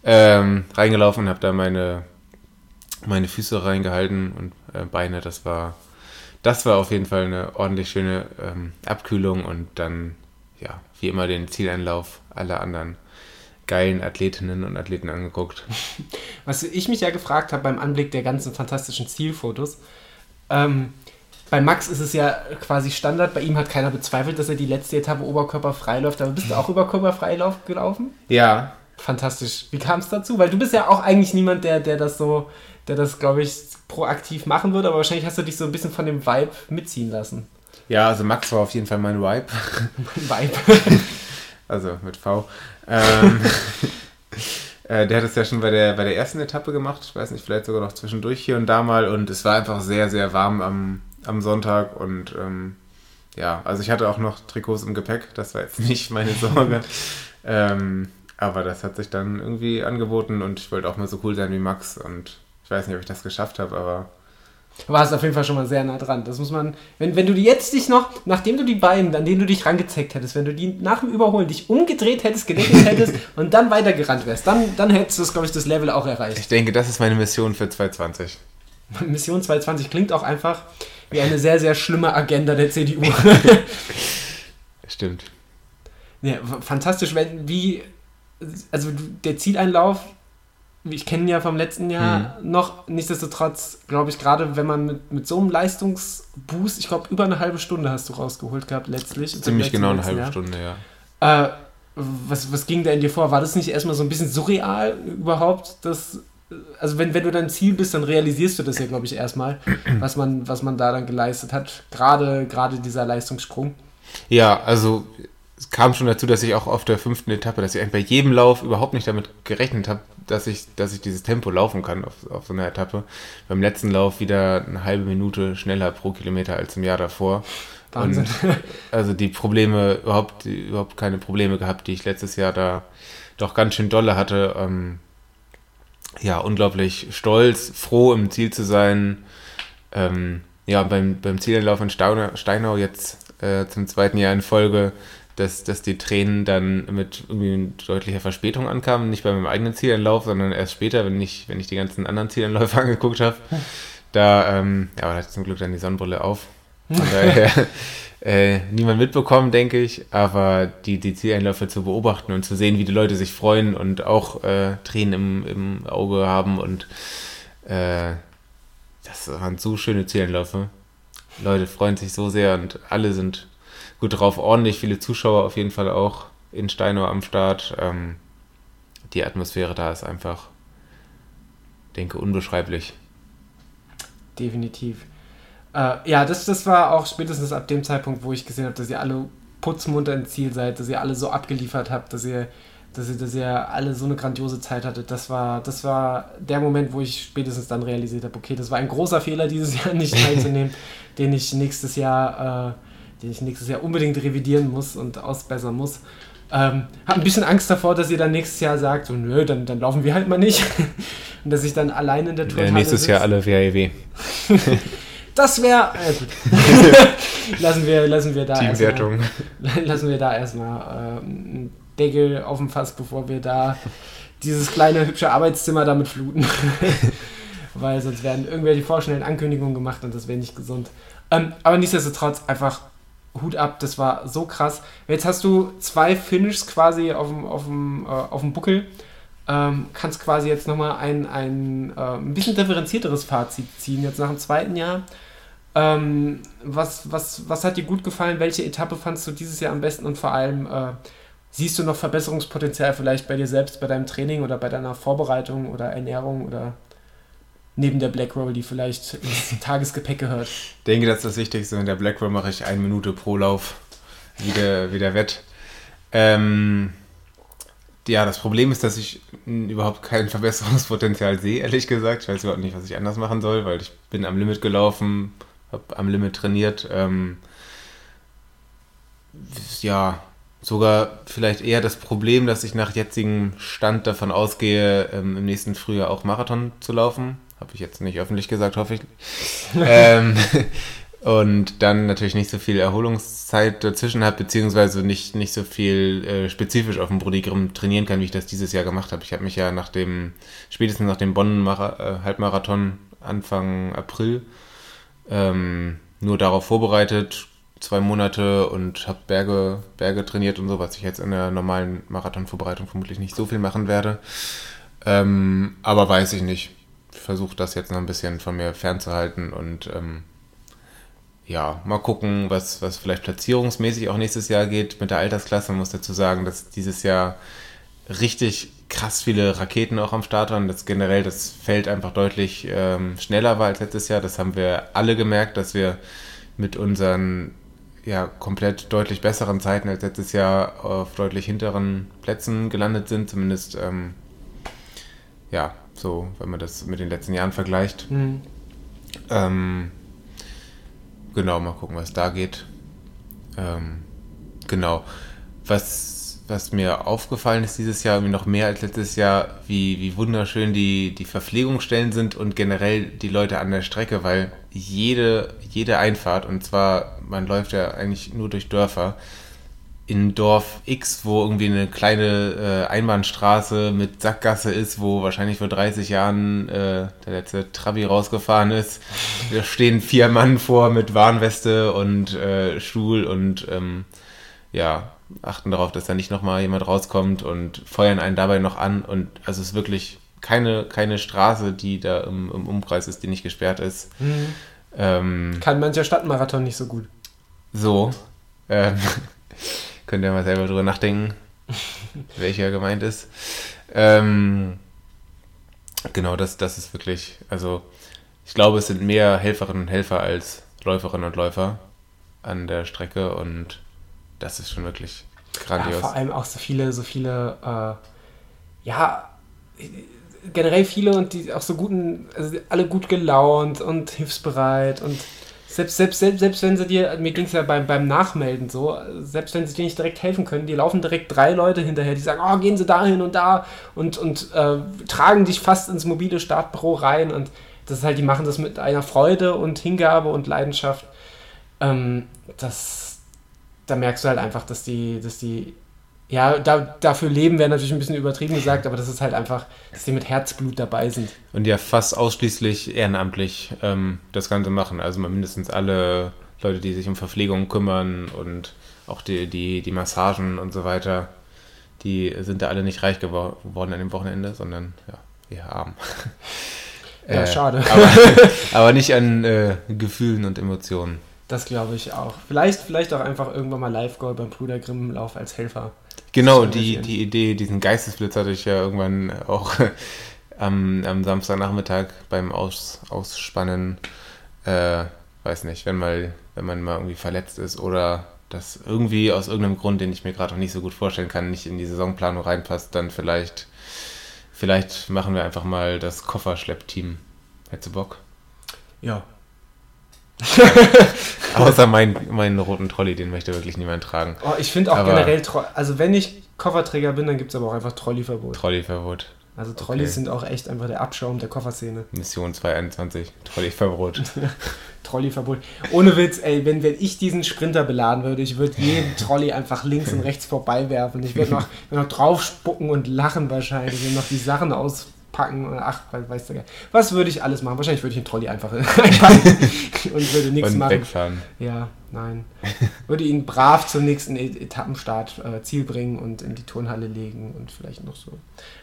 ähm, reingelaufen und habe da meine, meine Füße reingehalten und äh, Beine. Das war, das war auf jeden Fall eine ordentlich schöne ähm, Abkühlung und dann, ja, wie immer den Zieleinlauf aller anderen geilen Athletinnen und Athleten angeguckt. Was ich mich ja gefragt habe beim Anblick der ganzen fantastischen Zielfotos, ähm, bei Max ist es ja quasi Standard, bei ihm hat keiner bezweifelt, dass er die letzte Etappe oberkörperfrei läuft, aber bist du auch oberkörperfrei gelaufen? Ja. Fantastisch. Wie kam es dazu? Weil du bist ja auch eigentlich niemand, der, der das so, der das, glaube ich, proaktiv machen würde, aber wahrscheinlich hast du dich so ein bisschen von dem Vibe mitziehen lassen. Ja, also Max war auf jeden Fall mein Vibe. mein Vibe. also mit V. Ähm, äh, der hat es ja schon bei der, bei der ersten Etappe gemacht. Ich weiß nicht, vielleicht sogar noch zwischendurch hier und da mal. Und es war einfach sehr, sehr warm am, am Sonntag. Und ähm, ja, also ich hatte auch noch Trikots im Gepäck. Das war jetzt nicht meine Sorge. ähm, aber das hat sich dann irgendwie angeboten und ich wollte auch mal so cool sein wie Max. Und ich weiß nicht, ob ich das geschafft habe, aber Du warst auf jeden Fall schon mal sehr nah dran. Das muss man, wenn, wenn du die jetzt dich noch, nachdem du die Beine, an denen du dich rangezeckt hättest, wenn du die nach dem Überholen dich umgedreht hättest, gedeckelt hättest und dann weitergerannt wärst, dann, dann hättest du, glaube ich, das Level auch erreicht. Ich denke, das ist meine Mission für 2020. Mission 2020 klingt auch einfach wie eine sehr, sehr schlimme Agenda der CDU. Stimmt. Ja, fantastisch, wenn, wie, also der Zieleinlauf ich kenne ihn ja vom letzten Jahr mhm. noch. Nichtsdestotrotz, glaube ich, gerade wenn man mit, mit so einem Leistungsboost, ich glaube, über eine halbe Stunde hast du rausgeholt gehabt letztlich. Ziemlich genau eine halbe Jahr. Stunde, ja. Äh, was, was ging da in dir vor? War das nicht erstmal so ein bisschen surreal überhaupt? Dass, also wenn, wenn du dein Ziel bist, dann realisierst du das ja, glaube ich, erstmal, was man, was man da dann geleistet hat. Gerade, gerade dieser Leistungssprung. Ja, also es kam schon dazu, dass ich auch auf der fünften Etappe, dass ich bei jedem Lauf überhaupt nicht damit gerechnet habe, dass ich, dass ich dieses Tempo laufen kann auf, auf so einer Etappe. Beim letzten Lauf wieder eine halbe Minute schneller pro Kilometer als im Jahr davor. Wahnsinn. Und also die Probleme, überhaupt, überhaupt keine Probleme gehabt, die ich letztes Jahr da doch ganz schön dolle hatte. Ähm, ja, unglaublich stolz, froh im Ziel zu sein. Ähm, ja, beim, beim Zielanlauf in Steinau, Steinau jetzt äh, zum zweiten Jahr in Folge dass, dass die Tränen dann mit irgendwie deutlicher Verspätung ankamen. Nicht bei meinem eigenen Zielanlauf, sondern erst später, wenn ich, wenn ich die ganzen anderen Zielanläufe angeguckt habe. Da, ähm, ja, aber da hatte ich zum Glück dann die Sonnenbrille auf. Von daher äh, niemand mitbekommen, denke ich. Aber die, die Zieleinläufe zu beobachten und zu sehen, wie die Leute sich freuen und auch äh, Tränen im, im Auge haben und äh, das waren so schöne Zieleinläufe. Leute freuen sich so sehr und alle sind gut drauf, ordentlich viele Zuschauer auf jeden Fall auch in Steinau am Start. Ähm, die Atmosphäre da ist einfach, denke, unbeschreiblich. Definitiv. Äh, ja, das, das war auch spätestens ab dem Zeitpunkt, wo ich gesehen habe, dass ihr alle putzmunter ins Ziel seid, dass ihr alle so abgeliefert habt, dass ihr, dass ihr, dass ihr alle so eine grandiose Zeit hattet. Das war, das war der Moment, wo ich spätestens dann realisiert habe, okay, das war ein großer Fehler, dieses Jahr nicht teilzunehmen, den ich nächstes Jahr äh, den ich nächstes Jahr unbedingt revidieren muss und ausbessern muss. Ähm, habe ein bisschen Angst davor, dass ihr dann nächstes Jahr sagt, so, nö, dann, dann laufen wir halt mal nicht. und dass ich dann allein in der Tour ja, Nächstes sitz. Jahr alle WAEW. das wäre, äh, gut. lassen, wir, lassen wir da Teamwertung. Erstmal, lassen wir da erstmal äh, einen Deckel auf dem Fass, bevor wir da dieses kleine, hübsche Arbeitszimmer damit fluten. Weil sonst werden irgendwelche vorschnellen Ankündigungen gemacht und das wäre nicht gesund. Ähm, aber nichtsdestotrotz einfach Hut ab, das war so krass. Jetzt hast du zwei Finishes quasi auf dem, auf dem, äh, auf dem Buckel. Ähm, kannst quasi jetzt nochmal ein, ein, äh, ein bisschen differenzierteres Fazit ziehen, jetzt nach dem zweiten Jahr. Ähm, was, was, was hat dir gut gefallen? Welche Etappe fandst du dieses Jahr am besten? Und vor allem, äh, siehst du noch Verbesserungspotenzial vielleicht bei dir selbst, bei deinem Training oder bei deiner Vorbereitung oder Ernährung oder neben der Black Roll, die vielleicht ins Tagesgepäck gehört. Ich denke, das ist das Wichtigste. In der Black Roll mache ich eine Minute pro Lauf, wie der, wie der Wett. Ähm, ja, das Problem ist, dass ich überhaupt kein Verbesserungspotenzial sehe, ehrlich gesagt. Ich weiß überhaupt nicht, was ich anders machen soll, weil ich bin am Limit gelaufen, habe am Limit trainiert. Ähm, ja, sogar vielleicht eher das Problem, dass ich nach jetzigem Stand davon ausgehe, ähm, im nächsten Frühjahr auch Marathon zu laufen. Habe ich jetzt nicht öffentlich gesagt, hoffe ich. ähm, und dann natürlich nicht so viel Erholungszeit dazwischen habe, beziehungsweise nicht, nicht so viel äh, spezifisch auf dem Brody Grimm trainieren kann, wie ich das dieses Jahr gemacht habe. Ich habe mich ja nach dem, spätestens nach dem Bonn-Halbmarathon äh, Anfang April ähm, nur darauf vorbereitet, zwei Monate und habe Berge, Berge trainiert und so, was ich jetzt in der normalen Marathonvorbereitung vermutlich nicht so viel machen werde. Ähm, aber weiß ich nicht versuche das jetzt noch ein bisschen von mir fernzuhalten und ähm, ja, mal gucken, was, was vielleicht platzierungsmäßig auch nächstes Jahr geht mit der Altersklasse. Man muss dazu sagen, dass dieses Jahr richtig krass viele Raketen auch am Start waren. dass generell das Feld einfach deutlich ähm, schneller war als letztes Jahr. Das haben wir alle gemerkt, dass wir mit unseren ja, komplett deutlich besseren Zeiten als letztes Jahr auf deutlich hinteren Plätzen gelandet sind. Zumindest ähm, ja, so, wenn man das mit den letzten Jahren vergleicht. Mhm. Ähm, genau, mal gucken, was da geht. Ähm, genau. Was, was mir aufgefallen ist dieses Jahr, irgendwie noch mehr als letztes Jahr, wie, wie wunderschön die, die Verpflegungsstellen sind und generell die Leute an der Strecke, weil jede, jede Einfahrt, und zwar, man läuft ja eigentlich nur durch Dörfer, in Dorf X, wo irgendwie eine kleine äh, Einbahnstraße mit Sackgasse ist, wo wahrscheinlich vor 30 Jahren äh, der letzte Trabi rausgefahren ist. Da stehen vier Mann vor mit Warnweste und äh, Stuhl und ähm, ja, achten darauf, dass da nicht nochmal jemand rauskommt und feuern einen dabei noch an. Und also es ist wirklich keine, keine Straße, die da im, im Umkreis ist, die nicht gesperrt ist. Mhm. Ähm, Kann mancher Stadtmarathon nicht so gut. so. Ähm, könnt ihr mal selber drüber nachdenken, welcher gemeint ist. Ähm, genau, das, das ist wirklich, also ich glaube, es sind mehr Helferinnen und Helfer als Läuferinnen und Läufer an der Strecke und das ist schon wirklich Ja, grandios. vor allem auch so viele, so viele, äh, ja, generell viele und die auch so guten, also alle gut gelaunt und hilfsbereit und selbst, selbst, selbst, selbst wenn sie dir, mir ging es ja beim, beim Nachmelden so, selbst wenn sie dir nicht direkt helfen können, die laufen direkt drei Leute hinterher, die sagen, oh, gehen sie dahin und da und, und äh, tragen dich fast ins mobile Startbüro rein und das ist halt, die machen das mit einer Freude und Hingabe und Leidenschaft. Ähm, das, da merkst du halt einfach, dass die, dass die, ja, da, dafür leben wäre natürlich ein bisschen übertrieben gesagt, aber das ist halt einfach, dass die mit Herzblut dabei sind. Und ja, fast ausschließlich ehrenamtlich ähm, das Ganze machen. Also mal mindestens alle Leute, die sich um Verpflegung kümmern und auch die, die, die Massagen und so weiter, die sind da alle nicht reich gewor geworden an dem Wochenende, sondern ja, eher arm. Ja, schade. Aber, aber nicht an äh, Gefühlen und Emotionen. Das glaube ich auch. Vielleicht, vielleicht auch einfach irgendwann mal Live-Goal beim Brüder Grimm-Lauf als Helfer. Genau, die, die Idee, diesen Geistesblitz hatte ich ja irgendwann auch am, am Samstagnachmittag beim Aus, Ausspannen. Äh, weiß nicht, wenn mal, wenn man mal irgendwie verletzt ist oder das irgendwie aus irgendeinem Grund, den ich mir gerade noch nicht so gut vorstellen kann, nicht in die Saisonplanung reinpasst, dann vielleicht, vielleicht machen wir einfach mal das Kofferschleppteam. Hättest du Bock? Ja. Außer mein, meinen roten Trolley, den möchte wirklich niemand tragen. Oh, ich finde auch Aber- generell, also wenn ich Kofferträger bin, dann gibt es aber auch einfach Trolleyverbot. Trolleyverbot. Also Trolleys Okay. sind auch echt einfach der Abschaum der Kofferszene. Mission 221. Trolleyverbot. Trolleyverbot. Ohne Witz, ey, wenn, wenn ich diesen Sprinter beladen würde, ich würde jeden Trolley einfach links und rechts vorbei werfen. Ich würde noch, noch drauf spucken und lachen wahrscheinlich und noch die Sachen auspacken. und Ach, we- weißt du, was würde ich alles machen? Wahrscheinlich würde ich den Trolley einfach einpacken und würde nichts und machen. wegfahren. Ja, nein. Würde ihn brav zum nächsten E- Etappenstart äh, Ziel bringen und in die Turnhalle legen und vielleicht noch so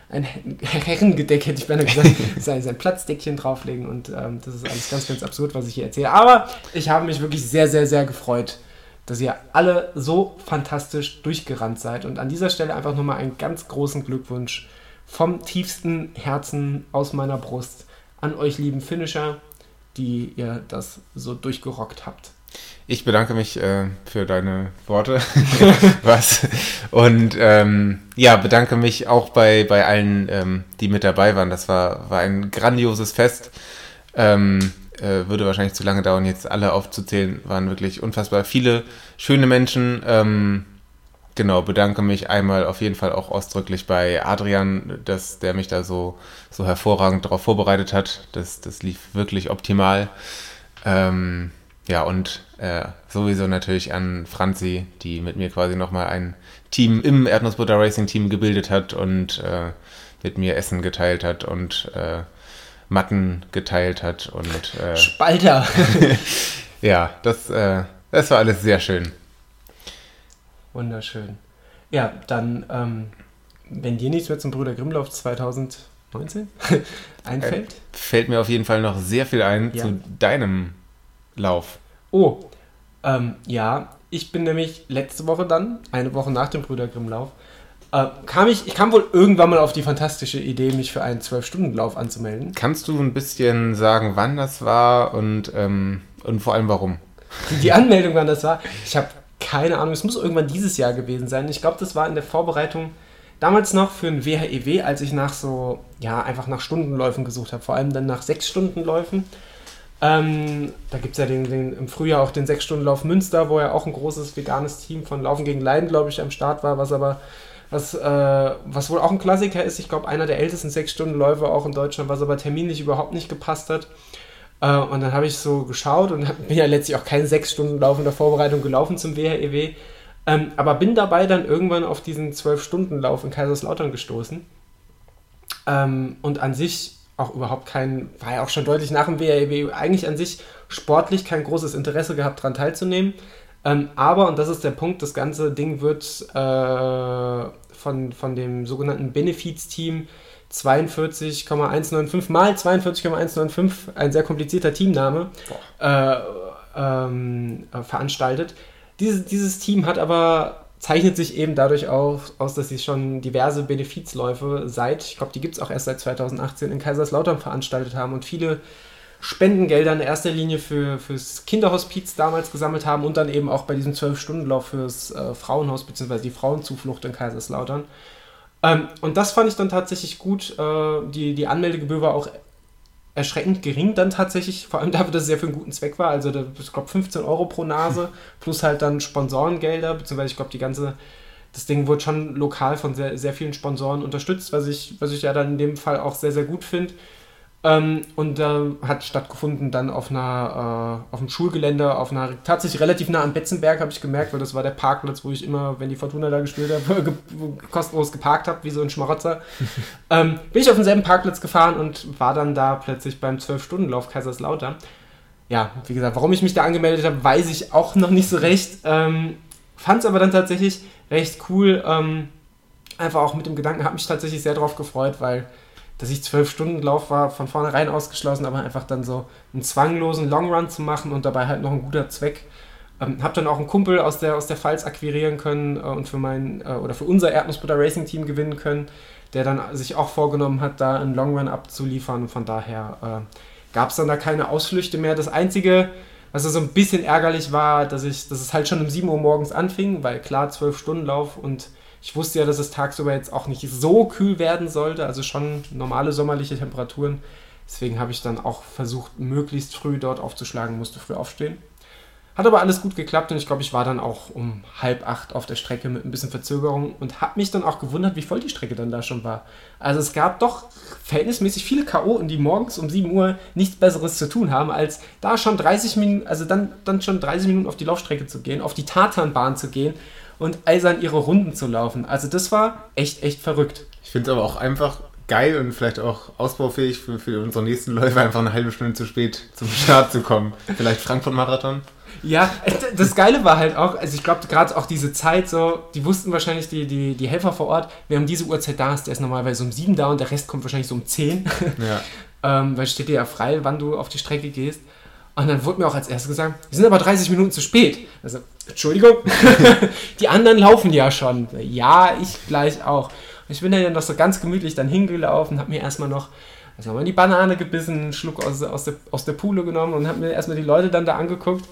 ein Her- Herrengedeck, hätte ich beinahe gesagt, sein, sein Platzdeckchen drauflegen und ähm, das ist alles ganz, ganz absurd, was ich hier erzähle. Aber ich habe mich wirklich sehr, sehr, sehr gefreut, dass ihr alle so fantastisch durchgerannt seid und an dieser Stelle einfach nochmal einen ganz großen Glückwunsch vom tiefsten Herzen aus meiner Brust an euch lieben Finisher, die ihr das so durchgerockt habt. Ich bedanke mich äh, für deine Worte. Was? Und ähm, ja, bedanke mich auch bei, bei allen, ähm, die mit dabei waren. Das war, war ein grandioses Fest. Ähm, äh, würde wahrscheinlich zu lange dauern, jetzt alle aufzuzählen. Waren wirklich unfassbar viele schöne Menschen. Genau, bedanke mich einmal auf jeden Fall auch ausdrücklich bei Adrian, dass der mich da so, so hervorragend darauf vorbereitet hat. Das, das lief wirklich optimal. Ähm, ja, und äh, sowieso natürlich an Franzi, die mit mir quasi nochmal ein Team im Erdnussbutter Racing Team gebildet hat und äh, mit mir Essen geteilt hat und äh, Matten geteilt hat. Und äh, Spalter! ja, das, äh, das war alles sehr schön. Wunderschön. Ja, dann, ähm, wenn dir nichts mehr zum Brüder Grimmlauf 2019 einfällt. Fällt mir auf jeden Fall noch sehr viel ein Ja. zu deinem Lauf. Oh, ähm, ja, ich bin nämlich letzte Woche dann, eine Woche nach dem Brüder Grimmlauf, äh, kam ich, ich kam wohl irgendwann mal auf die fantastische Idee, mich für einen 12-Stunden-Lauf anzumelden. Kannst du ein bisschen sagen, wann das war und, ähm, und vor allem warum? Die, die Anmeldung, wann das war, ich habe keine Ahnung, es muss irgendwann dieses Jahr gewesen sein. Ich glaube, das war in der Vorbereitung damals noch für ein WHEW, als ich nach so, ja, einfach nach Stundenläufen gesucht habe, vor allem dann nach 6-Stunden-Läufen. Ähm, da gibt es ja den, den, im Frühjahr auch den 6-Stunden-Lauf Münster, wo ja auch ein großes veganes Team von Laufen gegen Leiden, glaube ich, am Start war, was aber, was, äh, was wohl auch ein Klassiker ist. Ich glaube, einer der ältesten 6-Stunden-Läufe auch in Deutschland, was aber terminlich überhaupt nicht gepasst hat. Äh, und dann habe ich so geschaut und bin ja letztlich auch keinen 6-Stunden-Lauf in der Vorbereitung gelaufen zum WHEW. Ähm, aber bin dabei dann irgendwann auf diesen 12-Stunden-Lauf in Kaiserslautern gestoßen. Ähm, und an sich auch überhaupt kein, war ja auch schon deutlich nach dem WHEW, eigentlich an sich sportlich kein großes Interesse gehabt, daran teilzunehmen. Ähm, aber, und das ist der Punkt, das ganze Ding wird äh, von, von dem sogenannten Benefits-Team 42,195 mal 42,195, ein sehr komplizierter Teamname, äh, ähm, äh, veranstaltet. Dieses, dieses Team hat aber zeichnet sich eben dadurch aus, aus, dass sie schon diverse Benefizläufe seit, ich glaube, die gibt es auch erst seit 2018 in Kaiserslautern veranstaltet haben und viele Spendengelder in erster Linie für, fürs Kinderhospiz damals gesammelt haben und dann eben auch bei diesem 12-Stunden-Lauf fürs äh, Frauenhaus bzw. die Frauenzuflucht in Kaiserslautern. Ähm, und das fand ich dann tatsächlich gut. Äh, die, die Anmeldegebühr war auch erschreckend gering dann tatsächlich, vor allem dafür, dass es ja für einen guten Zweck war. Also ich glaube 15 Euro pro Nase plus halt dann Sponsorengelder, beziehungsweise ich glaube die ganze, das Ding wurde schon lokal von sehr, sehr vielen Sponsoren unterstützt, was ich, was ich ja dann in dem Fall auch sehr, sehr gut finde. Ähm, und äh, hat stattgefunden dann auf einer äh, auf dem Schulgelände, auf einer tatsächlich relativ nah am Betzenberg, habe ich gemerkt, weil das war der Parkplatz, wo ich immer, wenn die Fortuna da gespielt hat, ge kostenlos geparkt habe, wie so ein Schmarotzer. ähm, bin ich auf denselben Parkplatz gefahren und war dann da plötzlich beim 12-Stunden-Lauf Kaiserslautern. Ja, wie gesagt, warum ich mich da angemeldet habe, weiß ich auch noch nicht so recht. Ähm, Fand es aber dann tatsächlich recht cool. Ähm, einfach auch mit dem Gedanken, habe mich tatsächlich sehr darauf gefreut, weil dass ich zwölf Stunden Lauf war, von vornherein ausgeschlossen, aber einfach dann so einen zwanglosen Long Run zu machen und dabei halt noch ein guter Zweck. Ähm, hab dann auch einen Kumpel aus der, aus der Pfalz akquirieren können äh, und für mein äh, oder für unser Erdnussbutter Racing Team gewinnen können, der dann sich auch vorgenommen hat, da einen Long Run abzuliefern. Von daher äh, gab es dann da keine Ausflüchte mehr. Das Einzige, was so ein bisschen ärgerlich war, dass ich, dass es halt schon um 7 Uhr morgens anfing, weil klar, 12 Stunden Lauf und ich wusste ja, dass es tagsüber jetzt auch nicht so kühl werden sollte, also schon normale sommerliche Temperaturen. Deswegen habe ich dann auch versucht, möglichst früh dort aufzuschlagen, musste früh aufstehen. Hat aber alles gut geklappt und ich glaube, ich war dann auch um halb acht auf der Strecke mit ein bisschen Verzögerung und habe mich dann auch gewundert, wie voll die Strecke dann da schon war. Also es gab doch verhältnismäßig viele Chaoten, die morgens um 7 Uhr nichts Besseres zu tun haben, als da schon 30 Minuten, also dann, dann schon 30 Minuten auf die Laufstrecke zu gehen, auf die Tatanbahn zu gehen und eisern ihre Runden zu laufen. Also das war echt, echt verrückt. Ich finde es aber auch einfach geil und vielleicht auch ausbaufähig für, für unsere nächsten Läufer, einfach eine halbe Stunde zu spät zum Start zu kommen. Vielleicht Frankfurt-Marathon? Ja, das Geile war halt auch, also ich glaube gerade auch diese Zeit so, die wussten wahrscheinlich die, die, die Helfer vor Ort, wer um diese Uhrzeit da ist, der ist normalerweise um sieben da und der Rest kommt wahrscheinlich so um zehn. Ja. ähm, weil steht dir ja frei, wann du auf die Strecke gehst. Und dann wurde mir auch als erstes gesagt, wir sind aber 30 Minuten zu spät. Also, Entschuldigung, die anderen laufen ja schon. Ja, ich gleich auch. Und ich bin dann noch so ganz gemütlich dann hingelaufen, habe mir erstmal noch also mal die Banane gebissen, einen Schluck aus, aus, der, aus der Pule genommen und habe mir erstmal die Leute dann da angeguckt.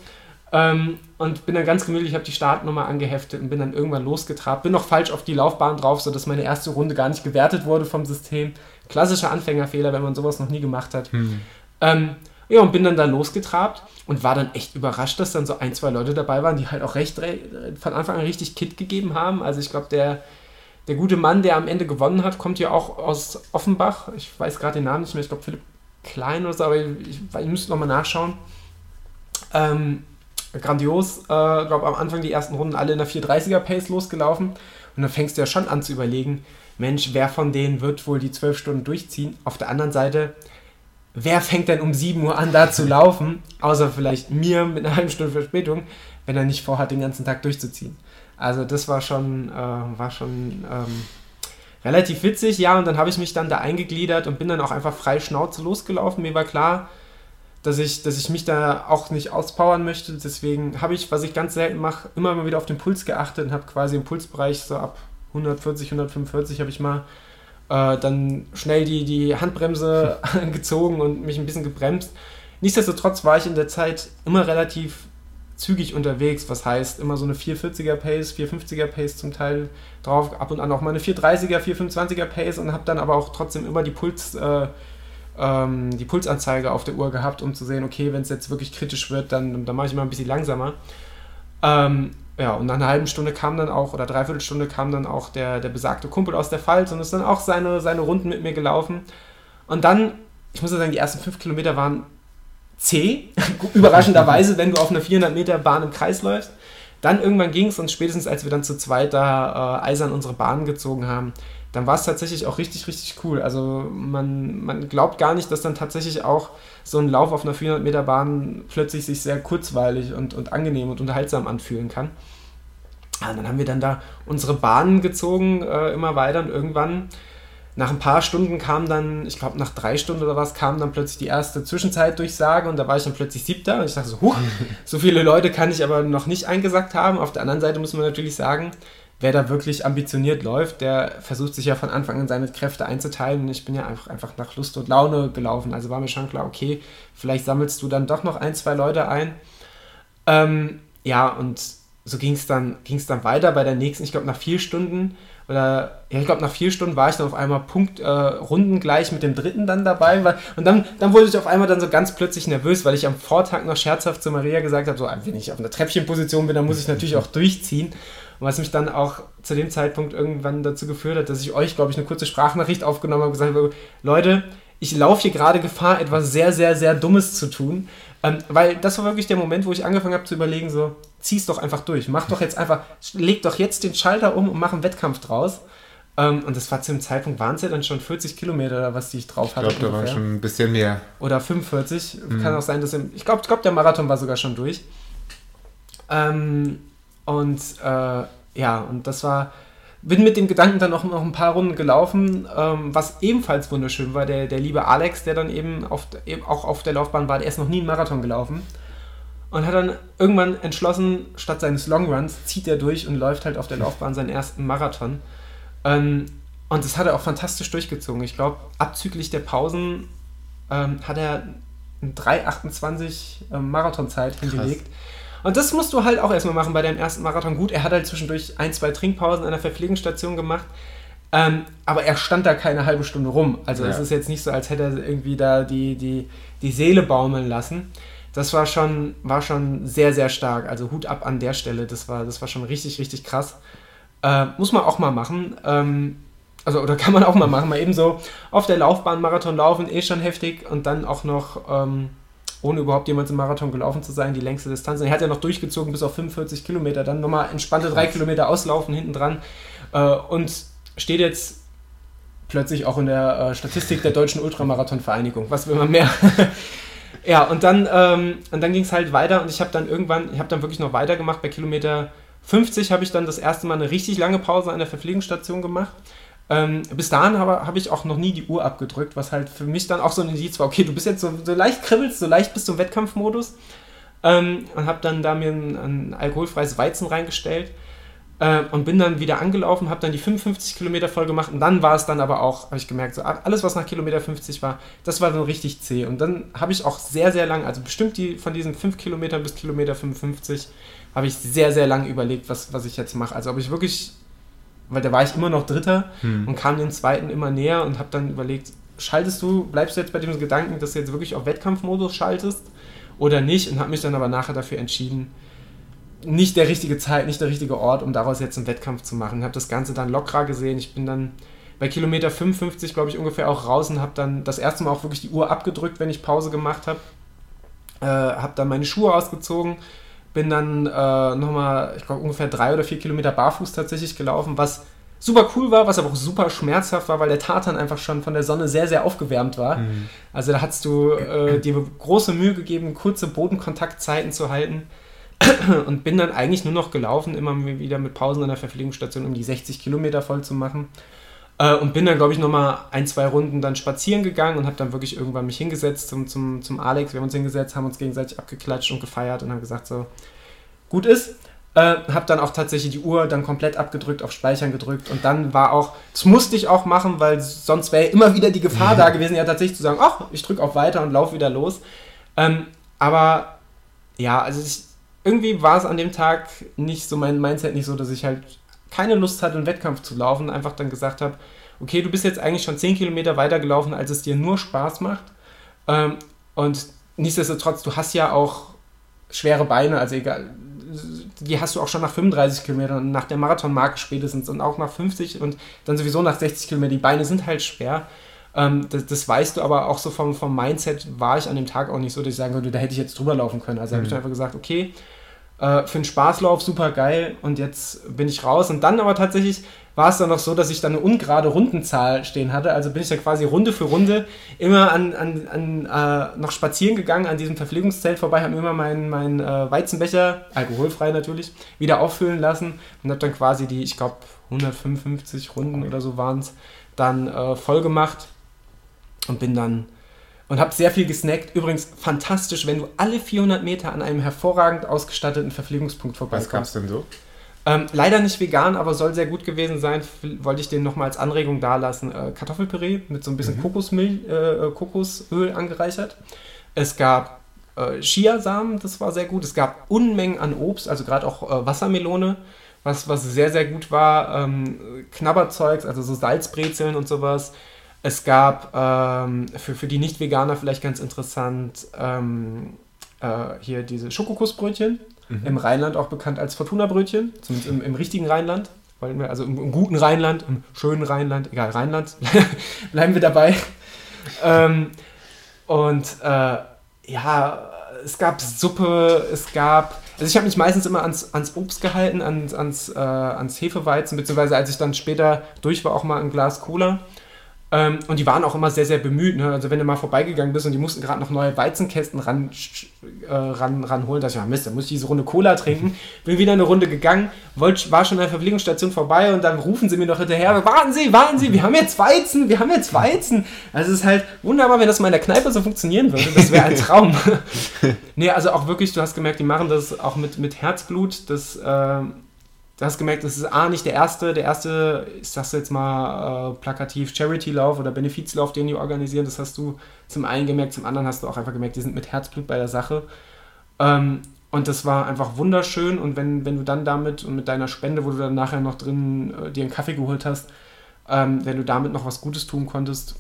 Ähm, und bin dann ganz gemütlich, habe die Startnummer angeheftet und bin dann irgendwann losgetrabt. Bin noch falsch auf die Laufbahn drauf, sodass meine erste Runde gar nicht gewertet wurde vom System. Klassischer Anfängerfehler, wenn man sowas noch nie gemacht hat. Hm. Ähm, ja, und bin dann da losgetrabt und war dann echt überrascht, dass dann so ein, zwei Leute dabei waren, die halt auch recht von Anfang an richtig Kit gegeben haben. Also ich glaube, der, der gute Mann, der am Ende gewonnen hat, kommt ja auch aus Offenbach. Ich weiß gerade den Namen nicht mehr, ich glaube Philipp Klein oder so, aber ich, ich müsste nochmal nachschauen. Ähm, grandios, äh, glaube am Anfang die ersten Runden alle in der 430er Pace losgelaufen und dann fängst du ja schon an zu überlegen, Mensch, wer von denen wird wohl die zwölf Stunden durchziehen? Auf der anderen Seite wer fängt denn um 7 Uhr an, da zu laufen? Außer vielleicht mir mit einer halben Stunde Verspätung, wenn er nicht vorhat, den ganzen Tag durchzuziehen. Also das war schon, äh, war schon ähm, relativ witzig, ja, und dann habe ich mich dann da eingegliedert und bin dann auch einfach frei Schnauze losgelaufen. Mir war klar, dass ich, dass ich mich da auch nicht auspowern möchte. Deswegen habe ich, was ich ganz selten mache, immer mal wieder auf den Puls geachtet und habe quasi im Pulsbereich so ab 140, 145 habe ich mal äh, dann schnell die, die Handbremse gezogen und mich ein bisschen gebremst. Nichtsdestotrotz war ich in der Zeit immer relativ zügig unterwegs, was heißt immer so eine 440er Pace, 450er Pace zum Teil drauf, ab und an auch mal eine 430er, 425er Pace und habe dann aber auch trotzdem immer die Puls, äh, ähm, die Pulsanzeige auf der Uhr gehabt, um zu sehen, okay, wenn es jetzt wirklich kritisch wird, dann, dann mache ich mal ein bisschen langsamer. Ähm, ja, und nach einer halben Stunde kam dann auch, oder dreiviertel Stunde kam dann auch der, der besagte Kumpel aus der Pfalz und ist dann auch seine, seine Runden mit mir gelaufen. Und dann, ich muss sagen, die ersten fünf Kilometer waren zäh, überraschenderweise, wenn du auf einer 400 Meter Bahn im Kreis läufst. Dann irgendwann ging es und spätestens als wir dann zu zweit da äh, eisern unsere Bahn gezogen haben, dann war es tatsächlich auch richtig, richtig cool. Also man, man glaubt gar nicht, dass dann tatsächlich auch so ein Lauf auf einer 400 Meter Bahn plötzlich sich sehr kurzweilig und, und angenehm und unterhaltsam anfühlen kann. Ja, dann haben wir dann da unsere Bahnen gezogen, äh, immer weiter und irgendwann nach ein paar Stunden kam dann, ich glaube nach drei Stunden oder was, kam dann plötzlich die erste Zwischenzeitdurchsage und da war ich dann plötzlich siebter und ich dachte so, huch, so viele Leute kann ich aber noch nicht eingesagt haben. Auf der anderen Seite muss man natürlich sagen, wer da wirklich ambitioniert läuft, der versucht sich ja von Anfang an seine Kräfte einzuteilen und ich bin ja einfach, einfach nach Lust und Laune gelaufen. Also war mir schon klar, okay, vielleicht sammelst du dann doch noch ein, zwei Leute ein. Ähm, ja, und so ging es dann, ging's dann weiter bei der nächsten, ich glaube nach vier Stunden oder ja, ich glaube nach vier Stunden war ich dann auf einmal Punkt äh, rundengleich mit dem dritten dann dabei weil, und dann, dann wurde ich auf einmal dann so ganz plötzlich nervös, weil ich am Vortag noch scherzhaft zu Maria gesagt habe, so wenn ich auf einer Treppchenposition bin, dann muss ich natürlich auch durchziehen und was mich dann auch zu dem Zeitpunkt irgendwann dazu geführt hat, dass ich euch, glaube ich, eine kurze Sprachnachricht aufgenommen habe und gesagt habe, Leute, ich laufe hier gerade Gefahr, etwas sehr, sehr, sehr Dummes zu tun. Ähm, weil das war wirklich der Moment, wo ich angefangen habe zu überlegen, so, zieh's doch einfach durch. Mach doch jetzt einfach, leg doch jetzt den Schalter um und mach einen Wettkampf draus. Ähm, und das war zu dem Zeitpunkt, waren es ja dann schon 40 Kilometer oder was, die ich drauf hatte. Ich glaube, da war schon ein bisschen mehr. Oder 45. Mhm. Kann auch sein, dass, im, ich glaube, glaub, der Marathon war sogar schon durch. Ähm, und äh, ja, und das war, bin mit dem Gedanken dann noch, noch ein paar Runden gelaufen, ähm, was ebenfalls wunderschön war. Der, der liebe Alex, der dann eben, auf, eben auch auf der Laufbahn war, der ist noch nie einen Marathon gelaufen. Und hat dann irgendwann entschlossen, statt seines Longruns zieht er durch und läuft halt auf der Laufbahn seinen ersten Marathon. Ähm, und das hat er auch fantastisch durchgezogen. Ich glaube, abzüglich der Pausen ähm, hat er 3,28 ähm, Marathonzeit hingelegt. Und das musst du halt auch erstmal machen bei deinem ersten Marathon. Gut, er hat halt zwischendurch ein, zwei Trinkpausen an der Verpflegungsstation gemacht. Ähm, aber er stand da keine halbe Stunde rum. Also ja. es ist jetzt nicht so, als hätte er irgendwie da die, die, die Seele baumeln lassen. Das war schon, war schon sehr, sehr stark. Also Hut ab an der Stelle. Das war, das war schon richtig, richtig krass. Äh, muss man auch mal machen. Ähm, also, oder kann man auch mal machen. Mal eben so auf der Laufbahn Marathon laufen, eh schon heftig. Und dann auch noch ähm, ohne überhaupt jemals im Marathon gelaufen zu sein, die längste Distanz. Und er hat ja noch durchgezogen bis auf 45 Kilometer, dann nochmal entspannte drei Kilometer auslaufen hinten dran äh, und steht jetzt plötzlich auch in der äh, Statistik der deutschen Ultramarathon-Vereinigung. Was will man mehr? ja, und dann, ähm, dann ging es halt weiter und ich habe dann irgendwann, ich habe dann wirklich noch weitergemacht. Bei Kilometer 50 habe ich dann das erste Mal eine richtig lange Pause an der Verpflegungsstation gemacht. Ähm, bis dahin habe hab ich auch noch nie die Uhr abgedrückt, was halt für mich dann auch so ein Indiz war, okay, du bist jetzt so, so leicht kribbelst, so leicht bist du im Wettkampfmodus. Ähm, und habe dann da mir ein, ein, alkoholfreies Weizen reingestellt äh, und bin dann wieder angelaufen, habe dann die 55 Kilometer voll gemacht und dann war es dann aber auch, habe ich gemerkt, so alles, was nach Kilometer 50 war, das war dann richtig zäh. Und dann habe ich auch sehr, sehr lang, also bestimmt die von diesen 5 Kilometern bis Kilometer 55, habe ich sehr, sehr lang überlegt, was, was ich jetzt mache. Also ob ich wirklich weil da war ich immer noch Dritter hm. und kam den zweiten immer näher und habe dann überlegt, schaltest du, bleibst du jetzt bei dem Gedanken, dass du jetzt wirklich auf Wettkampfmodus schaltest oder nicht und habe mich dann aber nachher dafür entschieden, nicht der richtige Zeit, nicht der richtige Ort, um daraus jetzt einen Wettkampf zu machen. Habe das Ganze dann lockerer gesehen. Ich bin dann bei Kilometer 55, glaube ich, ungefähr auch raus und habe dann das erste Mal auch wirklich die Uhr abgedrückt, wenn ich Pause gemacht habe. Äh, habe dann meine Schuhe ausgezogen, bin dann äh, nochmal, ich glaube, ungefähr drei oder vier Kilometer barfuß tatsächlich gelaufen, was super cool war, was aber auch super schmerzhaft war, weil der Tartan einfach schon von der Sonne sehr, sehr aufgewärmt war. Mhm. Also da hast du äh, dir große Mühe gegeben, kurze Bodenkontaktzeiten zu halten und bin dann eigentlich nur noch gelaufen, immer wieder mit Pausen an der Verpflegungsstation, um die 60 Kilometer voll zu machen. Äh, und bin dann, glaube ich, nochmal ein, zwei Runden dann spazieren gegangen und habe dann wirklich irgendwann mich hingesetzt zum, zum, zum Alex. Wir haben uns hingesetzt, haben uns gegenseitig abgeklatscht und gefeiert und haben gesagt, so, gut ist. Äh, habe dann auch tatsächlich die Uhr dann komplett abgedrückt, auf Speichern gedrückt und dann war auch, das musste ich auch machen, weil sonst wäre immer wieder die Gefahr da gewesen, ja tatsächlich zu sagen, ach, ich drücke auf weiter und laufe wieder los. Ähm, aber ja, also ich, irgendwie war es an dem Tag nicht so, mein Mindset nicht so, dass ich halt keine Lust hatte, einen Wettkampf zu laufen, einfach dann gesagt habe, okay, du bist jetzt eigentlich schon 10 Kilometer weiter gelaufen, als es dir nur Spaß macht. Ähm, und nichtsdestotrotz, du hast ja auch schwere Beine, also egal, die hast du auch schon nach 35 Kilometern, nach der Marathonmarke spätestens und auch nach 50 und dann sowieso nach 60 Kilometern. Die Beine sind halt schwer. Ähm, das, das, weißt du, aber auch so vom, vom Mindset war ich an dem Tag auch nicht so, dass ich sagen würde, da hätte ich jetzt drüber laufen können. Also mhm. habe ich einfach gesagt, okay, äh, für einen Spaßlauf super geil und jetzt bin ich raus. Und dann aber tatsächlich war es dann noch so, dass ich dann eine ungerade Rundenzahl stehen hatte. Also bin ich dann quasi Runde für Runde immer an, an, an äh, noch spazieren gegangen an diesem Verpflegungszelt vorbei, habe immer meinen mein, äh, Weizenbecher, alkoholfrei natürlich, wieder auffüllen lassen und habe dann quasi die, ich glaube, 155 Runden oder so waren es, dann äh, voll gemacht und bin dann und habe sehr viel gesnackt. Übrigens fantastisch, wenn du alle 400 Meter an einem hervorragend ausgestatteten Verpflegungspunkt Was gab's vorbeikommst. denn so? Ähm, leider nicht vegan, aber soll sehr gut gewesen sein. Wollte ich den nochmal als Anregung dalassen. Äh, Kartoffelpüree mit so ein bisschen Kokosmilch, äh, Kokosöl angereichert. Es gab äh, Chiasamen, das war sehr gut. Es gab Unmengen an Obst, also gerade auch äh, Wassermelone, was, was sehr, sehr gut war. Ähm, Knabberzeugs, also so Salzbrezeln und sowas. Es gab ähm, für, für die Nicht-Veganer vielleicht ganz interessant ähm, äh, hier diese Schokokussbrötchen. Im Rheinland auch bekannt als Fortuna-Brötchen, zumindest im, im richtigen Rheinland. Wir, also im, im guten Rheinland, im schönen Rheinland, egal, Rheinland, bleiben wir dabei. Ähm, und äh, ja, es gab Suppe, es gab. Also ich habe mich meistens immer ans, ans Obst gehalten, ans, ans, äh, ans Hefeweizen, beziehungsweise als ich dann später durch war, auch mal ein Glas Cola. Ähm, und die waren auch immer sehr, sehr bemüht. Ne? Also wenn du mal vorbeigegangen bist und die mussten gerade noch neue Weizenkästen ran, äh, ran, ranholen, dachte ich, ja Mist, dann muss ich diese Runde Cola trinken. Bin wieder eine Runde gegangen, wollt, war schon an der Verpflegungsstation vorbei und dann rufen sie mir noch hinterher, warten Sie, warten Sie, wir haben jetzt Weizen, wir haben jetzt Weizen. Also es ist halt wunderbar, wenn das mal in der Kneipe so funktionieren würde. Das wäre ein Traum. nee, also auch wirklich, du hast gemerkt, die machen das auch mit, mit Herzblut. Das, ähm, du hast gemerkt, das ist A, nicht der erste, der erste, ich sag's jetzt mal äh, plakativ, Charity-Lauf oder Benefizlauf, den die organisieren, das hast du zum einen gemerkt, zum anderen hast du auch einfach gemerkt, die sind mit Herzblut bei der Sache. Ähm, und das war einfach wunderschön und wenn, wenn du dann damit und mit deiner Spende, wo du dann nachher noch drin äh, dir einen Kaffee geholt hast, ähm, wenn du damit noch was Gutes tun konntest,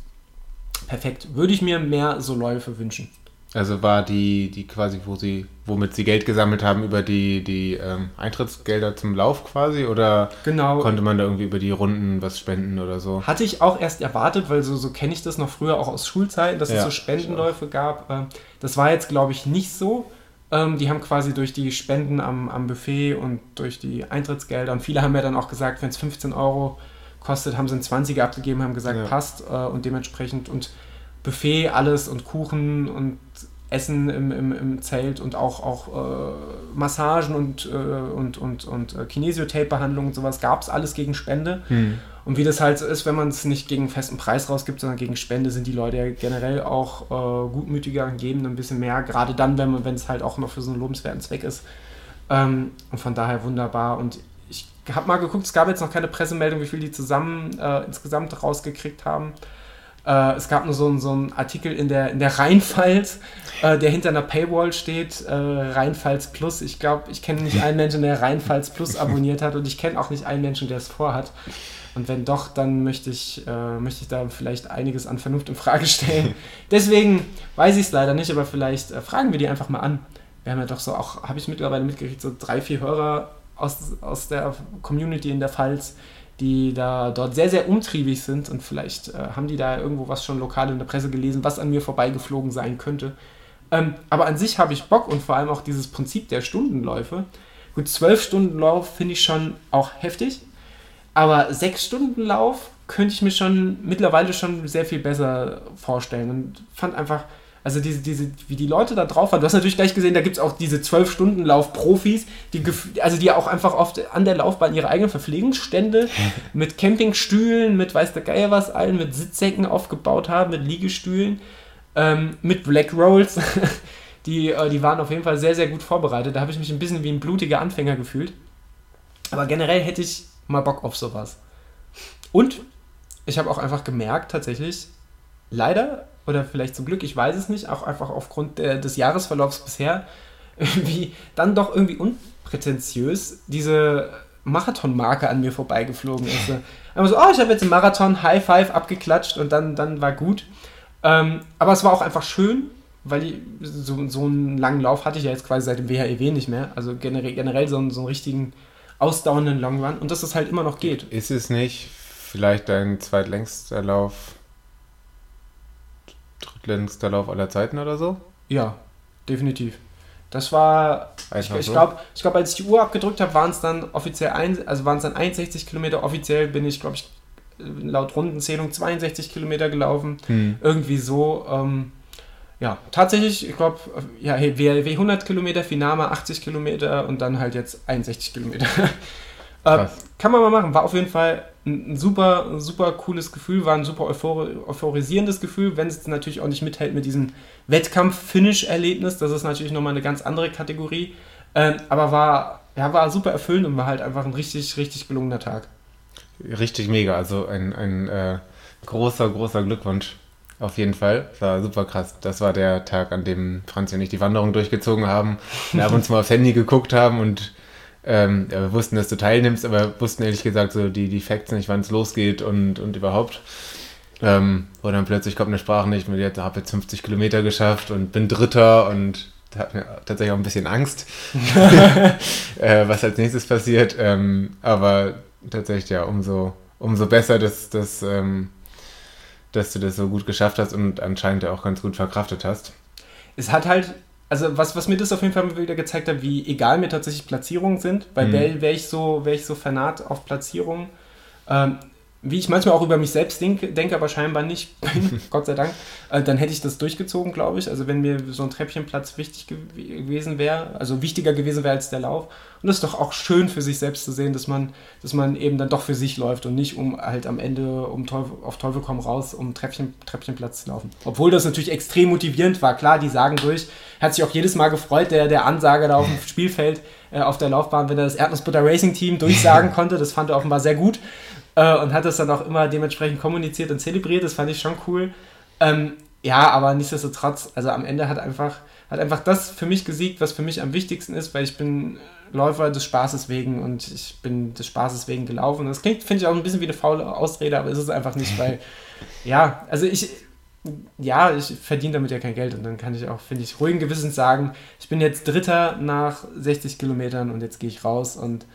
perfekt. Würde ich mir mehr so Läufe wünschen. Also war die, die quasi, wo sie, womit sie Geld gesammelt haben, über die, die ähm, Eintrittsgelder zum Lauf quasi oder Genau. konnte man da irgendwie über die Runden was spenden oder so? Hatte ich auch erst erwartet, weil so, so kenne ich das noch früher auch aus Schulzeiten, dass es Ja, so Spendenläufe gab. Ähm, Das war jetzt, glaube ich, nicht so. Ähm, Die haben quasi durch die Spenden am, am Buffet und durch die Eintrittsgelder und viele haben ja dann auch gesagt, wenn es 15 Euro kostet, haben sie einen 20er abgegeben, haben gesagt, Ja. passt äh, und dementsprechend und Buffet alles und Kuchen und Essen im, im, im Zelt und auch, auch äh, Massagen und, äh, und, und, und äh, Kinesiotape-Behandlungen und sowas gab es alles gegen Spende. Und wie das halt so ist, wenn man es nicht gegen festen Preis rausgibt, sondern gegen Spende, sind die Leute ja generell auch äh, gutmütiger und geben ein bisschen mehr, gerade dann, wenn es halt auch noch für so einen lobenswerten Zweck ist. Ähm, und von daher wunderbar. Und ich habe mal geguckt, es gab jetzt noch keine Pressemeldung, wie viel die zusammen äh, insgesamt rausgekriegt haben. Äh, es gab nur so, einen- so einen Artikel in der, in der Rheinpfalz, äh, der hinter einer Paywall steht, äh, Rheinpfalz Plus. Ich glaube, ich kenne nicht einen Menschen, der Rheinpfalz Plus abonniert hat und ich kenne auch nicht einen Menschen, der es vorhat. Und wenn doch, dann möchte ich, äh, möchte ich da vielleicht einiges an Vernunft in Frage stellen. Deswegen weiß ich es leider nicht, aber vielleicht äh, fragen wir die einfach mal an. Wir haben ja doch so auch, habe ich mittlerweile mitgekriegt, so drei, vier Hörer aus, aus der Community in der Pfalz, die da dort sehr, sehr umtriebig sind und vielleicht äh, haben die da irgendwo was schon lokal in der Presse gelesen, was an mir vorbeigeflogen sein könnte. Ähm, aber an sich habe ich Bock und vor allem auch dieses Prinzip der Stundenläufe. Gut, zwölf Stunden Lauf finde ich schon auch heftig, aber sechs Stunden Lauf könnte ich mir schon mittlerweile schon sehr viel besser vorstellen und fand einfach, also diese, diese, wie die Leute da drauf waren. Du hast natürlich gleich gesehen, da gibt es auch diese zwölf Stunden Lauf-Profis, die, gef- also die auch einfach oft an der Laufbahn ihre eigenen Verpflegungsstände mit Campingstühlen, mit weiß der Geier was allen, mit Sitzsäcken aufgebaut haben, mit Liegestühlen, ähm, mit Black Rolls. die, äh, die waren auf jeden Fall sehr, sehr gut vorbereitet. Da habe ich mich ein bisschen wie ein blutiger Anfänger gefühlt. Aber generell hätte ich mal Bock auf sowas. Und ich habe auch einfach gemerkt, tatsächlich, leider oder vielleicht zum Glück, ich weiß es nicht, auch einfach aufgrund der, des Jahresverlaufs bisher, wie dann doch irgendwie unprätentiös diese Marathonmarke an mir vorbeigeflogen ist. Einfach so, oh, ich habe jetzt einen Marathon, High Five abgeklatscht und dann, dann war gut. Ähm, aber es war auch einfach schön, weil ich, so, so einen langen Lauf hatte ich ja jetzt quasi seit dem WHEW nicht mehr. Also generell, generell so, einen, so einen richtigen ausdauernden Long Run und dass es halt immer noch geht. Ist es nicht vielleicht dein zweitlängster Lauf, drittlängster Lauf aller Zeiten oder so? Ja, definitiv. Das war, ich, ich glaube, ich glaub, als ich die Uhr abgedrückt habe, waren es dann offiziell ein, also waren es dann 61 Kilometer. Offiziell bin ich, glaube ich, laut Rundenzählung 62 Kilometer gelaufen. Hm. Irgendwie so. Ähm, ja, tatsächlich, ich glaube, ja, hey, WLW 100 Kilometer, Finama 80 Kilometer und dann halt jetzt 61 Kilometer. Äh, kann man mal machen. War auf jeden Fall ein, super, super cooles Gefühl, war ein super euphori euphorisierendes Gefühl, wenn es natürlich auch nicht mithält mit diesem Wettkampf-Finish-Erlebnis. Das ist natürlich nochmal eine ganz andere Kategorie. Ähm, aber war, ja, war super erfüllend und war halt einfach ein richtig, richtig gelungener Tag. Richtig mega. Also ein, ein äh, großer, großer Glückwunsch. Auf jeden Fall. Das war super krass. Das war der Tag, an dem Franz und ich die Wanderung durchgezogen haben und ab und zu mal aufs Handy geguckt haben und ähm, ja, wir wussten, dass du teilnimmst, aber wussten ehrlich gesagt so die, die Facts nicht, wann es losgeht und, und überhaupt. Ähm, und dann plötzlich kommt eine Sprache nicht mit, jetzt habe jetzt 50 Kilometer geschafft und bin Dritter und da hat mir tatsächlich auch ein bisschen Angst, äh, was als nächstes passiert. Ähm, aber tatsächlich ja, umso, umso besser, dass, dass, ähm, dass du das so gut geschafft hast und anscheinend ja auch ganz gut verkraftet hast. Es hat halt also was, was mir das auf jeden Fall wieder gezeigt hat, wie egal mir tatsächlich Platzierungen sind, weil mhm. wäre wär ich, so, wär ich so fanat auf Platzierungen, ähm, wie ich manchmal auch über mich selbst denke, denke aber scheinbar nicht Gott sei Dank, äh, dann hätte ich das durchgezogen, glaube ich. Also wenn mir so ein Treppchenplatz wichtig gew gewesen wäre, also wichtiger gewesen wäre als der Lauf. Und das ist doch auch schön für sich selbst zu sehen, dass man, dass man eben dann doch für sich läuft und nicht um halt am Ende um Teufel, auf Teufel komm raus, um Treppchen, Treppchenplatz zu laufen. Obwohl das natürlich extrem motivierend war. Klar, die sagen durch. Hat sich auch jedes Mal gefreut, der, der Ansager da auf dem Spielfeld, äh, auf der Laufbahn, wenn er das Erdnussbutter Racing Team durchsagen konnte. Das fand er offenbar sehr gut äh, und hat das dann auch immer dementsprechend kommuniziert und zelebriert. Das fand ich schon cool. Ähm, ja, aber nichtsdestotrotz, also am Ende hat einfach, hat einfach das für mich gesiegt, was für mich am wichtigsten ist, weil ich bin Läufer des Spaßes wegen und ich bin des Spaßes wegen gelaufen. Das klingt, finde ich, auch ein bisschen wie eine faule Ausrede, aber ist es einfach nicht, weil, ja, also ich, ja, ich verdiene damit ja kein Geld und dann kann ich auch, finde ich, ruhigen Gewissens sagen, ich bin jetzt Dritter nach 60 Kilometern und jetzt gehe ich raus und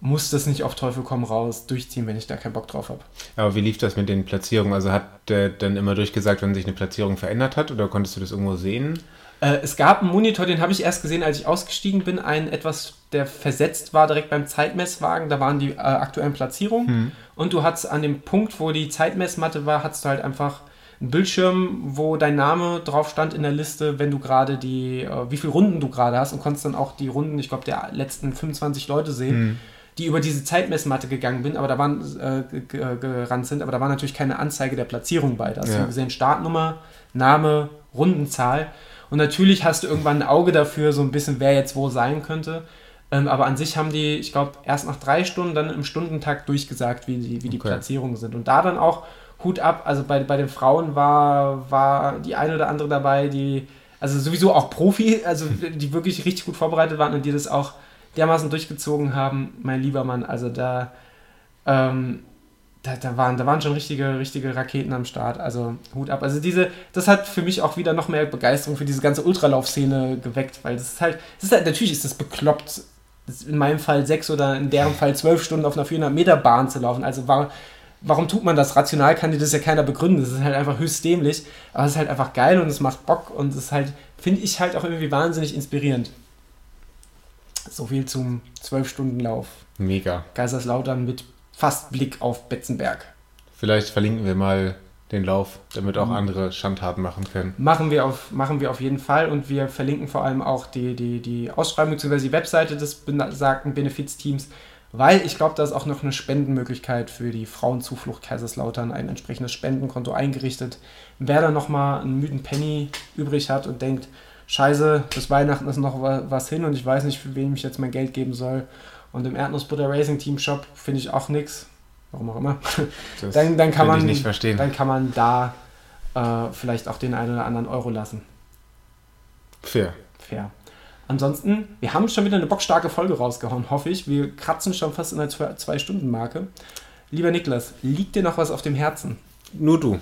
muss das nicht auf Teufel komm raus durchziehen, wenn ich da keinen Bock drauf habe. Aber wie lief das mit den Platzierungen? Also hat der dann immer durchgesagt, wenn sich eine Platzierung verändert hat oder konntest du das irgendwo sehen? Äh, es gab einen Monitor, den habe ich erst gesehen, als ich ausgestiegen bin, einen etwas, der versetzt war direkt beim Zeitmesswagen, da waren die äh, aktuellen Platzierungen hm. und du hattest an dem Punkt, wo die Zeitmessmatte war, hattest du halt einfach einen Bildschirm, wo dein Name drauf stand in der Liste, wenn du gerade die, äh, wie viele Runden du gerade hast und konntest dann auch die Runden, ich glaube, der letzten 25 Leute sehen. Hm die über diese Zeitmessmatte gegangen bin, aber da waren äh, gerannt sind, aber da war natürlich keine Anzeige der Platzierung bei. Da hast ja. du gesehen Startnummer, Name, Rundenzahl und natürlich hast du irgendwann ein Auge dafür, so ein bisschen, wer jetzt wo sein könnte. Ähm, aber an sich haben die, ich glaube, erst nach drei Stunden dann im Stundentakt durchgesagt, wie die, wie die okay. Platzierungen sind. Und da dann auch Hut ab, also bei, bei den Frauen war, war die eine oder andere dabei, die, also sowieso auch Profi, also die wirklich richtig gut vorbereitet waren und die das auch dermaßen durchgezogen haben, mein lieber Mann. Also da, ähm, da, da, waren, da waren schon richtige, richtige Raketen am Start. Also Hut ab. Also diese, das hat für mich auch wieder noch mehr Begeisterung für diese ganze Ultralaufszene geweckt, weil das ist halt, das ist halt, natürlich ist das bekloppt, in meinem Fall sechs oder in deren Fall zwölf Stunden auf einer 400 Meter Bahn zu laufen. Also warum, warum tut man das? Rational kann dir das ja keiner begründen. Das ist halt einfach höchst dämlich. Aber es ist halt einfach geil und es macht Bock und es ist halt, finde ich halt auch irgendwie wahnsinnig inspirierend. So viel zum 12-Stunden-Lauf. Mega. Kaiserslautern mit fast Blick auf Betzenberg. Vielleicht verlinken wir mal den Lauf, damit auch mhm. andere Schandtaten machen können. Machen wir auf, machen wir auf jeden Fall und wir verlinken vor allem auch die, die, die Ausschreibung bzw. die Webseite des besagten Benefizteams, weil ich glaube, da ist auch noch eine Spendenmöglichkeit für die Frauenzuflucht Kaiserslautern, ein entsprechendes Spendenkonto eingerichtet. Wer da nochmal einen müden Penny übrig hat und denkt, scheiße, bis Weihnachten ist noch was hin und ich weiß nicht, für wen ich jetzt mein Geld geben soll. Und im Erdnussbutter Racing Team Shop finde ich auch nichts. Warum auch immer. Dann, dann, kann man, nicht verstehen. dann kann man da äh, vielleicht auch den einen oder anderen Euro lassen. Fair. Fair. Ansonsten, wir haben schon wieder eine bockstarke Folge rausgehauen, hoffe ich. Wir kratzen schon fast in der Zwei-Stunden-Marke. Lieber Niklas, liegt dir noch was auf dem Herzen? Nur du.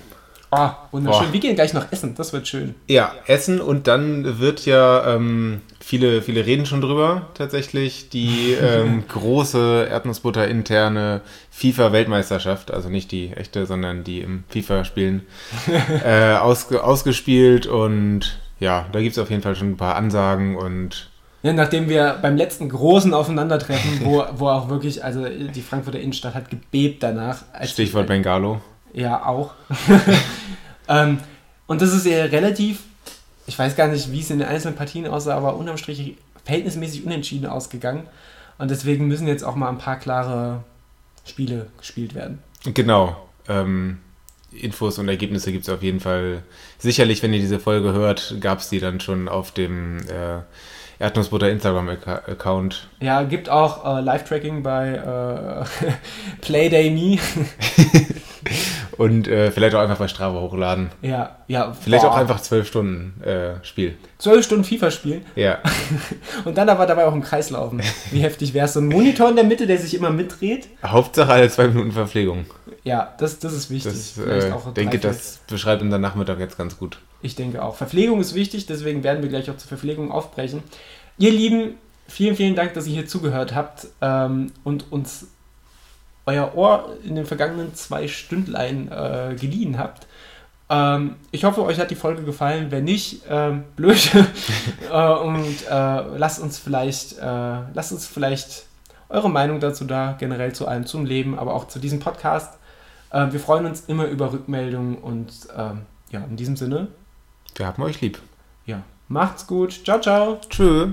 Oh, wunderschön. Boah. Wir gehen gleich noch essen, das wird schön. Ja, essen und dann wird ja, ähm, viele, viele reden schon drüber tatsächlich, die ähm, große Erdnussbutter interne FIFA-Weltmeisterschaft, also nicht die echte, sondern die im FIFA-Spielen, äh, ausge, ausgespielt und ja, da gibt es auf jeden Fall schon ein paar Ansagen und ja, nachdem wir beim letzten großen Aufeinandertreffen, wo, wo auch wirklich, also die Frankfurter Innenstadt hat gebebt danach. Stichwort Bengalo. Ja, auch. ähm, und das ist ja relativ, ich weiß gar nicht, wie es in den einzelnen Partien aussah, aber unterm Strich verhältnismäßig unentschieden ausgegangen. Und deswegen müssen jetzt auch mal ein paar klare Spiele gespielt werden. Genau. Ähm, Infos und Ergebnisse gibt es auf jeden Fall. Sicherlich, wenn ihr diese Folge hört, gab es die dann schon auf dem äh, Erdnussbutter Instagram-Account. Ja, gibt auch äh, Live-Tracking bei äh, Playday Me. Und äh, vielleicht auch einfach bei Strava hochladen. Ja, ja. Vielleicht boah. auch einfach zwölf Stunden äh, Spiel. Zwölf Stunden FIFA spielen? Ja. Und dann aber dabei auch im Kreis laufen. Wie heftig wäre es? So ein Monitor in der Mitte, der sich immer mitdreht? Hauptsache alle zwei Minuten Verpflegung. Ja, das, das ist wichtig. Ich äh, denke, das beschreibt unser Nachmittag jetzt ganz gut. Ich denke auch. Verpflegung ist wichtig, deswegen werden wir gleich auch zur Verpflegung aufbrechen. Ihr Lieben, vielen, vielen Dank, dass ihr hier zugehört habt ähm, und uns euer Ohr in den vergangenen zwei Stündlein äh, geliehen habt. Ähm, ich hoffe, euch hat die Folge gefallen. Wenn nicht, ähm, blöd. äh, und äh, lasst uns vielleicht, äh, lasst uns vielleicht eure Meinung dazu da, generell zu allem, zum Leben, aber auch zu diesem Podcast. Äh, wir freuen uns immer über Rückmeldungen und ähm, ja, in diesem Sinne. Wir haben euch lieb. Ja, macht's gut. Ciao, ciao. Tschüss.